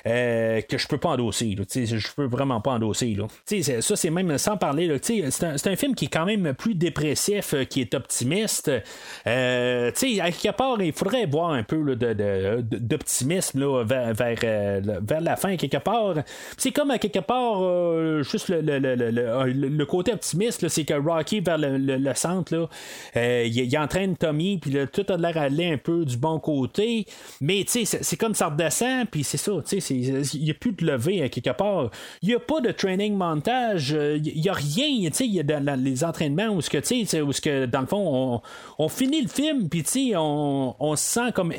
que je peux pas endosser je peux vraiment pas endosser là. ça c'est même sans parler c'est un, un, film qui est quand même plus dépressif qui est optimiste. Euh, à quelque part, il faudrait voir un peu d'optimisme vers, euh, vers, la fin, quelque part. C'est comme à quelque part, euh, juste le, côté optimiste, c'est que Rocky, vers le, centre, là, il, entraîne Tommy, puis tout a l'air d'aller un peu du bon côté. Mais c'est comme ça redescend, puis c'est ça. Il n'y a plus de lever à quelque part. Il n'y a pas de training montage. Il n'y a rien. Il y a dans, les entraînements où, ce que, où ce que, dans le fond, on, finit le film, puis on, on se sent comme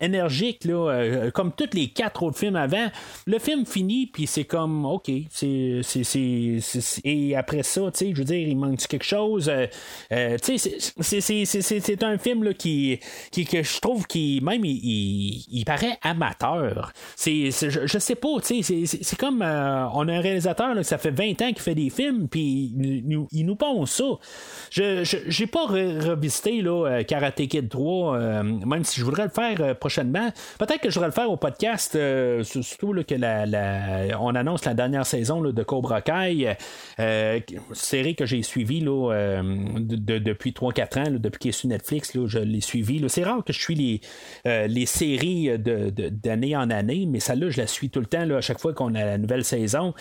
énergique, là, euh, comme tous les quatre autres films avant. Le film finit, puis c'est comme, OK, c'est, et après ça, tu sais, je veux dire, il manque quelque chose? Euh, euh, tu sais, c'est, un film là, qui, qui, que je trouve qui, même, il, il, paraît amateur. Je, je, sais pas, tu sais, c'est, comme, on a un réalisateur, là, ça fait 20 ans qu'il fait des films, puis il, nous, il nous pense ça. Je, pas revisité là, Karate Kid 3, même si je voudrais le faire prochainement. Peut-être que je voudrais le faire au podcast, surtout là, que la, on annonce la dernière saison de Cobra Kai, euh, série que j'ai suivie euh, depuis 3-4 ans, depuis qu'il est sur Netflix, je l'ai suivi. C'est rare que je suis les, euh, les séries d'année en année, mais celle-là, je la suis tout le temps à chaque fois qu'on a la nouvelle saison.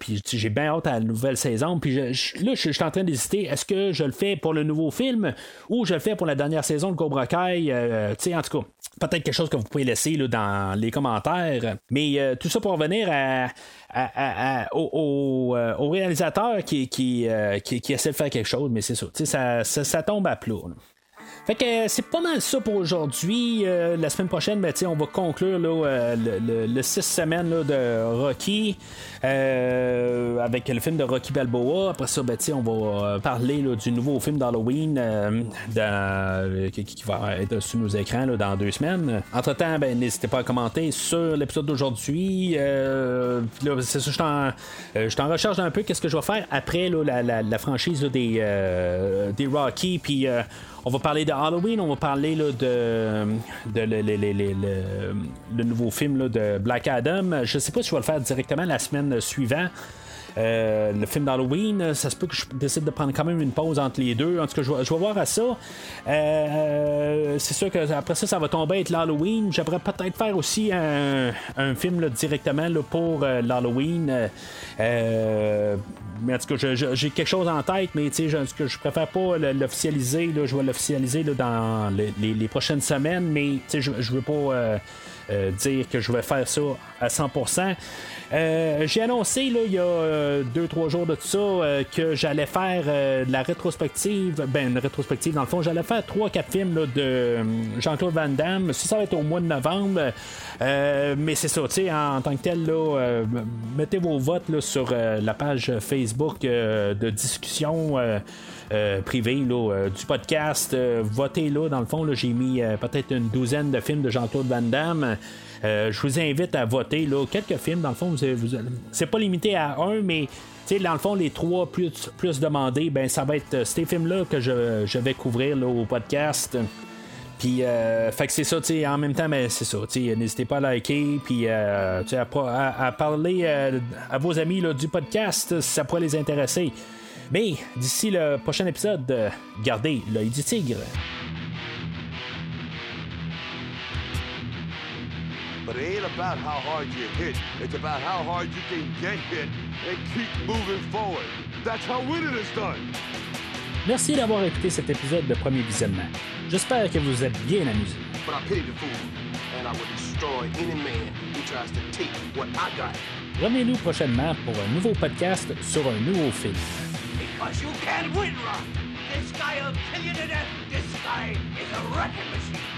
puis j'ai bien hâte à la nouvelle saison. Puis là, je, suis en train d'hésiter, est-ce que je le fais pour le nouveau film ou je le fais pour la dernière saison de Cobra Kai? en tout cas, peut-être quelque chose que vous pouvez laisser là, dans les commentaires. Mais tout ça pour revenir euh, au, réalisateur euh, qui, essaie de faire quelque chose, mais c'est ça, ça, ça, ça tombe à plat. Fait que euh, c'est pas mal ça pour aujourd'hui. Euh, la semaine prochaine, ben, on va conclure là, euh, le, le, six semaines là, de Rocky avec le film de Rocky Balboa. Après ça, ben, on va parler du nouveau film d'Halloween qui, va être sur nos écrans dans deux semaines. Entre-temps, ben, n'hésitez pas à commenter sur l'épisode d'aujourd'hui. c'est ça, je suis en recherche un peu qu'est-ce que je vais faire après là, la, la, franchise des, des Rocky. Puis on va parler de Halloween, on va parler là, de, le, nouveau film de Black Adam. Je sais pas si je vais le faire directement la semaine suivante. Euh, le film d'Halloween, ça se peut que je décide de prendre quand même une pause entre les deux. En tout cas, je vais, voir à ça. Euh, c'est sûr que après ça, ça va tomber être l'Halloween. J'aimerais peut-être faire aussi un, film directement pour euh, l'Halloween. mais en tout cas, j'ai quelque chose en tête, mais je, je préfère pas l'officialiser. Je vais l'officialiser dans les, prochaines semaines, mais je, je veux pas. dire que je vais faire ça à 100%. Euh, j'ai annoncé là, il y a 2-3 euh, jours de tout ça euh, que j'allais faire de la rétrospective, ben une rétrospective dans le fond, j'allais faire 3-4 films de Jean-Claude Van Damme. Ça, ça va être au mois de novembre. mais c'est ça, tu sais, en, tant que tel, là, mettez vos votes là, sur la page Facebook de discussion. privée du podcast. votez là, dans le fond, j'ai mis peut-être une douzaine de films de Jean-Claude Van Damme. Euh, je vous invite à voter là, quelques films. Dans le fond, c'est pas limité à un, mais dans le fond, les trois plus, demandés, ben, ça va être euh, ces films-là que je, vais couvrir au podcast. Puis, euh, c'est ça, tu en même temps, ben, c'est ça, n'hésitez pas à liker, puis à, à, parler à vos amis du podcast si ça pourrait les intéresser. Mais d'ici le prochain épisode, gardez l'œil du tigre. But it ain't about how hard you hit. It's about how hard you can get hit and keep moving forward. That's how winning is done. Merci d'avoir écouté cet épisode de Premier Visionnement. J'espère que vous êtes bien amusé. Revenez-nous prochainement pour un nouveau podcast sur un nouveau film. Because you can't win, Rock. This guy will kill you to death. This guy is a wrecking machine.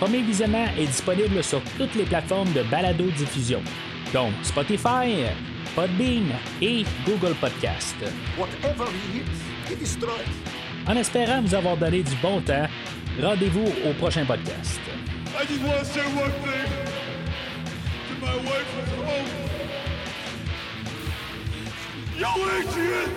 Premier Visionnement est disponible sur toutes les plateformes de balado-diffusion, donc Spotify, Podbean et Google Podcast. En espérant vous avoir donné du bon temps, rendez-vous au prochain podcast. Yo, Adrian!